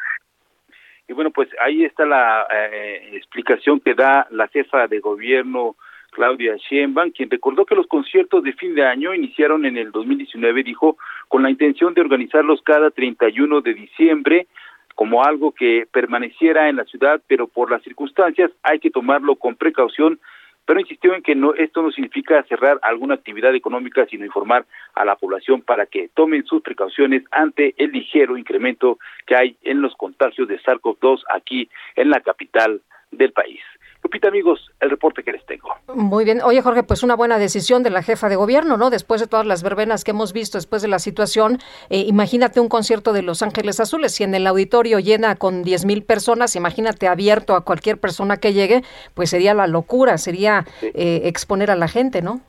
Y bueno, pues ahí está la eh, explicación que da la jefa de gobierno Claudia Sheinbaum, quien recordó que los conciertos de fin de año iniciaron en el 2019, dijo, con la intención de organizarlos cada 31 de diciembre como algo que permaneciera en la ciudad, pero por las circunstancias hay que tomarlo con precaución pero insistió en que no esto no significa cerrar alguna actividad económica, sino informar a la población para que tomen sus precauciones ante el ligero incremento que hay en los contagios de SARS-CoV-2 aquí en la capital del país. Lupita, amigos, el reporte que les tengo. Muy bien. Oye, Jorge, pues una buena decisión de la jefa de gobierno, ¿no? Después de todas las verbenas que hemos visto, después de la situación, eh, imagínate un concierto de Los Ángeles Azules. Si en el auditorio llena con 10 mil personas, imagínate abierto a cualquier persona que llegue, pues sería la locura, sería eh, exponer a la gente, ¿no?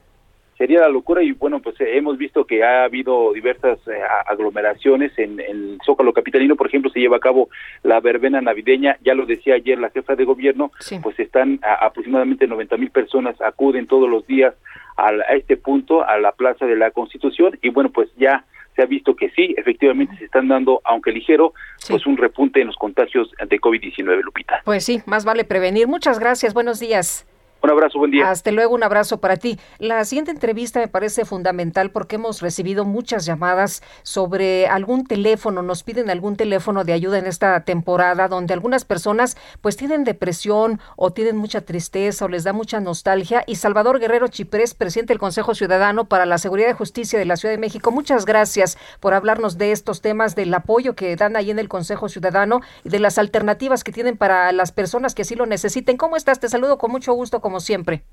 Sería la locura y bueno, pues eh, hemos visto que ha habido diversas eh, aglomeraciones en, el Zócalo Capitalino, por ejemplo, se lleva a cabo la verbena navideña, ya lo decía ayer la jefa de gobierno, pues están aproximadamente 90 mil personas acuden todos los días a, este punto, a la Plaza de la Constitución y bueno, pues ya se ha visto que sí, efectivamente se están dando, aunque ligero, pues un repunte en los contagios de COVID-19, Lupita. Pues sí, más vale prevenir. Muchas gracias, buenos días. Un abrazo, buen día. Hasta luego, un abrazo para ti. La siguiente entrevista me parece fundamental porque hemos recibido muchas llamadas sobre algún teléfono, nos piden algún teléfono de ayuda en esta temporada donde algunas personas pues tienen depresión o tienen mucha tristeza o les da mucha nostalgia y Salvador Guerrero Chiprés, presidente del Consejo Ciudadano para la Seguridad y Justicia de la Ciudad de México, muchas gracias por hablarnos de estos temas, del apoyo que dan ahí en el Consejo Ciudadano y de las alternativas que tienen para las personas que así lo necesiten. ¿Cómo estás? Te saludo con mucho gusto como siempre.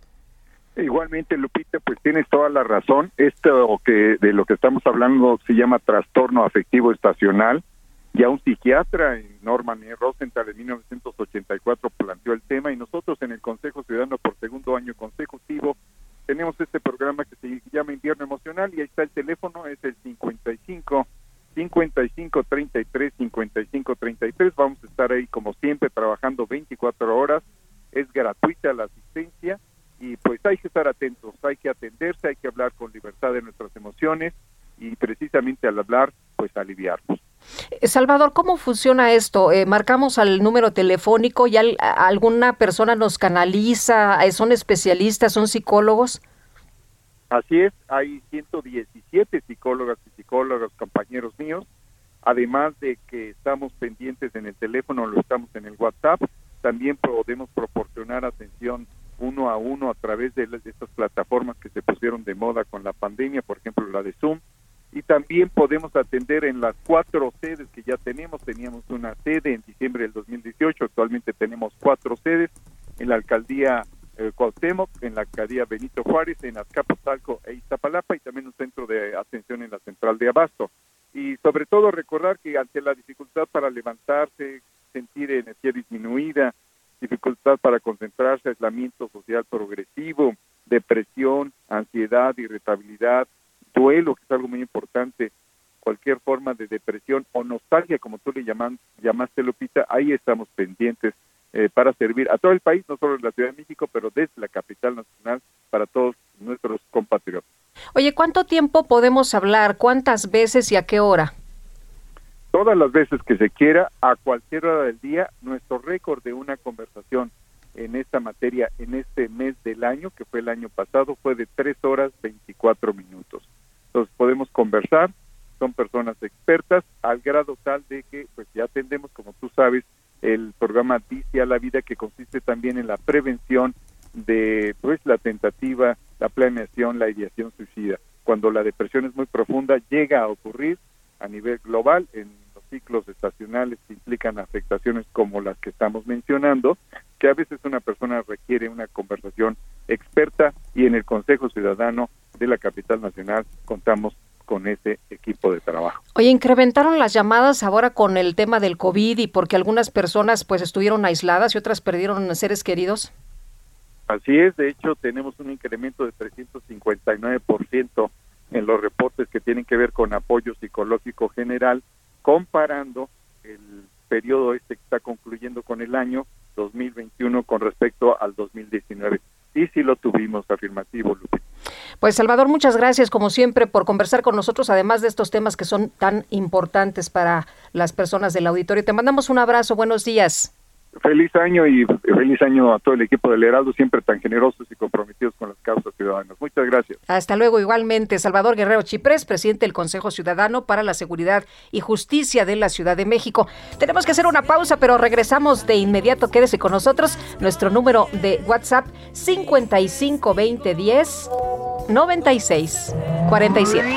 Igualmente, Lupita, pues tienes toda la razón. Esto que de lo que estamos hablando se llama trastorno afectivo estacional. Ya un psiquiatra, Norman Rosenthal, en 1984 planteó el tema y nosotros en el Consejo Ciudadano por segundo año consecutivo tenemos este programa que se llama Invierno Emocional y ahí está el teléfono, es el 55 55 33 55 33. Vamos a estar ahí como siempre trabajando 24 horas es gratuita la asistencia y pues hay que estar atentos, hay que atenderse, hay que hablar con libertad de nuestras emociones y precisamente al hablar pues aliviarnos. Eh, Salvador, ¿cómo funciona esto? Eh, ¿Marcamos al número telefónico y alguna persona nos canaliza? Eh, ¿Son especialistas? ¿Son psicólogos? Así es, hay 117 psicólogas y psicólogos, compañeros míos, además de que estamos pendientes en el teléfono, lo estamos en el WhatsApp, también podemos proporcionar atención uno a uno a través de, estas plataformas que se pusieron de moda con la pandemia, por ejemplo la de Zoom, y también podemos atender en las cuatro sedes que ya tenemos. Teníamos una sede en diciembre del 2018, actualmente tenemos cuatro sedes en la alcaldía eh, Cuauhtémoc, en la alcaldía Benito Juárez, en Azcapotzalco e Iztapalapa y también un centro de atención en la central de Abasto. Y sobre todo recordar que ante la dificultad para levantarse, sentir energía disminuida, dificultad para concentrarse, aislamiento social progresivo, depresión, ansiedad, irritabilidad, duelo, que es algo muy importante, cualquier forma de depresión o nostalgia, como tú le llaman, llamaste, Lupita, ahí estamos pendientes eh, para servir a todo el país, no solo en la Ciudad de México, pero desde la capital nacional para todos nuestros compatriotas. Oye, ¿cuánto tiempo podemos hablar? ¿Cuántas veces y a qué hora? Todas las veces que se quiera, a cualquier hora del día, nuestro récord de una conversación en esta materia en este mes del año, que fue el año pasado, fue de 3 horas 24 minutos. Entonces podemos conversar, son personas expertas, al grado tal de que pues ya atendemos, como tú sabes, el programa Dice a la Vida, que consiste también en la prevención de pues la tentativa, la planeación, la ideación suicida. Cuando la depresión es muy profunda, llega a ocurrir a nivel global en ciclos estacionales que implican afectaciones como las que estamos mencionando, que a veces una persona requiere una conversación experta y en el Consejo Ciudadano de la capital nacional contamos con ese equipo de trabajo. Oye, incrementaron las llamadas ahora con el tema del COVID y porque algunas personas pues estuvieron aisladas y otras perdieron seres queridos. Así es, de hecho tenemos un incremento de 359% en los reportes que tienen que ver con apoyo psicológico general comparando periodo este que está concluyendo con el año 2021 con respecto al 2019. Y sí lo tuvimos afirmativo, Lupita. Pues Salvador, muchas gracias como siempre por conversar con nosotros, además de estos temas que son tan importantes para las personas del auditorio. Te mandamos un abrazo, buenos días. Feliz año y feliz año a todo el equipo del Heraldo, siempre tan generosos y comprometidos con las causas ciudadanas. Muchas gracias. Hasta luego, igualmente. Salvador Guerrero Chiprés, presidente del Consejo Ciudadano para la Seguridad y Justicia de la Ciudad de México. Tenemos que hacer una pausa, pero regresamos de inmediato. Quédese con nosotros. Nuestro número de WhatsApp 552010 96 47.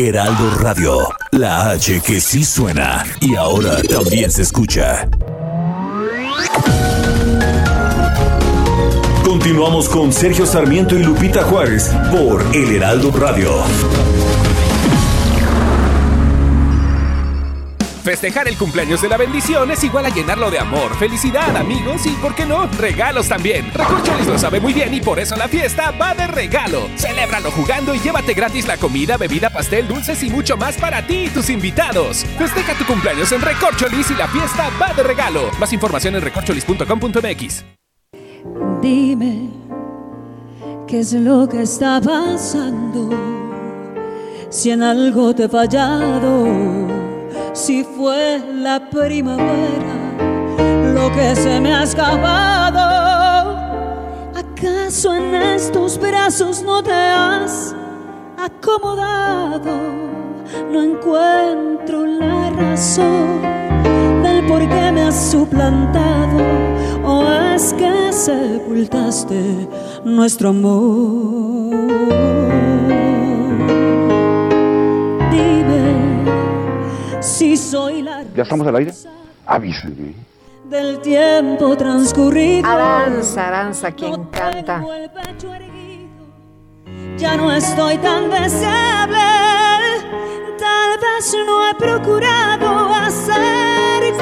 Heraldo Radio, la H que sí suena y ahora también se escucha. Continuamos con Sergio Sarmiento y Lupita Juárez por El Heraldo Radio. Festejar el cumpleaños de la bendición es igual a llenarlo de amor, felicidad, amigos y, ¿por qué no?, regalos también. Recorcholis lo sabe muy bien y por eso la fiesta va de regalo. Celébralo jugando y llévate gratis la comida, bebida, pastel, dulces y mucho más para ti y tus invitados. Festeja tu cumpleaños en Recorcholis y la fiesta va de regalo. Más información en recorcholis.com.mx. Dime qué es lo que está pasando. Si en algo te he fallado si fue la primavera lo que se me ha escapado. ¿Acaso en estos brazos no te has acomodado? No encuentro la razón del por qué me has suplantado. ¿O es que sepultaste nuestro amor? Si soy la ¿Ya estamos al aire? Avísenme. Del tiempo transcurrido. Aranza, Aranza, quien canta. Ya no estoy tan deseable. Tal vez no he procurado hacer.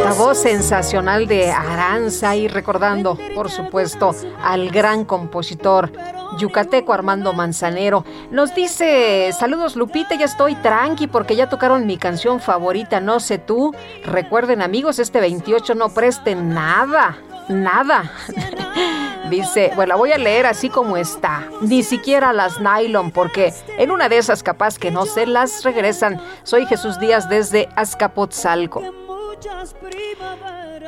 Esta voz sensacional de Aranza y recordando, por supuesto, al gran compositor yucateco Armando Manzanero. Nos dice, saludos Lupita, ya estoy tranqui porque ya tocaron mi canción favorita, no sé tú. Recuerden amigos, este 28 no presten nada, nada. (laughs) Dice, bueno, la voy a leer así como está. Ni siquiera las nylon, porque en una de esas capaz que no se las regresan. Soy Jesús Díaz desde Azcapotzalco.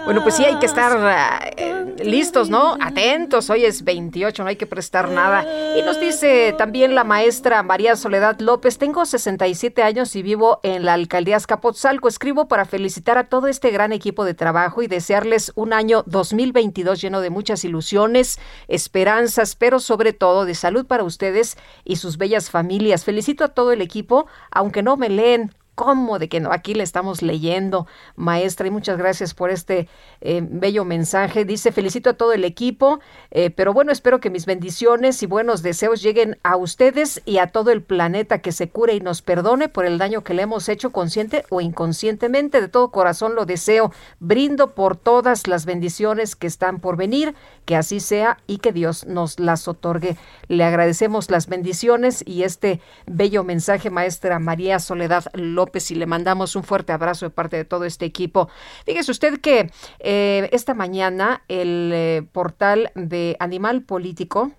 Bueno, pues sí, hay que estar eh, listos, ¿no? Atentos, hoy es 28, no hay que prestar nada. Y nos dice también la maestra María Soledad López, tengo 67 años y vivo en la alcaldía Azcapotzalco. Escribo para felicitar a todo este gran equipo de trabajo y desearles un año 2022 lleno de muchas ilusiones, esperanzas, pero sobre todo de salud para ustedes y sus bellas familias. Felicito a todo el equipo, aunque no me leen ¿Cómo de que no? Aquí le estamos leyendo, maestra, y muchas gracias por este eh, bello mensaje. Dice, felicito a todo el equipo, eh, pero bueno, espero que mis bendiciones y buenos deseos lleguen a ustedes y a todo el planeta, que se cure y nos perdone por el daño que le hemos hecho consciente o inconscientemente. De todo corazón lo deseo. Brindo por todas las bendiciones que están por venir, que así sea y que Dios nos las otorgue. Le agradecemos las bendiciones y este bello mensaje, maestra María Soledad López y le mandamos un fuerte abrazo de parte de todo este equipo. Fíjese usted que eh, esta mañana el eh, portal de Animal Político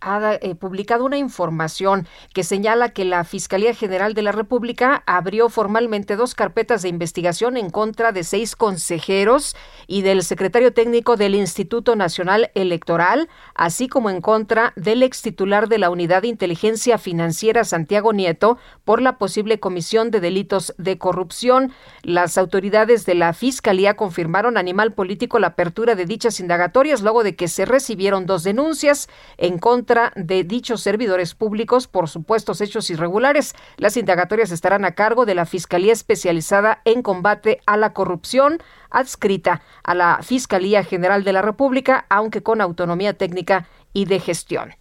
ha eh, publicado una información que señala que la Fiscalía General de la República abrió formalmente dos carpetas de investigación en contra de seis consejeros y del secretario técnico del Instituto Nacional Electoral, así como en contra del ex titular de la Unidad de Inteligencia Financiera Santiago Nieto por la posible comisión de delitos de corrupción. Las autoridades de la Fiscalía confirmaron Animal Político la apertura de dichas indagatorias luego de que se recibieron dos denuncias en contra de dichos servidores públicos por supuestos hechos irregulares. Las indagatorias estarán a cargo de la Fiscalía Especializada en Combate a la Corrupción, adscrita a la Fiscalía General de la República, aunque con autonomía técnica y de gestión.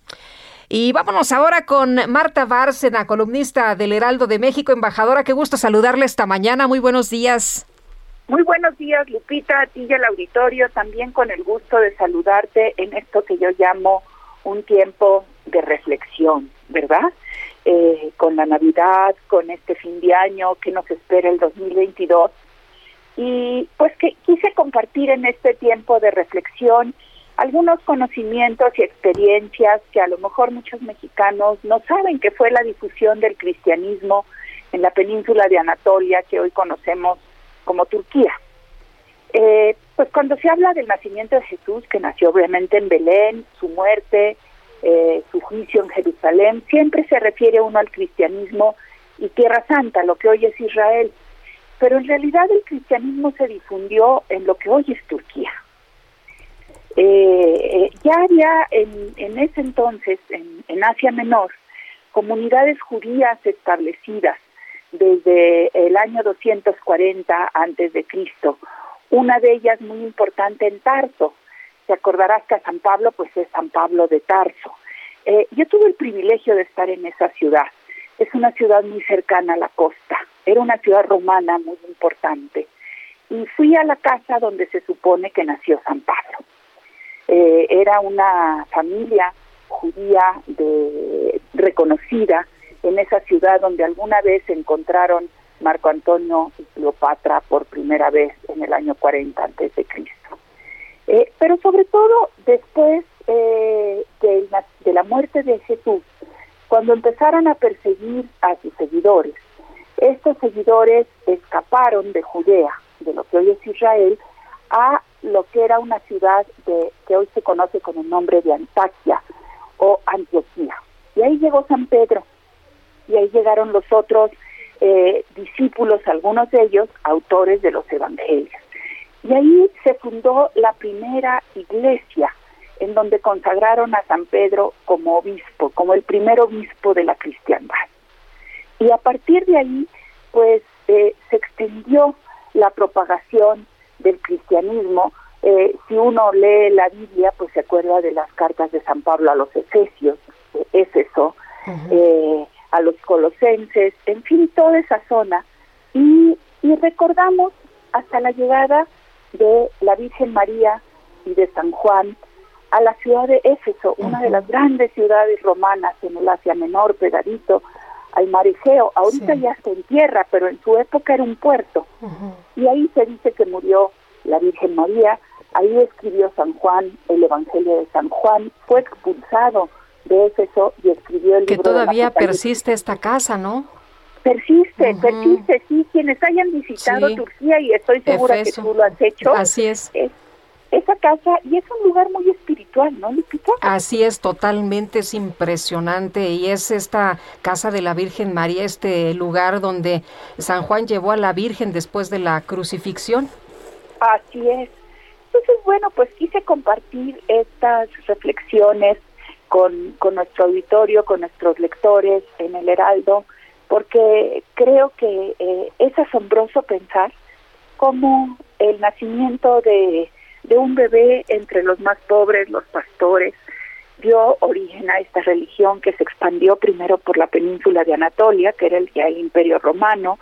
Y vámonos ahora con Marta Bárcena, columnista del Heraldo de México, embajadora. Qué gusto saludarle esta mañana. Muy buenos días. Muy buenos días, Lupita, a ti y al auditorio. También con el gusto de saludarte en esto que yo llamo un tiempo de reflexión, ¿verdad? Eh, con la Navidad, con este fin de año que nos espera el 2022. Y pues que quise compartir en este tiempo de reflexión algunos conocimientos y experiencias que a lo mejor muchos mexicanos no saben que fue la difusión del cristianismo en la península de Anatolia que hoy conocemos como Turquía. Eh, pues cuando se habla del nacimiento de Jesús, que nació obviamente en Belén, su muerte, eh, su juicio en Jerusalén, siempre se refiere uno al cristianismo y Tierra Santa, lo que hoy es Israel. Pero en realidad el cristianismo se difundió en lo que hoy es Turquía. Eh, ya había en, en ese entonces, en, en Asia Menor, comunidades judías establecidas desde el año 240 antes de Cristo. Una de ellas muy importante en Tarso. Te acordarás que a San Pablo pues es San Pablo de Tarso. Eh, yo tuve el privilegio de estar en esa ciudad. Es una ciudad muy cercana a la costa. Era una ciudad romana muy importante. Y fui a la casa donde se supone que nació San Pablo. Eh, era una familia judía de, reconocida en esa ciudad donde alguna vez encontraron Marco Antonio y Cleopatra por primera vez en el año 40 antes de Cristo. Eh, pero sobre todo después eh, de, la, muerte de Jesús, cuando empezaron a perseguir a sus seguidores, estos seguidores escaparon de Judea, de lo que hoy es Israel, a lo que era una ciudad de, que hoy se conoce con el nombre de Antaquia o Antioquía. Y ahí llegó San Pedro, y ahí llegaron los otros eh, discípulos, algunos de ellos autores de los evangelios. Y ahí se fundó la primera iglesia en donde consagraron a San Pedro como obispo, como el primer obispo de la cristiandad. Y a partir de ahí, pues eh, se extendió la propagación del cristianismo. Eh, si uno lee la Biblia, pues se acuerda de las cartas de San Pablo a los Efesios, es eso, eh, a los colosenses, en fin, toda esa zona. Y, y recordamos hasta la llegada de la Virgen María y de San Juan a la ciudad de Éfeso, una de las grandes ciudades romanas en el Asia Menor, pegadito al mar Egeo. Ahorita ya está en tierra, pero en su época era un puerto. Y ahí se dice que murió la Virgen María, ahí escribió San Juan el Evangelio de San Juan, fue expulsado de Éfeso y escribió el que libro todavía de persiste esta casa, ¿no? Persiste, persiste, sí. Quienes hayan visitado Sí. Turquía, y estoy segura Efeso. que tú lo has hecho. Así es. esa casa, y es un lugar muy espiritual, ¿no, Lupita? Así es, totalmente es impresionante y es esta casa de la Virgen María, este lugar donde San Juan llevó a la Virgen después de la crucifixión. Así es. Entonces, bueno, pues quise compartir estas reflexiones con, nuestro auditorio, con nuestros lectores en el Heraldo, porque creo que eh, es asombroso pensar cómo el nacimiento de, un bebé entre los más pobres, los pastores, dio origen a esta religión que se expandió primero por la península de Anatolia, que era el, el imperio romano,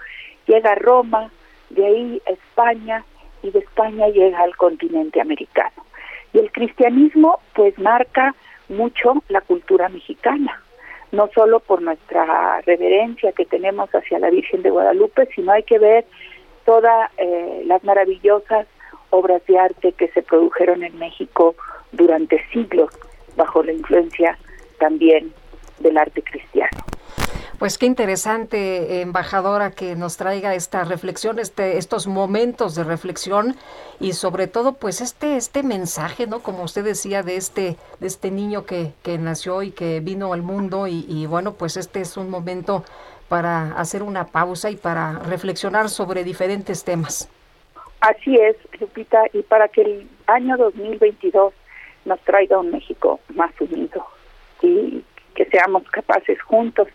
llega a Roma, de ahí a España y de España llega al continente americano. Y el cristianismo pues marca mucho la cultura mexicana, no solo por nuestra reverencia que tenemos hacia la Virgen de Guadalupe, sino hay que ver todas eh, las maravillosas obras de arte que se produjeron en México durante siglos bajo la influencia también del arte cristiano. Pues qué interesante, embajadora, que nos traiga esta reflexión, este, estos momentos de reflexión y sobre todo, pues este, este mensaje, ¿no? Como usted decía, de este, de este niño que, que nació y que vino al mundo y, y bueno, pues este es un momento para hacer una pausa y para reflexionar sobre diferentes temas. Así es, Lupita, y para que el año 2022 nos traiga un México más unido y que seamos capaces juntos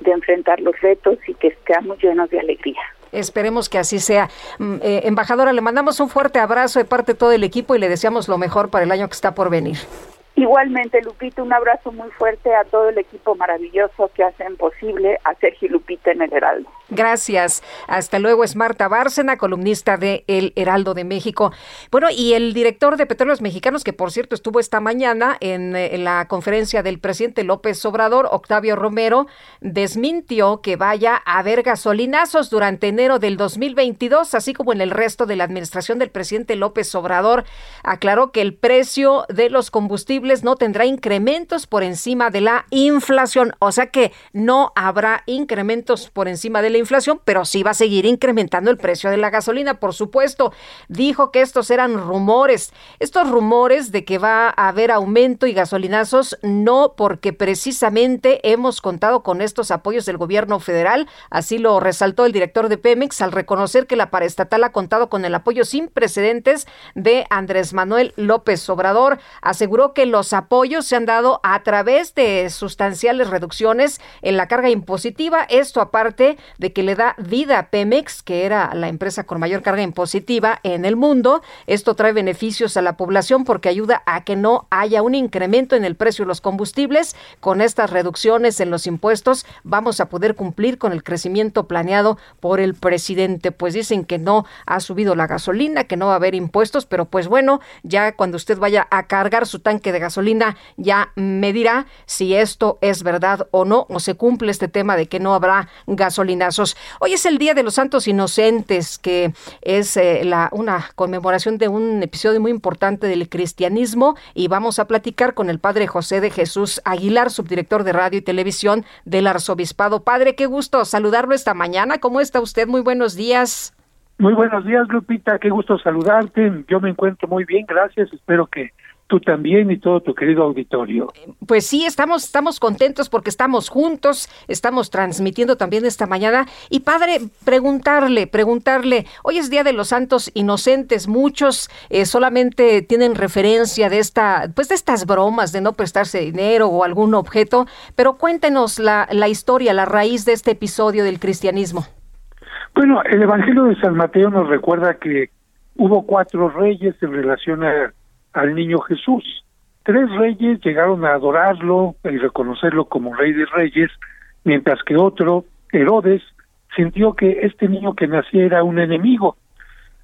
de enfrentar los retos y que estemos llenos de alegría. Esperemos que así sea. Mm, eh, embajadora, le mandamos un fuerte abrazo de parte de todo el equipo y le deseamos lo mejor para el año que está por venir. Igualmente, Lupita, un abrazo muy fuerte a todo el equipo maravilloso que hacen posible a Sergio Lupita en el Heraldo. Gracias. Hasta luego. Es Marta Bárcena, columnista de El Heraldo de México. Bueno, y el director de Petróleos Mexicanos, que por cierto estuvo esta mañana en, en, la conferencia del presidente López Obrador, Octavio Romero, desmintió que vaya a haber gasolinazos durante enero del 2022, así como en el resto de la administración del presidente López Obrador. Aclaró que el precio de los combustibles no tendrá incrementos por encima de la inflación, o sea que no habrá incrementos por encima de la inflación, pero sí va a seguir incrementando el precio de la gasolina, por supuesto. Dijo que estos eran rumores. Estos rumores de que va a haber aumento y gasolinazos, no porque precisamente hemos contado con estos apoyos del gobierno federal, así lo resaltó el director de Pemex al reconocer que la paraestatal ha contado con el apoyo sin precedentes de Andrés Manuel López Obrador. Aseguró que los apoyos se han dado a través de sustanciales reducciones en la carga impositiva, esto aparte de que le da vida a Pemex, que era la empresa con mayor carga impositiva en el mundo. Esto trae beneficios a la población porque ayuda a que no haya un incremento en el precio de los combustibles. Con estas reducciones en los impuestos vamos a poder cumplir con el crecimiento planeado por el presidente. Pues dicen que no ha subido la gasolina, que no va a haber impuestos, pero pues bueno, ya cuando usted vaya a cargar su tanque de gasolina, ya me dirá si esto es verdad o no, o se cumple este tema de que no habrá Hoy es el Día de los Santos Inocentes, que es eh, la, una conmemoración de un episodio muy importante del cristianismo, y vamos a platicar con el padre José de Jesús Aguilar, subdirector de radio y televisión del arzobispado. Padre, qué gusto saludarlo esta mañana. ¿Cómo está usted? Muy buenos días. Muy buenos días, Lupita. Qué gusto saludarte. Yo me encuentro muy bien, gracias. Espero que tú también y todo tu querido auditorio. Pues sí, estamos, estamos contentos porque estamos juntos, estamos transmitiendo también esta mañana. Y padre, preguntarle, preguntarle, hoy es Día de los Santos Inocentes, muchos eh, solamente tienen referencia de esta, pues de estas bromas de no prestarse dinero o algún objeto, pero cuéntenos la, la historia, la raíz de este episodio del cristianismo. Bueno, el Evangelio de San Mateo nos recuerda que hubo cuatro reyes en relación a al niño Jesús. Tres reyes llegaron a adorarlo y reconocerlo como rey de reyes, mientras que otro, Herodes, sintió que este niño que nacía era un enemigo.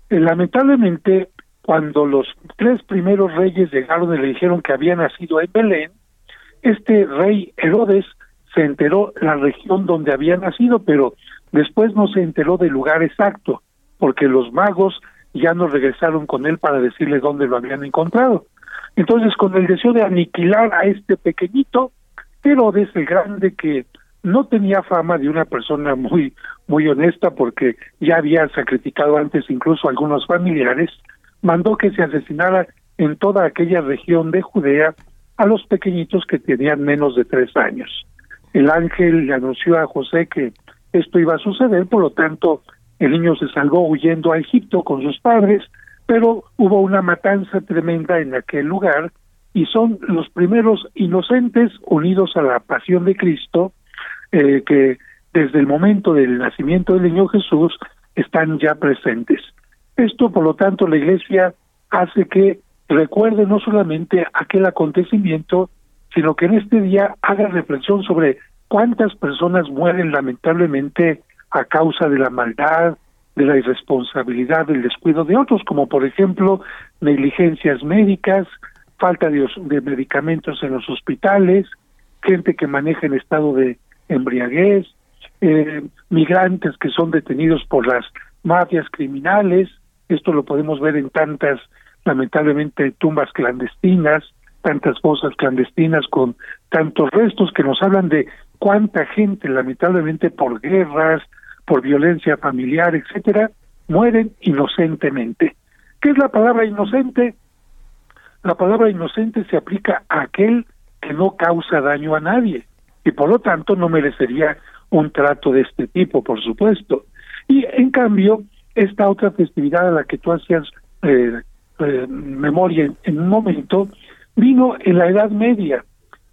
Eh, lamentablemente, cuando los tres primeros reyes llegaron y le dijeron que había nacido en Belén, este rey Herodes se enteró la región donde había nacido, pero después no se enteró del lugar exacto, porque los magos ya no regresaron con él para decirle dónde lo habían encontrado. Entonces, con el deseo de aniquilar a este pequeñito, Herodes el Grande, que no tenía fama de una persona muy muy honesta porque ya había sacrificado antes incluso a algunos familiares, mandó que se asesinara en toda aquella región de Judea a los pequeñitos que tenían menos de tres años. El ángel le anunció a José que esto iba a suceder, por lo tanto el niño se salvó huyendo a Egipto con sus padres, pero hubo una matanza tremenda en aquel lugar y son los primeros inocentes unidos a la pasión de Cristo eh, que desde el momento del nacimiento del niño Jesús están ya presentes. Esto, por lo tanto, la Iglesia hace que recuerde no solamente aquel acontecimiento, sino que en este día haga reflexión sobre cuántas personas mueren lamentablemente a causa de la maldad, de la irresponsabilidad, del descuido de otros, como por ejemplo negligencias médicas, falta de, medicamentos en los hospitales, gente que maneja en estado de embriaguez, eh, migrantes que son detenidos por las mafias criminales, esto lo podemos ver en tantas, lamentablemente, tumbas clandestinas, tantas fosas clandestinas con tantos restos que nos hablan de cuánta gente, lamentablemente por guerras, por violencia familiar, etcétera, mueren inocentemente. ¿Qué es la palabra inocente? La palabra inocente se aplica a aquel que no causa daño a nadie y por lo tanto no merecería un trato de este tipo, por supuesto. Y en cambio, esta otra festividad a la que tú hacías eh, eh, memoria en, un momento, vino en la Edad Media,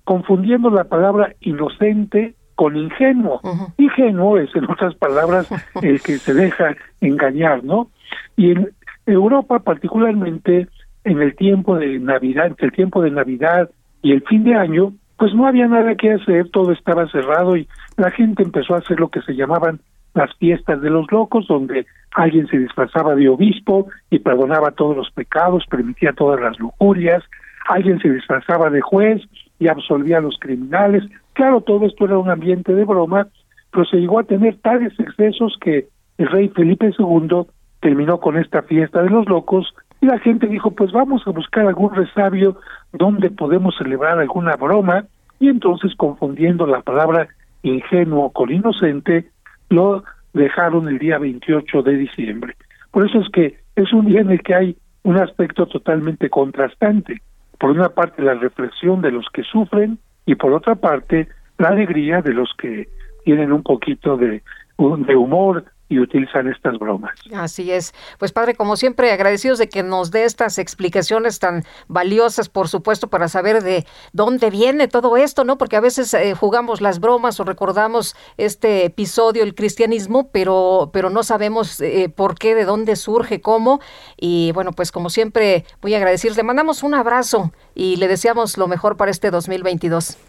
confundiendo la palabra inocente con ingenuo. Ingenuo es, en otras palabras, (laughs) el que se deja engañar, ¿no? Y en Europa, particularmente en el tiempo de Navidad, entre el tiempo de Navidad y el fin de año, pues no había nada que hacer, todo estaba cerrado y la gente empezó a hacer lo que se llamaban las fiestas de los locos, donde alguien se disfrazaba de obispo y perdonaba todos los pecados, permitía todas las lujurias, alguien se disfrazaba de juez y absolvía a los criminales. Claro, todo esto era un ambiente de broma, pero se llegó a tener tales excesos que el rey Felipe II terminó con esta fiesta de los locos y la gente dijo, pues vamos a buscar algún resabio donde podemos celebrar alguna broma y entonces confundiendo la palabra ingenuo con inocente, lo dejaron el día 28 de diciembre. Por eso es que es un día en el que hay un aspecto totalmente contrastante. Por una parte la reflexión de los que sufren y por otra parte la alegría de los que tienen un poquito de, humor y utilizan estas bromas. Así es. Pues padre, como siempre, agradecidos de que nos dé estas explicaciones tan valiosas, por supuesto, para saber de dónde viene todo esto, ¿no? Porque a veces eh, jugamos las bromas o recordamos este episodio, el cristianismo, pero, pero no sabemos eh, por qué, de dónde surge, cómo. Y bueno, pues como siempre, muy agradecidos. Le mandamos un abrazo y le deseamos lo mejor para este 2022.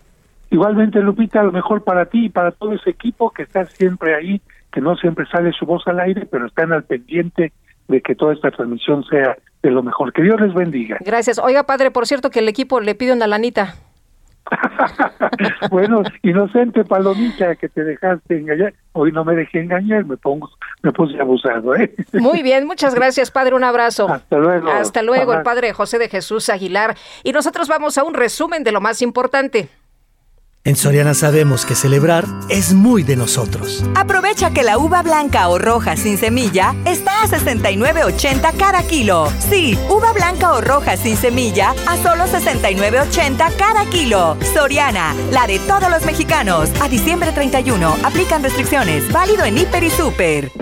Igualmente, Lupita, lo mejor para ti y para todo ese equipo que está siempre ahí que no siempre sale su voz al aire, pero están al pendiente de que toda esta transmisión sea de lo mejor. Que Dios les bendiga. Gracias. Oiga, padre, por cierto que el equipo le pide una lanita. (laughs) bueno, inocente palomita que te dejaste engañar. Hoy no me dejé engañar, me pongo, me puse abusado, ¿eh? Muy bien, muchas gracias, padre. Un abrazo. Hasta luego. Hasta luego, el padre José de Jesús Aguilar. Y nosotros vamos a un resumen de lo más importante. En Soriana sabemos que celebrar es muy de nosotros. Aprovecha que la uva blanca o roja sin semilla está a 69.80 cada kilo. Sí, uva blanca o roja sin semilla a solo 69.80 cada kilo. Soriana, la de todos los mexicanos. A diciembre 31 aplican restricciones. Válido en Hiper y Super.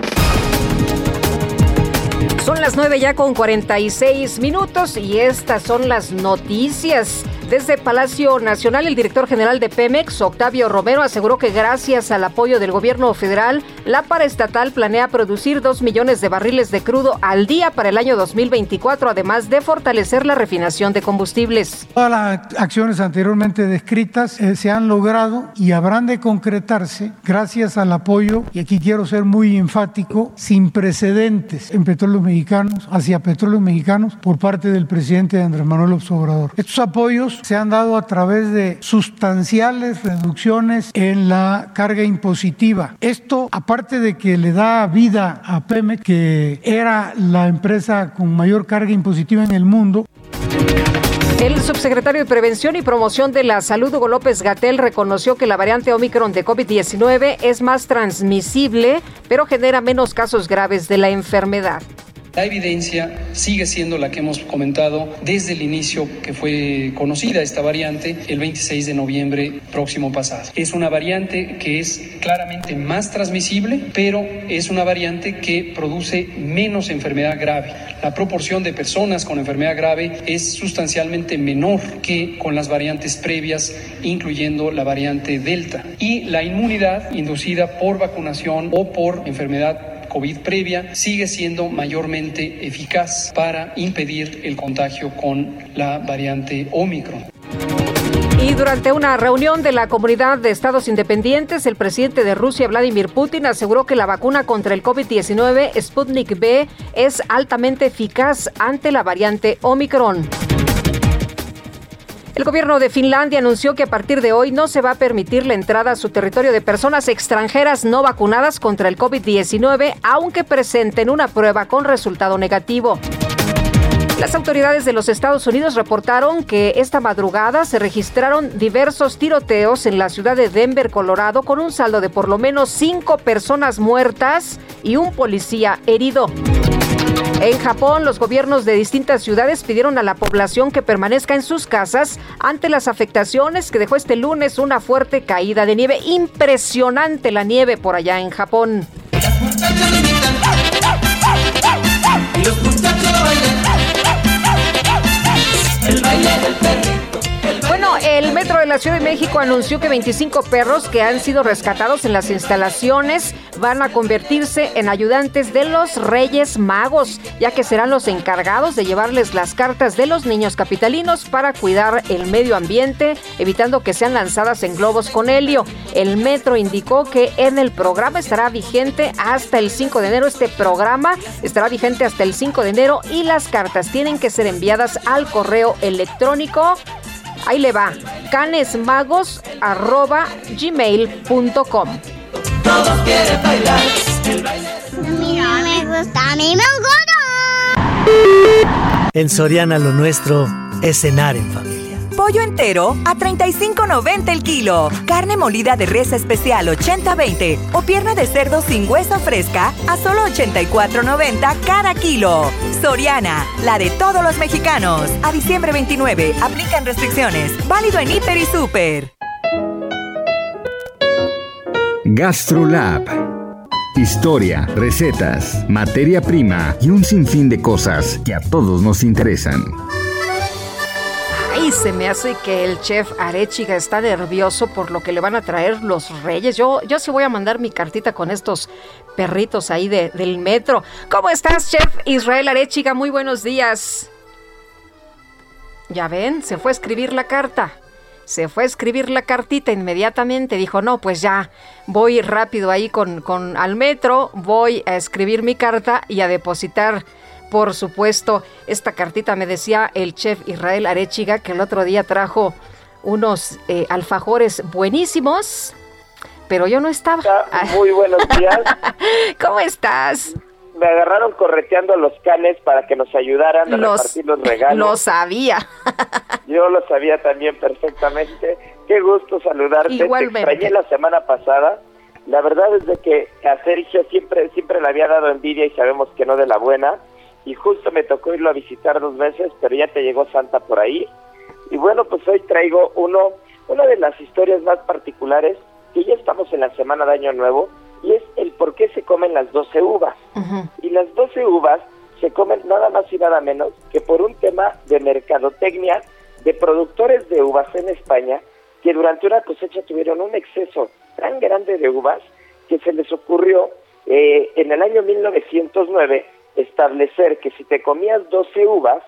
Son las 9 ya con 46 minutos y estas son las noticias. Desde Palacio Nacional, el director general de Pemex, Octavio Romero, aseguró que gracias al apoyo del gobierno federal, la paraestatal planea producir 2 millones de barriles de crudo al día para el año 2024, además de fortalecer la refinación de combustibles. Todas las acciones anteriormente descritas eh, se han logrado y habrán de concretarse gracias al apoyo, y aquí quiero ser muy enfático, sin precedentes en petróleos mexicanos, hacia petróleos mexicanos por parte del presidente Andrés Manuel López. Estos apoyos se han dado a través de sustanciales reducciones en la carga impositiva. Esto, aparte de que le da vida a Pemex, que era la empresa con mayor carga impositiva en el mundo, el subsecretario de Prevención y Promoción de la Salud, Hugo López Gatel, reconoció que la variante Omicron de COVID-19 es más transmisible, pero genera menos casos graves de la enfermedad. La evidencia sigue siendo la que hemos comentado desde el inicio que fue conocida esta variante el 26 de noviembre próximo pasado. Es una variante que es claramente más transmisible, pero es una variante que produce menos enfermedad grave. La proporción de personas con enfermedad grave es sustancialmente menor que con las variantes previas, incluyendo la variante Delta. Y la inmunidad inducida por vacunación o por enfermedad COVID previa sigue siendo mayormente eficaz para impedir el contagio con la variante Omicron. Y durante una reunión de la comunidad de estados independientes, el presidente de Rusia, Vladimir Putin, aseguró que la vacuna contra el COVID-19 Sputnik B es altamente eficaz ante la variante Omicron. El gobierno de Finlandia anunció que a partir de hoy no se va a permitir la entrada a su territorio de personas extranjeras no vacunadas contra el COVID-19, aunque presenten una prueba con resultado negativo. Las autoridades de los Estados Unidos reportaron que esta madrugada se registraron diversos tiroteos en la ciudad de Denver, Colorado, con un saldo de por lo menos cinco personas muertas y un policía herido. En Japón, los gobiernos de distintas ciudades pidieron a la población que permanezca en sus casas ante las afectaciones que dejó este lunes una fuerte caída de nieve. Impresionante la nieve por allá en Japón. Metro de la Ciudad de México anunció que 25 perros que han sido rescatados en las instalaciones van a convertirse en ayudantes de los Reyes Magos, ya que serán los encargados de llevarles las cartas de los niños capitalinos para cuidar el medio ambiente, evitando que sean lanzadas en globos con helio. El Metro indicó que en el programa estará vigente hasta el 5 de enero. Este programa estará vigente hasta el 5 de enero y las cartas tienen que ser enviadas al correo electrónico Ahí le va, canesmagos.gmail.com. Todos quieren bailar. Mira, me gusta, a mí me En Soriana lo nuestro es cenar en familia. Pollo entero a 35.90 el kilo. Carne molida de res especial 80-20 o pierna de cerdo sin hueso fresca a solo 84.90 cada kilo. Soriana, la de todos los mexicanos. A diciembre 29, aplican restricciones. Válido en Hiper y Super. GastroLab. Historia, recetas, materia prima y un sinfín de cosas que a todos nos interesan. Se me hace que el chef Arechiga está nervioso por lo que le van a traer los reyes. Yo, yo sí voy a mandar mi cartita con estos perritos ahí de, del metro. ¿Cómo estás, chef Israel Arechiga? Muy buenos días. Ya ven, se fue a escribir la carta. Se fue a escribir la cartita inmediatamente. Dijo, no, pues ya voy rápido ahí con, con al metro, voy a escribir mi carta y a depositar por supuesto, esta cartita me decía el chef Israel Arechiga que el otro día trajo unos eh, alfajores buenísimos, pero yo no estaba. Muy buenos días. (laughs) ¿Cómo estás? Me agarraron correteando a los canes para que nos ayudaran a repartir los regalos. (laughs) Lo sabía. yo lo sabía también perfectamente. Qué gusto saludarte. Igualmente. Te extrañé la semana pasada. La verdad es de que a Sergio siempre, siempre le había dado envidia y sabemos que no de la buena y justo me tocó irlo a visitar dos veces, pero ya te llegó Santa por ahí. Y bueno, pues hoy traigo uno, una de las historias más particulares, que ya estamos en la semana de Año Nuevo, y es el por qué se comen las 12 uvas. Y las 12 uvas se comen nada más y nada menos que por un tema de mercadotecnia de productores de uvas en España, que durante una cosecha tuvieron un exceso tan grande de uvas que se les ocurrió eh, en el año 1909 establecer que si te comías 12 uvas,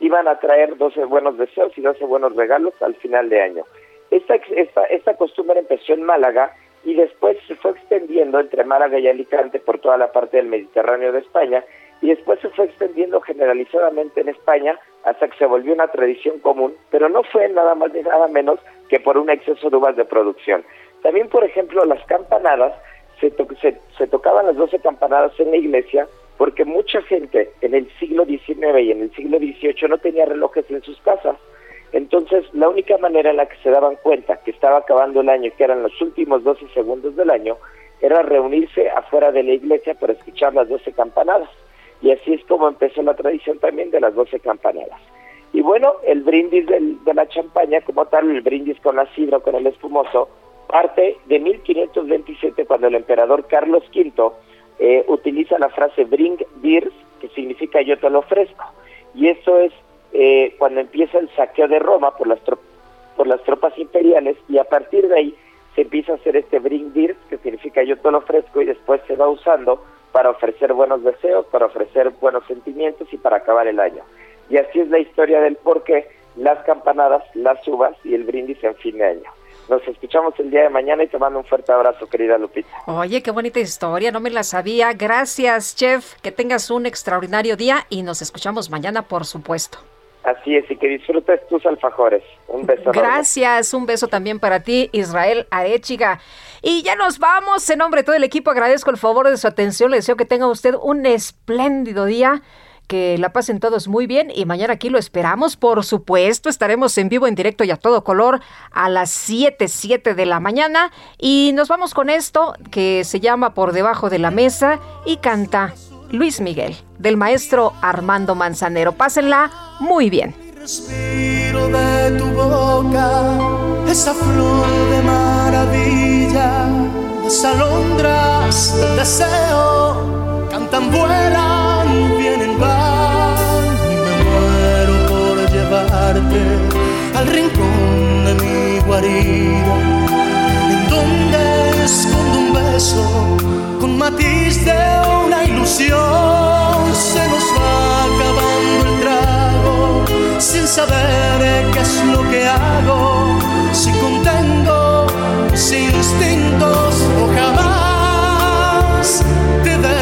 iban a traer 12 buenos deseos y 12 buenos regalos al final de año. Esta, esta, esta costumbre empezó en Málaga y después se fue extendiendo entre Málaga y Alicante por toda la parte del Mediterráneo de España y después se fue extendiendo generalizadamente en España hasta que se volvió una tradición común, pero no fue nada más ni nada menos que por un exceso de uvas de producción. También, por ejemplo, las campanadas, se, se, se tocaban las 12 campanadas en la iglesia porque mucha gente en el siglo XIX y en el siglo XVIII no tenía relojes en sus casas. Entonces, la única manera en la que se daban cuenta que estaba acabando el año, que eran los últimos 12 segundos del año, era reunirse afuera de la iglesia para escuchar las 12 campanadas. Y así es como empezó la tradición también de las 12 campanadas. Y bueno, el brindis de la champaña, como tal, el brindis con la sidra, con el espumoso, parte de 1527 cuando el emperador Carlos V eh, utiliza la frase bring beers, que significa yo te lo ofrezco. Y eso es eh, cuando empieza el saqueo de Roma por las, por las tropas imperiales y a partir de ahí se empieza a hacer este bring beers, que significa yo te lo ofrezco y después se va usando para ofrecer buenos deseos, para ofrecer buenos sentimientos y para acabar el año. Y así es la historia del por qué las campanadas, las uvas y el brindis en fin de año. Nos escuchamos el día de mañana y te mando un fuerte abrazo, querida Lupita. Oye, qué bonita historia, no me la sabía. Gracias, chef. Que tengas un extraordinario día y nos escuchamos mañana, por supuesto. Así es, y que disfrutes tus alfajores. Un beso. Gracias, un beso también para ti, Israel Arechiga. Y ya nos vamos. En nombre de todo el equipo agradezco el favor de su atención. Le deseo que tenga usted un espléndido día que la pasen todos muy bien y mañana aquí lo esperamos. Por supuesto, estaremos en vivo, en directo y a todo color a las 7, 7 de la mañana. Y nos vamos con esto que se llama Por debajo de la mesa y canta Luis Miguel, del maestro Armando Manzanero. Pásenla muy bien. Respiro de tu boca, esa flor de maravilla, las alondras deseo, cantan, al rincón de mi guarida, en donde escondo un beso con matiz de una ilusión, se nos va acabando el trago sin saber qué es lo que hago, si contengo mis instintos o jamás te dejo